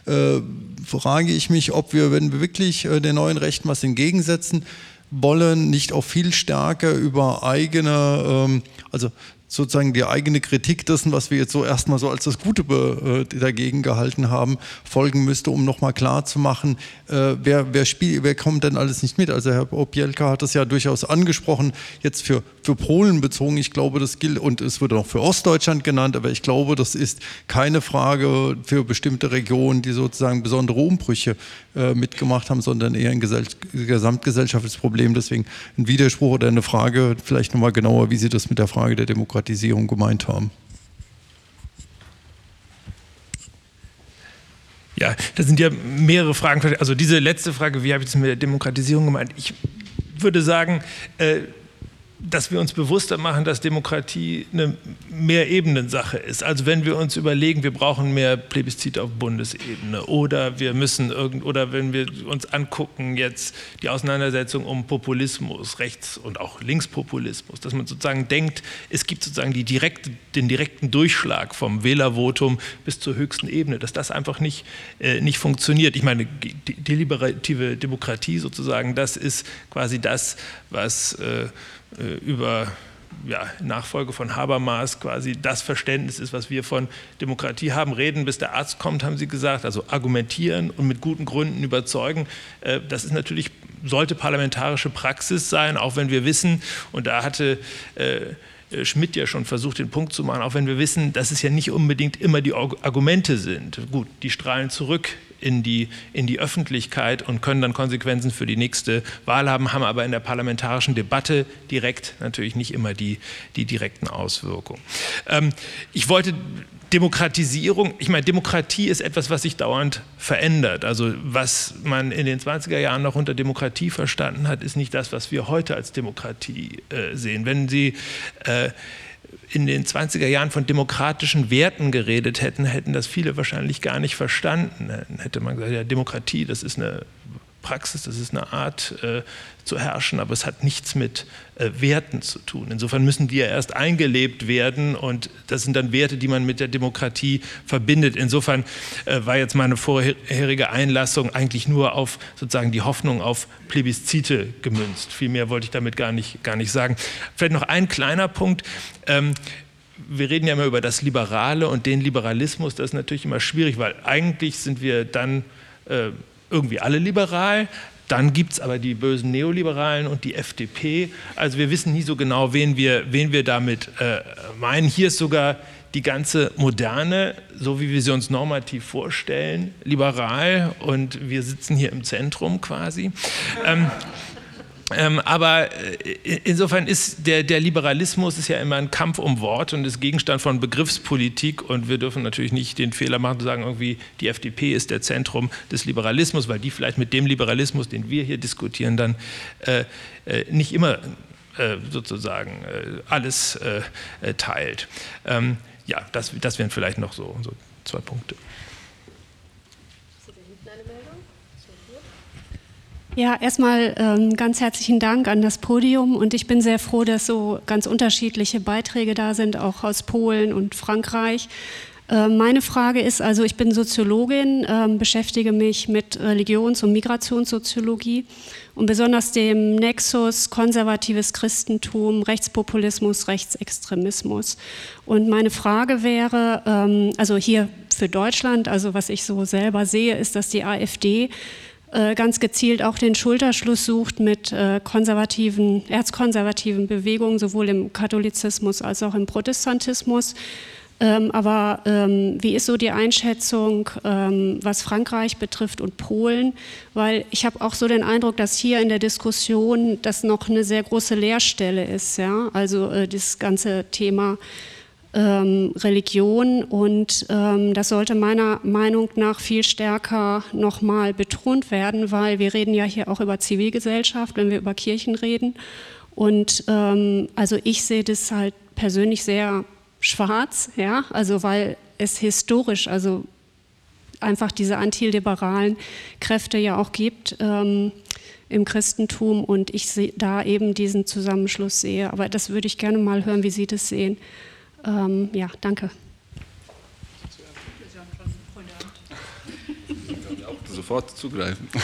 Speaker 6: äh, frage ich mich, ob wir, wenn wir wirklich äh, den neuen Rechten was entgegensetzen, wollen nicht auch viel stärker über eigene, ähm, also sozusagen die eigene Kritik dessen, was wir jetzt so erstmal so als das Gute äh, dagegen gehalten haben, folgen müsste, um nochmal klar zu machen, äh, wer, wer, spielt, wer kommt denn alles nicht mit. Also Herr Opielka hat das ja durchaus angesprochen, jetzt für, für Polen bezogen. Ich glaube, das gilt, und es wurde auch für Ostdeutschland genannt, aber ich glaube, das ist keine Frage für bestimmte Regionen, die sozusagen besondere Umbrüche äh, mitgemacht haben, sondern eher ein gesamtgesellschaftliches Problem. Deswegen ein Widerspruch oder eine Frage, vielleicht nochmal genauer, wie Sie das mit der Frage der Demokratie Demokratisierung gemeint haben.
Speaker 2: Ja, da sind ja mehrere Fragen. Also diese letzte Frage, wie habe ich das mit der Demokratisierung gemeint? Ich würde sagen, äh, dass wir uns bewusster machen, dass Demokratie eine Mehrebenensache ist. Also wenn wir uns überlegen, wir brauchen mehr Plebiszit auf Bundesebene oder wir müssen irgend oder wenn wir uns angucken jetzt die Auseinandersetzung um Populismus, Rechts- und auch Linkspopulismus, dass man sozusagen denkt, es gibt sozusagen die direkte, den direkten Durchschlag vom Wählervotum bis zur höchsten Ebene, dass das einfach nicht, äh, nicht funktioniert. Ich meine, deliberative Demokratie sozusagen, das ist quasi das, was äh, äh, über ja, Nachfolge von Habermas quasi das Verständnis ist, was wir von Demokratie haben. Reden, bis der Arzt kommt, haben Sie gesagt, also argumentieren und mit guten Gründen überzeugen. Äh, das ist natürlich, sollte parlamentarische Praxis sein, auch wenn wir wissen, und da hatte äh, Schmidt ja schon versucht, den Punkt zu machen, auch wenn wir wissen, dass es ja nicht unbedingt immer die Argumente sind. Gut, die strahlen zurück in die, in die Öffentlichkeit und können dann Konsequenzen für die nächste Wahl haben, haben aber in der parlamentarischen Debatte direkt natürlich nicht immer die, die direkten Auswirkungen. Ähm, ich wollte Demokratisierung, ich meine, Demokratie ist etwas, was sich dauernd verändert. Also was man in den 20er Jahren noch unter Demokratie verstanden hat, ist nicht das, was wir heute als Demokratie äh, sehen. Wenn Sie äh, in den 20er Jahren von demokratischen Werten geredet hätten, hätten das viele wahrscheinlich gar nicht verstanden. Dann hätte man gesagt, ja, Demokratie, das ist eine Praxis, das ist eine Art äh, zu herrschen, aber es hat nichts mit äh, Werten zu tun. Insofern müssen die ja erst eingelebt werden und das sind dann Werte, die man mit der Demokratie verbindet. Insofern äh, war jetzt meine vorherige Einlassung eigentlich nur auf sozusagen die Hoffnung auf Plebiszite gemünzt. Viel mehr wollte ich damit gar nicht, gar nicht sagen. Vielleicht noch ein kleiner Punkt. Ähm, wir reden ja immer über das Liberale und den Liberalismus. Das ist natürlich immer schwierig, weil eigentlich sind wir dann äh, irgendwie alle liberal. Dann gibt es aber die bösen Neoliberalen und die FDP. Also wir wissen nie so genau, wen wir, wen wir damit äh, meinen. Hier ist sogar die ganze Moderne, so wie wir sie uns normativ vorstellen, liberal und wir sitzen hier im Zentrum quasi. Ähm, ähm, aber äh, insofern ist der, der, Liberalismus ist ja immer ein Kampf um Wort und ist Gegenstand von Begriffspolitik und wir dürfen natürlich nicht den Fehler machen zu sagen, irgendwie die FDP ist der Zentrum des Liberalismus, weil die vielleicht mit dem Liberalismus, den wir hier diskutieren, dann äh, äh, nicht immer äh, sozusagen äh, alles äh, teilt. Ähm, ja, das, das wären vielleicht noch so, so zwei Punkte.
Speaker 7: Ja, erstmal ähm, ganz herzlichen Dank an das Podium und ich bin sehr froh, dass so ganz unterschiedliche Beiträge da sind, auch aus Polen und Frankreich. Äh, meine Frage ist also, ich bin Soziologin, äh, beschäftige mich mit Religions- und Migrationssoziologie und besonders dem Nexus konservatives Christentum, Rechtspopulismus, Rechtsextremismus. Und meine Frage wäre, ähm, also hier für Deutschland, also was ich so selber sehe, ist, dass die AfD ganz gezielt auch den Schulterschluss sucht mit äh, konservativen, erzkonservativen Bewegungen, sowohl im Katholizismus als auch im Protestantismus. Ähm, aber ähm, wie ist so die Einschätzung, ähm, was Frankreich betrifft und Polen? Weil ich habe auch so den Eindruck, dass hier in der Diskussion das noch eine sehr große Leerstelle ist. Ja? Also äh, das ganze Thema ähm, Religion und ähm, das sollte meiner Meinung nach viel stärker nochmal betont werden, weil wir reden ja hier auch über Zivilgesellschaft, wenn wir über Kirchen reden und ähm, also ich sehe das halt persönlich sehr schwarz, ja, also weil es historisch, also einfach diese antiliberalen Kräfte ja auch gibt ähm, im Christentum und ich da eben diesen Zusammenschluss sehe. Aber das würde ich gerne mal hören, wie Sie das sehen. Ähm, ja, danke.
Speaker 4: Sofort zugreifen.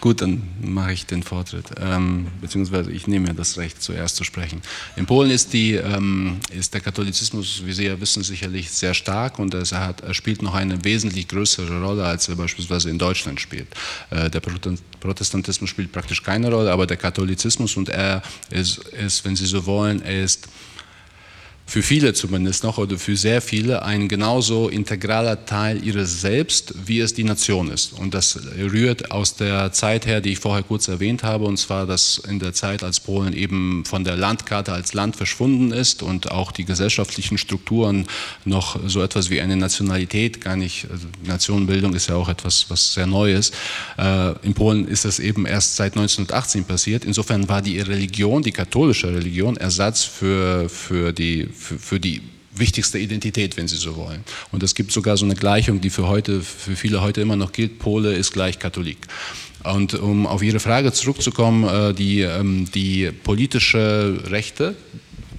Speaker 4: Gut, dann mache ich den Vortritt, ähm, beziehungsweise ich nehme mir das Recht, zuerst zu sprechen. In Polen ist, die, ähm, ist der Katholizismus, wie Sie ja wissen, sicherlich sehr stark und es hat, er spielt noch eine wesentlich größere Rolle, als er beispielsweise in Deutschland spielt. Äh, der Protestantismus spielt praktisch keine Rolle, aber der Katholizismus und er ist, ist wenn Sie so wollen, er ist für viele zumindest noch oder für sehr viele ein genauso integraler Teil ihres Selbst, wie es die Nation ist. Und das rührt aus der Zeit her, die ich vorher kurz erwähnt habe, und zwar, dass in der Zeit, als Polen eben von der Landkarte als Land verschwunden ist und auch die gesellschaftlichen Strukturen noch so etwas wie eine Nationalität gar nicht, also Nationenbildung ist ja auch etwas, was sehr neu ist. Äh, in Polen ist das eben erst seit 1918 passiert. Insofern war die Religion, die katholische Religion, Ersatz für, für die für, für die wichtigste Identität, wenn Sie so wollen. Und es gibt sogar so eine Gleichung, die für heute, für viele heute immer noch gilt: Pole ist gleich Katholik. Und um auf Ihre Frage zurückzukommen, äh, die, ähm, die politische Rechte,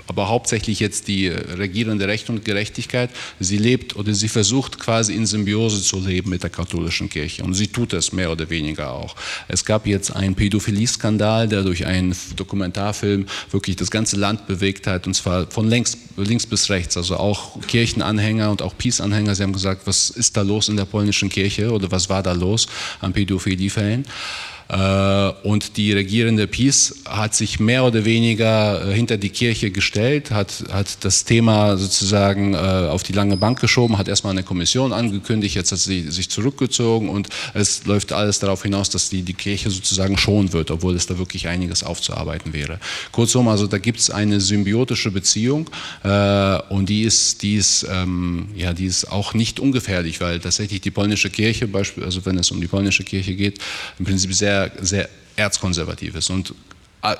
Speaker 4: aber hauptsächlich jetzt die regierende Recht und Gerechtigkeit, sie lebt oder sie versucht quasi in Symbiose zu leben mit der katholischen Kirche. Und sie tut es mehr oder weniger auch. Es gab jetzt einen Pädophilie-Skandal, der durch einen Dokumentarfilm wirklich das ganze Land bewegt hat. Und zwar von links, links bis rechts, also auch Kirchenanhänger und auch Peace-Anhänger, sie haben gesagt, was ist da los in der polnischen Kirche oder was war da los an Pädophilie-Fällen. Äh, und die regierende PiS hat sich mehr oder weniger äh, hinter die Kirche gestellt, hat, hat das Thema sozusagen äh, auf die lange Bank geschoben, hat erstmal eine Kommission angekündigt, jetzt hat sie sich zurückgezogen und es läuft alles darauf hinaus, dass die, die Kirche sozusagen schonen wird, obwohl es da wirklich einiges aufzuarbeiten wäre. Kurzum, also da gibt es eine symbiotische Beziehung und die ist, die, ist, ähm, ja, die ist auch nicht ungefährlich, weil tatsächlich die polnische Kirche, also wenn es um die polnische Kirche geht, im Prinzip sehr sehr, erzkonservativ ist. Und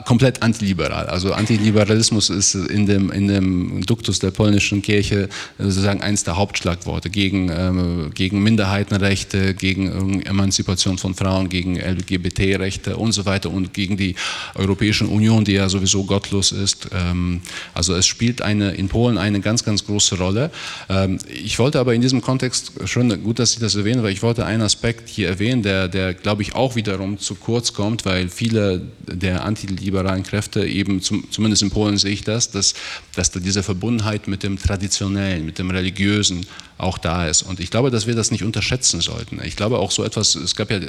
Speaker 4: komplett antiliberal. Also Antiliberalismus ist in dem, in dem Duktus der polnischen Kirche sozusagen eines der Hauptschlagworte gegen, ähm, gegen Minderheitenrechte, gegen Emanzipation von Frauen, gegen LGBT-Rechte und so weiter und gegen die Europäische Union, die ja sowieso gottlos ist. Ähm, also es spielt eine, in Polen eine ganz, ganz große Rolle. Ähm, ich wollte aber in diesem Kontext, schon gut, dass Sie das erwähnen, weil ich wollte einen Aspekt hier erwähnen, der, der glaube ich auch wiederum zu kurz kommt, weil viele der Anti die liberalen Kräfte eben, zum, zumindest in Polen sehe ich das, dass, dass da diese Verbundenheit mit dem Traditionellen, mit dem Religiösen auch da ist. Und ich glaube, dass wir das nicht unterschätzen sollten. Ich glaube auch so etwas, es gab ja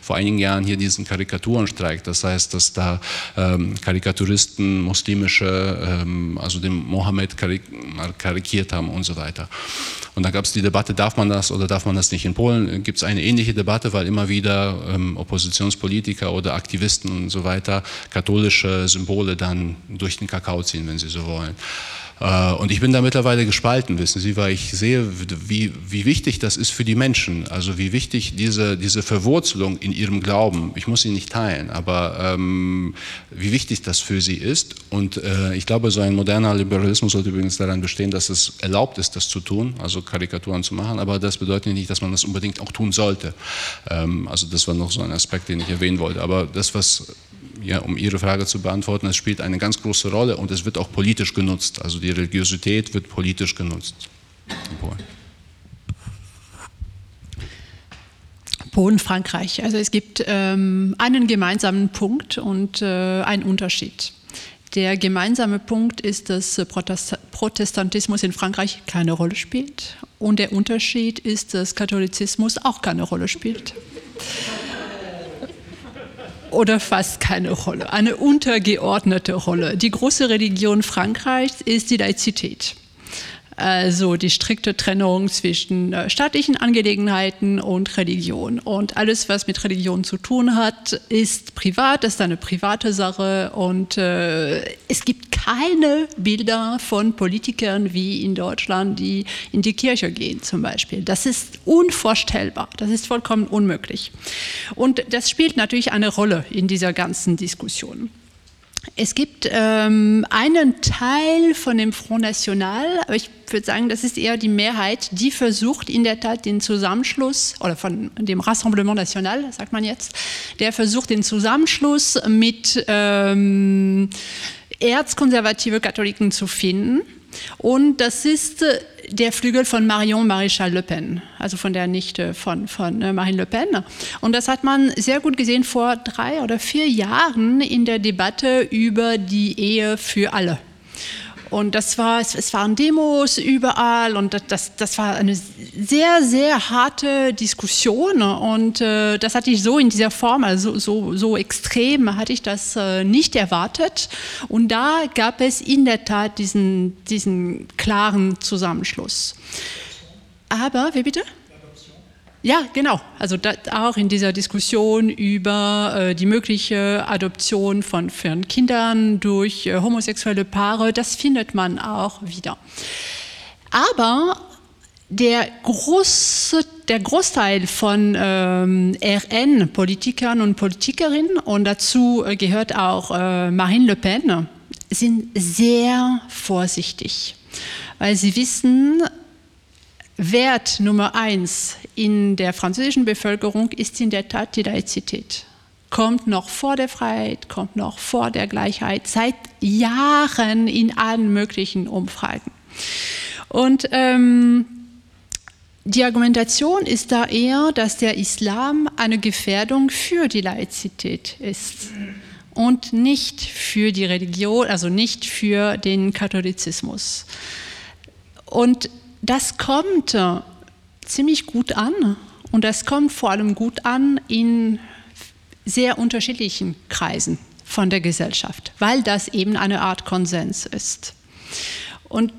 Speaker 4: vor einigen Jahren hier diesen Karikaturenstreik, das heißt, dass da ähm, Karikaturisten muslimische, ähm, also den Mohammed karik karikiert haben und so weiter. Und da gab es die Debatte, darf man das oder darf man das nicht? In Polen gibt es eine ähnliche Debatte, weil immer wieder ähm, Oppositionspolitiker oder Aktivisten und so weiter katholische Symbole dann durch den Kakao ziehen, wenn sie so wollen. Äh, und ich bin da mittlerweile gespalten, wissen Sie, weil ich sehe, wie, wie wichtig das ist für die Menschen. Also wie wichtig diese, diese Verwurzelung in ihrem Glauben, ich muss sie nicht teilen, aber ähm, wie wichtig das für sie ist. Und äh, ich glaube, so ein moderner Liberalismus sollte übrigens daran bestehen, dass es erlaubt ist, das zu tun, also Karikaturen zu machen, aber das bedeutet nicht, dass man das unbedingt auch tun sollte. Ähm, also das war noch so ein Aspekt, den ich erwähnen wollte. Aber das, was ja, um Ihre Frage zu beantworten, es spielt eine ganz große Rolle und es wird auch politisch genutzt. Also die Religiosität wird politisch genutzt in Polen.
Speaker 5: Polen, Frankreich. Also es gibt ähm, einen gemeinsamen Punkt und äh, einen Unterschied. Der gemeinsame Punkt ist, dass Protestantismus in Frankreich keine Rolle spielt und der Unterschied ist, dass Katholizismus auch keine Rolle spielt oder fast keine Rolle, eine untergeordnete Rolle. Die große Religion Frankreichs ist die Laizität also die strikte Trennung zwischen äh, staatlichen Angelegenheiten und Religion. Und alles, was mit Religion zu tun hat, ist privat, ist eine private Sache und äh, es gibt keine Bilder von Politikern wie in Deutschland, die in die Kirche gehen zum Beispiel. Das ist unvorstellbar, das ist vollkommen unmöglich. Und das spielt natürlich eine Rolle in dieser ganzen Diskussion. Es gibt ähm, einen Teil von dem Front National, aber ich würde sagen, das ist eher die Mehrheit, die versucht in der Tat den Zusammenschluss, oder von dem Rassemblement National, sagt man jetzt, der versucht den Zusammenschluss mit ähm, erzkonservative Katholiken zu finden. Und das ist äh, der Flügel von Marion Maréchal Le Pen, also von der Nichte von, von äh, Marine Le Pen. Und das hat man sehr gut gesehen vor drei oder vier Jahren in der Debatte über die Ehe für alle. Und das war, es, waren Demos überall und das, das war eine sehr, sehr harte Diskussion. Und äh, das hatte ich so in dieser Form, also so, so extrem hatte ich das äh, nicht erwartet. Und da gab es in der Tat diesen, diesen klaren Zusammenschluss. Aber, wie bitte? Ja, genau. Also auch in dieser Diskussion über äh, die mögliche Adoption von, von Kindern durch äh, homosexuelle Paare, das findet man auch wieder. Aber der, große, der Großteil von ähm, RN-Politikern und Politikerinnen, und dazu äh, gehört auch äh, Marine Le Pen, sind sehr vorsichtig, weil sie wissen, Wert Nummer eins in der französischen Bevölkerung ist in der Tat die Laizität. Kommt noch vor der Freiheit, kommt noch vor der Gleichheit, seit Jahren in allen möglichen Umfragen. Und ähm, die Argumentation ist da eher, dass der Islam eine Gefährdung für die Laizität ist und nicht für die Religion, also nicht für den Katholizismus. Und das kommt äh, ziemlich gut an und das kommt vor allem gut an in sehr unterschiedlichen Kreisen von der Gesellschaft, weil das eben eine Art Konsens ist. Und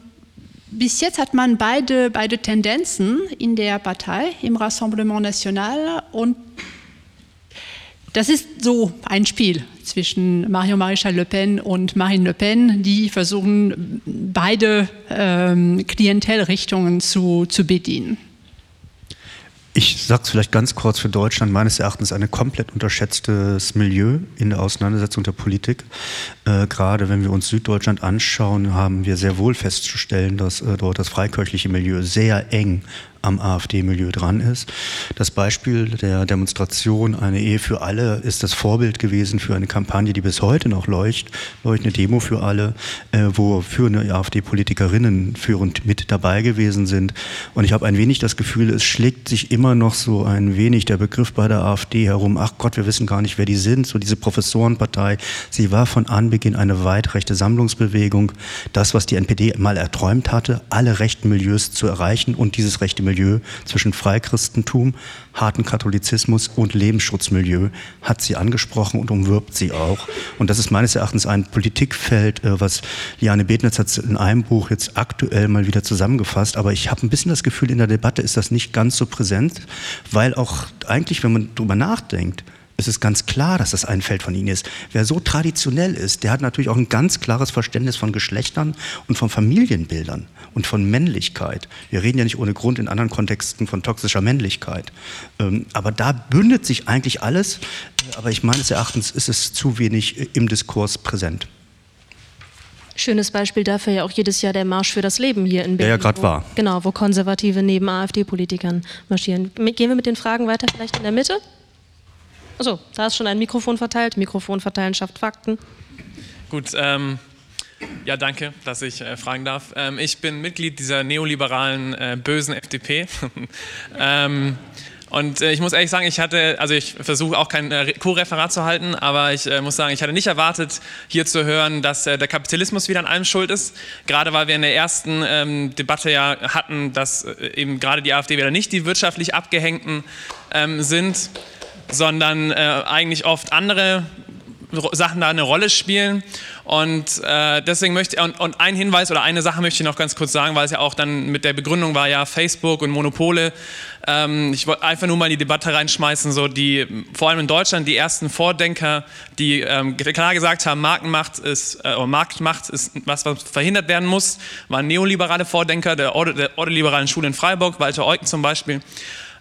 Speaker 5: bis jetzt hat man beide, beide Tendenzen in der Partei, im Rassemblement National und das ist so ein Spiel zwischen Marion Maréchal Le Pen und Marine Le Pen, die versuchen, beide ähm, Klientelrichtungen zu, zu bedienen.
Speaker 3: Ich sage es vielleicht ganz kurz für Deutschland, meines Erachtens ein komplett unterschätztes Milieu in der Auseinandersetzung der Politik. Äh, gerade wenn wir uns Süddeutschland anschauen, haben wir sehr wohl festzustellen, dass äh, dort das freikirchliche Milieu sehr eng am AfD-Milieu dran ist. Das Beispiel der Demonstration Eine Ehe für alle ist das Vorbild gewesen für eine Kampagne, die bis heute noch leuchtet, leuchtende Demo für alle, äh, wo führende AfD-Politikerinnen führend mit dabei gewesen sind. Und ich habe ein wenig das Gefühl, es schlägt sich immer noch so ein wenig der Begriff bei der AfD herum, ach Gott, wir wissen gar nicht, wer die sind, so diese Professorenpartei. Sie war von Anbeginn eine weit rechte Sammlungsbewegung. Das, was die NPD mal erträumt hatte, alle rechten Milieus zu erreichen und dieses rechte Milieu zwischen Freichristentum, harten Katholizismus und Lebensschutzmilieu hat sie angesprochen und umwirbt sie auch. Und das ist meines Erachtens ein Politikfeld, äh, was Liane Bednitz hat in einem Buch jetzt aktuell mal wieder zusammengefasst. Aber ich habe ein bisschen das Gefühl, in der Debatte ist das nicht ganz so präsent, weil auch eigentlich, wenn man darüber nachdenkt, es ist ganz klar, dass das ein Feld von ihnen ist. Wer so traditionell ist, der hat natürlich auch ein ganz klares Verständnis von Geschlechtern und von Familienbildern und von Männlichkeit. Wir reden ja nicht ohne Grund in anderen Kontexten von toxischer Männlichkeit. Ähm, aber da bündet sich eigentlich alles. Aber ich meines Erachtens ist es zu wenig im Diskurs präsent.
Speaker 1: Schönes Beispiel dafür ja auch jedes Jahr der Marsch für das Leben hier in Berlin.
Speaker 3: Der ja gerade war.
Speaker 1: Genau, wo Konservative neben AfD-Politikern marschieren. Gehen wir mit den Fragen weiter, vielleicht in der Mitte? Achso, da ist schon ein Mikrofon verteilt. Mikrofon verteilen schafft Fakten.
Speaker 8: Gut, ähm, ja, danke, dass ich äh, fragen darf. Ähm, ich bin Mitglied dieser neoliberalen, äh, bösen FDP. ähm, und äh, ich muss ehrlich sagen, ich hatte, also ich versuche auch kein äh, Co-Referat zu halten, aber ich äh, muss sagen, ich hatte nicht erwartet, hier zu hören, dass äh, der Kapitalismus wieder an allem schuld ist. Gerade weil wir in der ersten ähm, Debatte ja hatten, dass äh, eben gerade die AfD wieder nicht die wirtschaftlich Abgehängten ähm, sind sondern äh, eigentlich oft andere Sachen da eine Rolle spielen. Und äh, deswegen möchte und, und ein Hinweis oder eine Sache möchte ich noch ganz kurz sagen, weil es ja auch dann mit der Begründung war ja Facebook und Monopole. Ähm, ich wollte einfach nur mal in die Debatte reinschmeißen, so die vor allem in Deutschland die ersten Vordenker, die ähm, klar gesagt haben, Markenmacht ist äh, Marktmacht ist was, was verhindert werden muss, waren neoliberale Vordenker der, Orde, der ordoliberalen Schule in Freiburg, Walter Eucken zum Beispiel.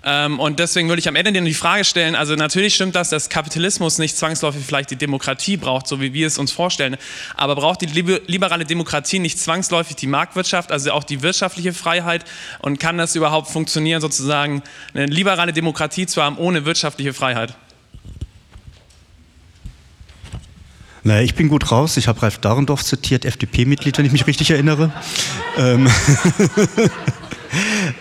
Speaker 8: Ähm, und deswegen würde ich am Ende dir die Frage stellen, also natürlich stimmt das, dass Kapitalismus nicht zwangsläufig vielleicht die Demokratie braucht, so wie wir es uns vorstellen, aber braucht die liberale Demokratie nicht zwangsläufig die Marktwirtschaft, also auch die wirtschaftliche Freiheit und kann das überhaupt funktionieren, sozusagen eine liberale Demokratie zu haben ohne wirtschaftliche Freiheit?
Speaker 3: Naja, ich bin gut raus. Ich habe Ralf Dahrendorf zitiert, FDP-Mitglied, wenn ich mich richtig erinnere. ähm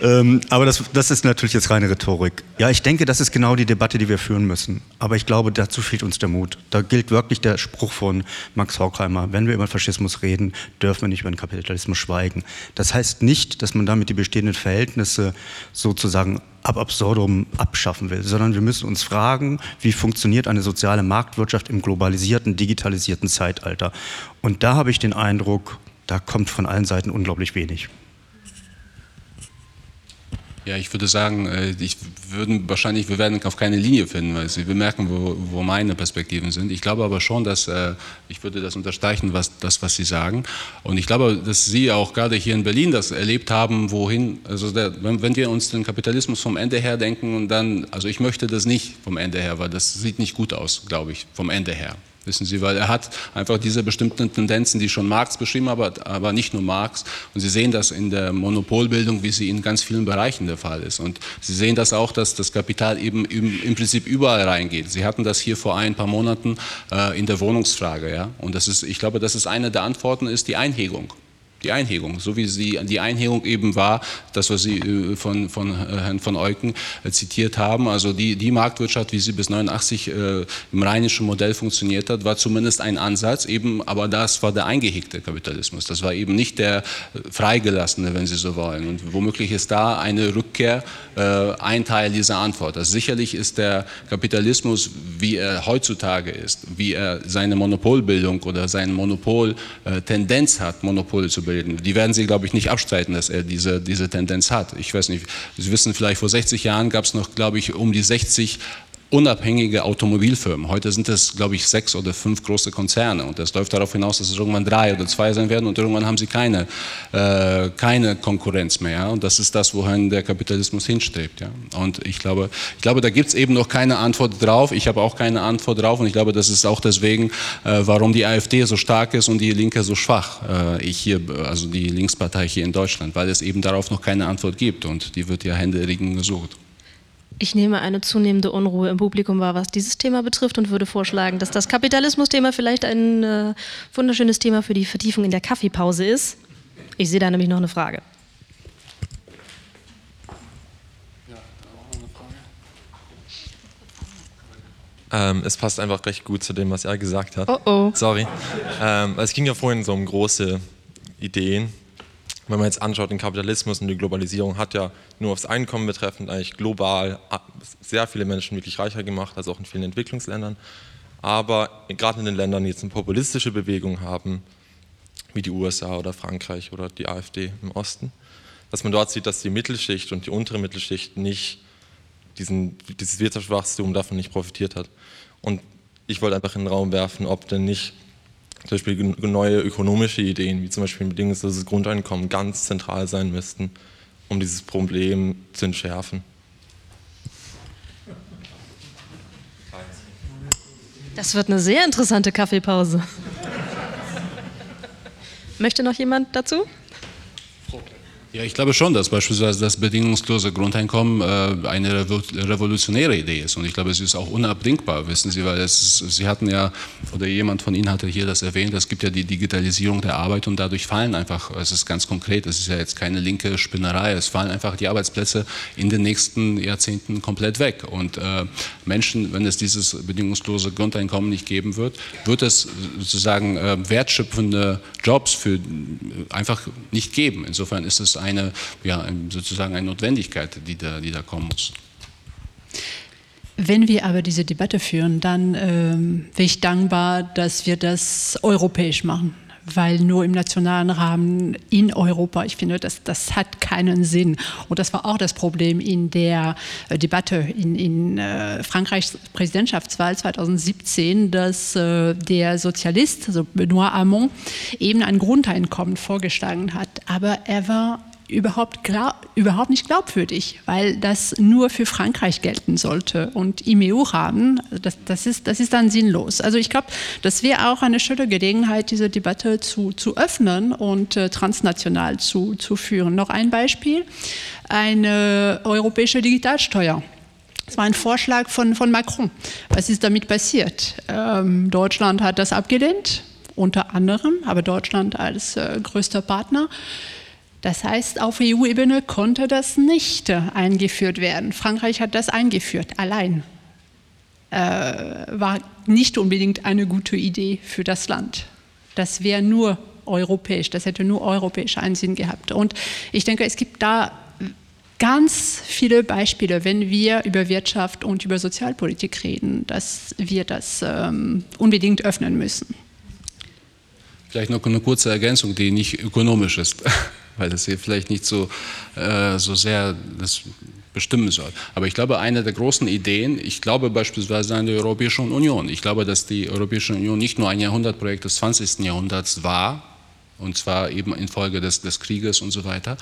Speaker 3: ähm, aber das, das ist natürlich jetzt reine Rhetorik. Ja, ich denke, das ist genau die Debatte, die wir führen müssen. Aber ich glaube, dazu fehlt uns der Mut. Da gilt wirklich der Spruch von Max Horkheimer, wenn wir über Faschismus reden, dürfen wir nicht über den Kapitalismus schweigen. Das heißt nicht, dass man damit die bestehenden Verhältnisse sozusagen ab absurdum abschaffen will, sondern wir müssen uns fragen, wie funktioniert eine soziale Marktwirtschaft im globalisierten, digitalisierten Zeitalter. Und da habe ich den Eindruck, da kommt von allen Seiten unglaublich wenig.
Speaker 4: Ja, ich würde sagen, äh, ich würden wahrscheinlich, wir werden auf keine Linie finden, weil Sie bemerken, wo, wo meine Perspektiven sind. Ich glaube aber schon, dass äh, ich würde das unterstreichen, was das, was Sie sagen. Und ich glaube, dass Sie auch gerade hier in Berlin das erlebt haben, wohin, also der, wenn, wenn wir uns den Kapitalismus vom Ende her denken und dann, also ich möchte das nicht vom Ende her, weil das sieht nicht gut aus, glaube ich, vom Ende her wissen Sie, weil er hat einfach diese bestimmten Tendenzen, die schon Marx beschrieben hat, aber nicht nur Marx. Und Sie sehen das in der Monopolbildung, wie sie in ganz vielen Bereichen der Fall ist. Und Sie sehen das auch, dass das Kapital eben im, Prinzip überall reingeht. Sie hatten das hier vor ein paar Monaten äh, in der Wohnungsfrage. Ja? Und das ist, ich glaube, das ist eine der Antworten, ist die Einhegung die Einhegung, so wie sie die Einhegung eben war, das, was Sie äh, von, von äh, Herrn von Eucken äh, zitiert haben, also die, die Marktwirtschaft, wie sie bis 89 äh, im rheinischen Modell funktioniert hat, war zumindest ein Ansatz, eben, aber das war der eingehegte Kapitalismus, das war eben nicht der freigelassene, wenn Sie so wollen. Und womöglich ist da eine Rückkehr äh, ein Teil dieser Antwort. Also sicherlich ist der Kapitalismus, wie er heutzutage ist, wie er seine Monopolbildung oder seine Monopoltendenz hat, Monopole zu bilden. Die werden Sie, glaube ich, nicht abstreiten, dass er diese, diese Tendenz hat. Ich weiß nicht, Sie wissen vielleicht, vor 60 Jahren gab es noch, glaube ich, um die 60 unabhängige Automobilfirmen. Heute sind es, glaube ich, sechs oder fünf große Konzerne und das läuft darauf hinaus, dass es irgendwann drei oder zwei sein werden und irgendwann haben sie keine, äh, keine Konkurrenz mehr. Und das ist das, wohin der Kapitalismus hinstrebt. Ja. Und ich glaube, ich glaube, da gibt es eben noch keine Antwort drauf. Ich habe auch keine Antwort drauf und ich glaube, das ist auch deswegen, äh, warum die AfD so stark ist und die Linke so schwach. Äh, ich hier, also die Linkspartei hier in Deutschland, weil es eben darauf noch keine Antwort gibt und die wird ja händeringend gesucht.
Speaker 1: Ich nehme eine zunehmende Unruhe im Publikum wahr, was dieses Thema betrifft und würde vorschlagen, dass das Kapitalismus-Thema vielleicht ein äh, wunderschönes Thema für die Vertiefung in der Kaffeepause ist. Ich sehe da nämlich noch eine Frage.
Speaker 9: Ähm, es passt einfach recht gut zu dem, was er gesagt hat.
Speaker 1: Oh oh.
Speaker 9: Sorry. Ähm, es ging ja vorhin so um große Ideen wenn man jetzt anschaut, den Kapitalismus und die Globalisierung hat ja nur aufs Einkommen betreffend eigentlich global sehr viele Menschen wirklich reicher gemacht, also auch in vielen Entwicklungsländern. Aber gerade in den Ländern, die jetzt eine populistische Bewegung haben, wie die USA oder Frankreich oder die AfD im Osten, dass man dort sieht, dass die Mittelschicht und die untere Mittelschicht nicht diesen, dieses Wirtschaftswachstum davon nicht profitiert hat. Und ich wollte einfach in den Raum werfen, ob denn nicht zum Beispiel neue ökonomische Ideen, wie zum Beispiel ein bedingungsloses Grundeinkommen, ganz zentral sein müssten, um dieses Problem zu entschärfen.
Speaker 1: Das wird eine sehr interessante Kaffeepause. Möchte noch jemand dazu?
Speaker 4: Ja, ich glaube schon, dass beispielsweise das bedingungslose Grundeinkommen äh, eine revolutionäre Idee ist. Und ich glaube, es ist auch unabdingbar, wissen Sie, weil es, Sie hatten ja, oder jemand von Ihnen hatte hier das erwähnt, es gibt ja die Digitalisierung der Arbeit und dadurch fallen einfach, es ist ganz konkret, es ist ja jetzt keine linke Spinnerei, es fallen einfach die Arbeitsplätze in den nächsten Jahrzehnten komplett weg. Und äh, Menschen, wenn es dieses bedingungslose Grundeinkommen nicht geben wird, wird es sozusagen äh, wertschöpfende Jobs für einfach nicht geben. Insofern ist es eine, ja, sozusagen eine Notwendigkeit, die da, die da kommen muss.
Speaker 5: Wenn wir aber diese Debatte führen, dann ähm, wäre ich dankbar, dass wir das europäisch machen weil nur im nationalen Rahmen in Europa, ich finde, das, das hat keinen Sinn. Und das war auch das Problem in der äh, Debatte in, in äh, Frankreichs Präsidentschaftswahl 2017, dass äh, der Sozialist, also Benoît Hamon, eben ein Grundeinkommen vorgeschlagen hat. Aber er war überhaupt, überhaupt nicht glaubwürdig, weil das nur für Frankreich gelten sollte und im EU-Rahmen, das, das, ist, das ist dann sinnlos. Also ich glaube, das wäre auch eine schöne Gelegenheit, diese Debatte zu, zu öffnen und äh, transnational zu, zu führen. Noch ein Beispiel, eine europäische Digitalsteuer. Das war ein Vorschlag von, von Macron. Was ist damit passiert? Ähm, Deutschland hat das abgelehnt, unter anderem, aber Deutschland als äh, größter Partner. Das heißt, auf EU-Ebene konnte das nicht eingeführt werden. Frankreich hat das eingeführt, allein. Äh, war nicht unbedingt eine gute Idee für das Land. Das wäre nur europäisch, das hätte nur europäisch einen Sinn gehabt. Und ich denke, es gibt da ganz viele Beispiele, wenn wir über Wirtschaft und über Sozialpolitik reden, dass wir das ähm, unbedingt öffnen müssen.
Speaker 4: Vielleicht noch eine kurze Ergänzung, die nicht ökonomisch ist, weil das hier vielleicht nicht so, äh, so sehr das bestimmen soll. Aber ich glaube, eine der großen Ideen, ich glaube beispielsweise an die Europäische Union. Ich glaube, dass die Europäische Union nicht nur ein Jahrhundertprojekt des 20. Jahrhunderts war, und zwar eben infolge des, des Krieges und so weiter,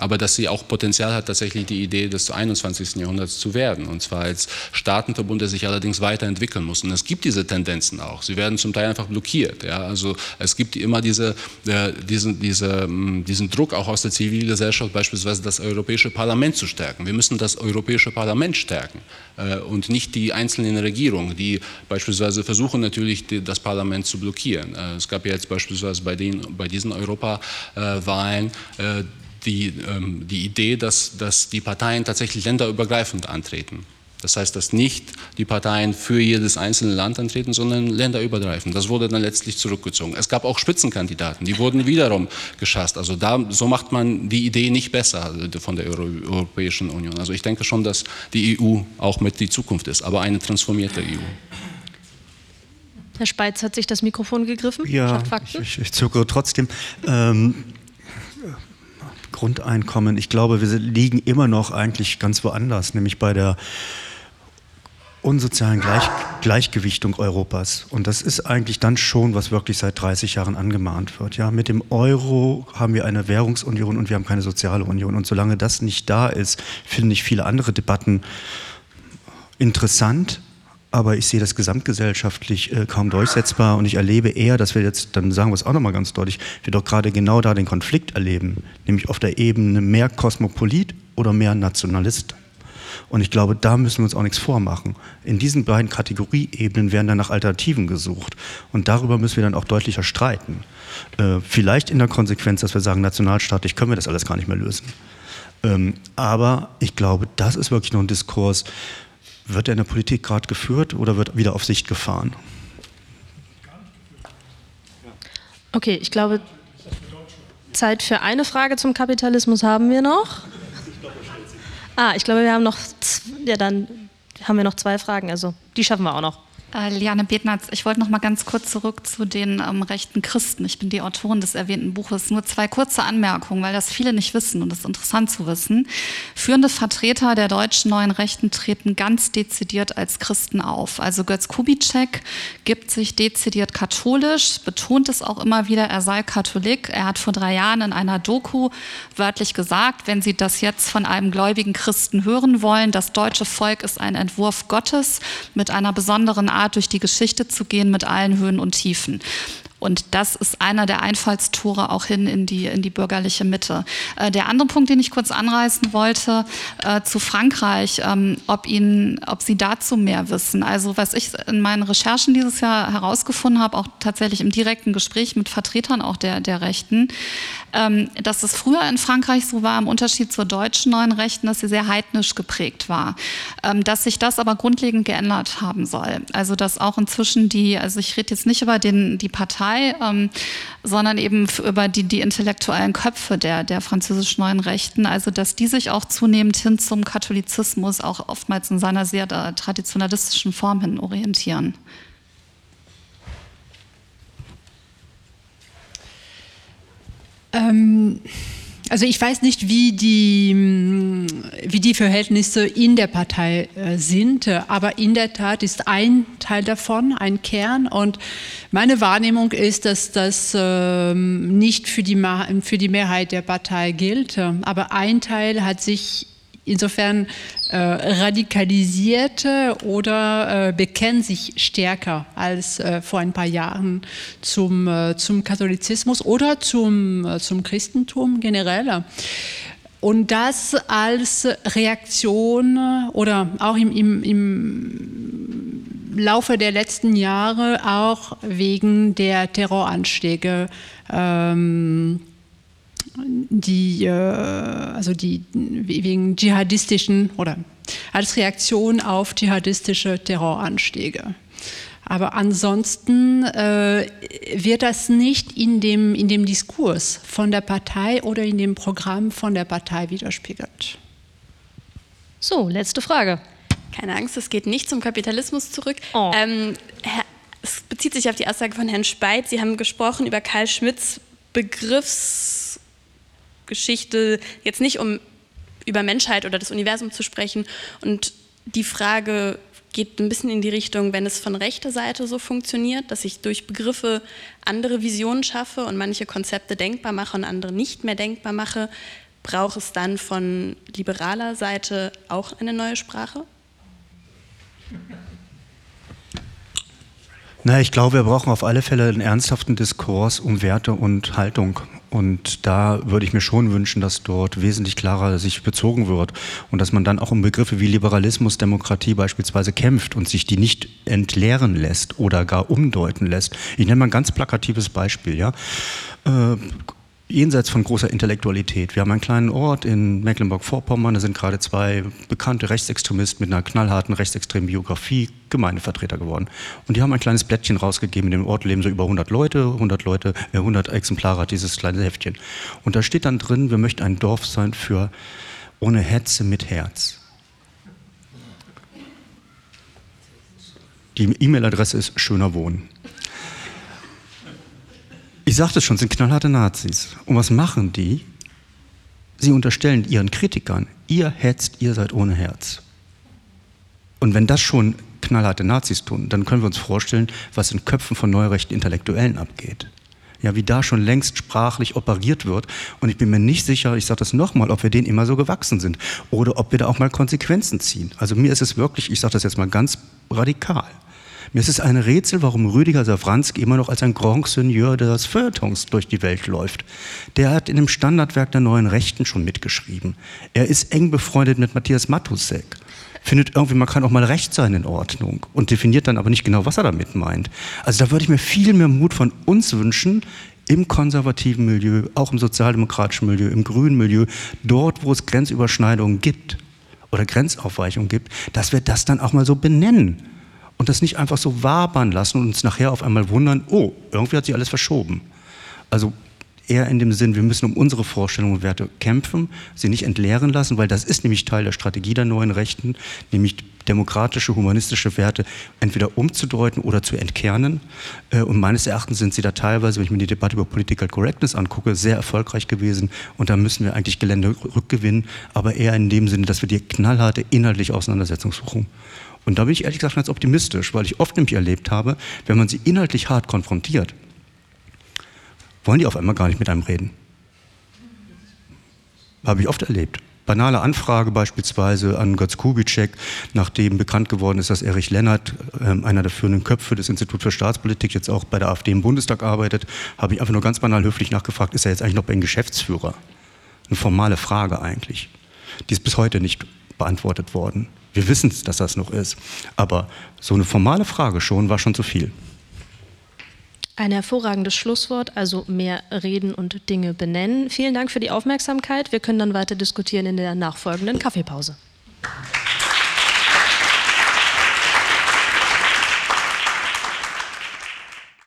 Speaker 4: aber dass sie auch Potenzial hat, tatsächlich die Idee des 21. Jahrhunderts zu werden, und zwar als Staatenverbund, der sich allerdings weiterentwickeln muss. Und es gibt diese Tendenzen auch. Sie werden zum Teil einfach blockiert. Ja? Also es gibt immer diese, äh, diesen, diese, mm, diesen Druck auch aus der Zivilgesellschaft, beispielsweise das Europäische Parlament zu stärken. Wir müssen das Europäische Parlament stärken äh, und nicht die einzelnen Regierungen, die beispielsweise versuchen natürlich, die, das Parlament zu blockieren. Äh, es gab ja jetzt beispielsweise bei, den, bei diesen Europawahlen äh, die, ähm, die Idee, dass, dass die Parteien tatsächlich länderübergreifend antreten. Das heißt, dass nicht die Parteien für jedes einzelne Land antreten, sondern länderübergreifend. Das wurde dann letztlich zurückgezogen. Es gab auch Spitzenkandidaten, die wurden wiederum geschasst. Also da, so macht man die Idee nicht besser von der Euro Europäischen Union. Also ich denke schon, dass die EU auch mit die Zukunft ist, aber eine transformierte EU.
Speaker 1: Herr Speitz hat sich das Mikrofon gegriffen.
Speaker 3: Ja, ich, ich, zögere trotzdem. Ähm, Grundeinkommen, ich glaube, wir liegen immer noch eigentlich ganz woanders, nämlich bei der unsozialen Gleich Gleichgewichtung Europas. Und das ist eigentlich dann schon, was wirklich seit 30 Jahren angemahnt wird. Ja, mit dem Euro haben wir eine Währungsunion und wir haben keine soziale Union. Und solange das nicht da ist, finde ich viele andere Debatten interessant, aber ich sehe das gesamtgesellschaftlich äh, kaum durchsetzbar und ich erlebe eher, dass wir jetzt, dann sagen wir es auch nochmal ganz deutlich, wir doch gerade genau da den Konflikt erleben, nämlich auf der Ebene mehr Kosmopolit oder mehr Nationalist. Und ich glaube, da müssen wir uns auch nichts vormachen. In diesen beiden Kategorieebenen werden dann nach Alternativen gesucht. Und darüber müssen wir dann auch deutlicher streiten. Äh, vielleicht in der Konsequenz, dass wir sagen, nationalstaatlich können wir das alles gar nicht mehr lösen. Ähm, aber ich glaube, das ist wirklich noch ein Diskurs, wird er in der Politik gerade geführt oder wird wieder auf Sicht gefahren?
Speaker 1: Okay, ich glaube, Zeit für eine Frage zum Kapitalismus haben wir noch. Ah, ich glaube, wir haben noch, ja, dann haben wir noch zwei Fragen, also die schaffen wir auch noch.
Speaker 10: Äh, Liane Betnatz, ich wollte noch mal ganz kurz zurück zu den ähm, rechten Christen. Ich bin die Autorin des erwähnten Buches. Nur zwei kurze Anmerkungen, weil das viele nicht wissen und es ist interessant zu wissen. Führende Vertreter der deutschen neuen Rechten treten ganz dezidiert als Christen auf. Also Götz Kubitschek gibt sich dezidiert katholisch, betont es auch immer wieder, er sei Katholik. Er hat vor drei Jahren in einer Doku wörtlich gesagt, wenn Sie das jetzt von einem gläubigen Christen hören wollen, das deutsche Volk ist ein Entwurf Gottes mit einer besonderen Art Art durch die Geschichte zu gehen mit allen Höhen und Tiefen. Und das ist einer der Einfallstore auch hin in die, in die bürgerliche Mitte. Äh, der andere Punkt, den ich kurz anreißen wollte, äh, zu Frankreich, ähm, ob, Ihnen, ob Sie dazu mehr wissen. Also was ich in meinen Recherchen dieses Jahr herausgefunden habe, auch tatsächlich im direkten Gespräch mit Vertretern auch der, der Rechten, dass es früher in Frankreich so war, im Unterschied zur deutschen neuen Rechten, dass sie sehr heidnisch geprägt war. Ähm, dass sich das aber grundlegend geändert haben soll. Also dass auch inzwischen die, also ich rede jetzt nicht über den, die Partei, ähm, sondern eben über die, die intellektuellen Köpfe der, der französischen neuen Rechten, also dass die sich auch zunehmend hin zum Katholizismus auch oftmals in seiner sehr traditionalistischen Form hin orientieren.
Speaker 5: Ähm, also ich weiß nicht, wie die, wie die Verhältnisse in der Partei äh, sind, aber in der Tat ist ein Teil davon ein Kern und meine Wahrnehmung ist, dass das ähm, nicht für die, für die Mehrheit der Partei gilt, aber ein Teil hat sich insofern äh, radikalisiert oder äh, bekennen sich stärker als äh, vor ein paar Jahren zum, äh, zum Katholizismus oder zum, äh, zum Christentum generell. Und das als Reaktion oder auch im, im, im Laufe der letzten Jahre auch wegen der Terroranschläge ähm, die, äh, also die wegen dschihadistischen oder als Reaktion auf dschihadistische Terroranschläge. Aber ansonsten äh, wird das nicht in dem, in dem Diskurs von der Partei oder in dem Programm von der Partei widerspiegelt.
Speaker 1: So, letzte Frage.
Speaker 11: Keine Angst, es geht nicht zum Kapitalismus zurück. Oh. Ähm, Herr, es bezieht sich auf die Aussage von Herrn Speit. Sie haben gesprochen über Karl Schmidts Begriffsgeschichte, jetzt nicht um über Menschheit oder das Universum zu sprechen. Und die Frage geht ein bisschen in die Richtung, wenn es von rechter Seite so funktioniert, dass ich durch Begriffe andere Visionen schaffe und manche Konzepte denkbar mache und andere nicht mehr denkbar mache, braucht es dann von liberaler Seite auch eine neue Sprache?
Speaker 3: Na, ich glaube, wir brauchen auf alle Fälle einen ernsthaften Diskurs um Werte und Haltung. Und da würde ich mir schon wünschen, dass dort wesentlich klarer sich bezogen wird und dass man dann auch um Begriffe wie Liberalismus, Demokratie beispielsweise kämpft und sich die nicht entleeren lässt oder gar umdeuten lässt. Ich nenne mal ein ganz plakatives Beispiel. Ja? Äh, jenseits von großer Intellektualität. Wir haben einen kleinen Ort in Mecklenburg-Vorpommern, da sind gerade zwei bekannte Rechtsextremisten mit einer knallharten rechtsextremen Biografie Gemeindevertreter geworden. Und die haben ein kleines Blättchen rausgegeben, in dem Ort leben so über 100 Leute, 100 Leute, äh, 100 Exemplare hat dieses kleine Heftchen. Und da steht dann drin, wir möchten ein Dorf sein für ohne Hetze mit Herz. Die E-Mail-Adresse ist schöner Wohnen. Ich sagte es schon, sind knallharte Nazis. Und was machen die? Sie unterstellen ihren Kritikern, ihr hetzt, ihr seid ohne Herz. Und wenn das schon knallharte Nazis tun, dann können wir uns vorstellen, was in Köpfen von neurechten Intellektuellen abgeht. Ja, wie da schon längst sprachlich operiert wird. Und ich bin mir nicht sicher, ich sage das nochmal, ob wir denen immer so gewachsen sind oder ob wir da auch mal Konsequenzen ziehen. Also mir ist es wirklich, ich sage das jetzt mal ganz radikal. Mir ist es ein Rätsel, warum Rüdiger Safranski immer noch als ein Grand Seigneur des Feuilletons durch die Welt läuft. Der hat in dem Standardwerk der Neuen Rechten schon mitgeschrieben. Er ist eng befreundet mit Matthias Matusek. Findet irgendwie, man kann auch mal recht sein in Ordnung und definiert dann aber nicht genau, was er damit meint. Also da würde ich mir viel mehr Mut von uns wünschen, im konservativen Milieu, auch im sozialdemokratischen Milieu, im grünen Milieu, dort, wo es Grenzüberschneidungen gibt oder Grenzaufweichungen gibt, dass wir das dann auch mal so benennen und das nicht einfach so wabern lassen und uns nachher auf einmal wundern, oh, irgendwie hat sich alles verschoben. Also eher in dem Sinn, wir müssen um unsere Vorstellungen und Werte kämpfen, sie nicht entleeren lassen, weil das ist nämlich Teil der Strategie der neuen Rechten, nämlich demokratische, humanistische Werte entweder umzudeuten oder zu entkernen. Äh, und meines Erachtens sind sie da teilweise, wenn ich mir die Debatte über Political Correctness angucke, sehr erfolgreich gewesen. Und da müssen wir eigentlich Gelände rückgewinnen, aber eher in dem Sinne, dass wir die knallharte inhaltliche Auseinandersetzung suchen. Und da bin ich ehrlich gesagt ganz optimistisch, weil ich oft nämlich erlebt habe, wenn man sie inhaltlich hart konfrontiert, wollen die auf einmal gar nicht mit einem reden. Habe ich oft erlebt. Banale Anfrage beispielsweise an Götz Kubitschek, nachdem bekannt geworden ist, dass Erich Lennart, äh, einer der führenden Köpfe des Instituts für Staatspolitik, jetzt auch bei der AfD im Bundestag arbeitet, habe ich einfach nur ganz banal höflich nachgefragt, ist er jetzt eigentlich noch ein Geschäftsführer? Eine formale Frage eigentlich. Die ist bis heute nicht beantwortet worden. Wir wissen, dass das noch ist. Aber so eine formale Frage schon war schon zu viel.
Speaker 1: Ein hervorragendes Schlusswort, also mehr reden und Dinge benennen. Vielen Dank für die Aufmerksamkeit. Wir können dann weiter diskutieren in der nachfolgenden Kaffeepause.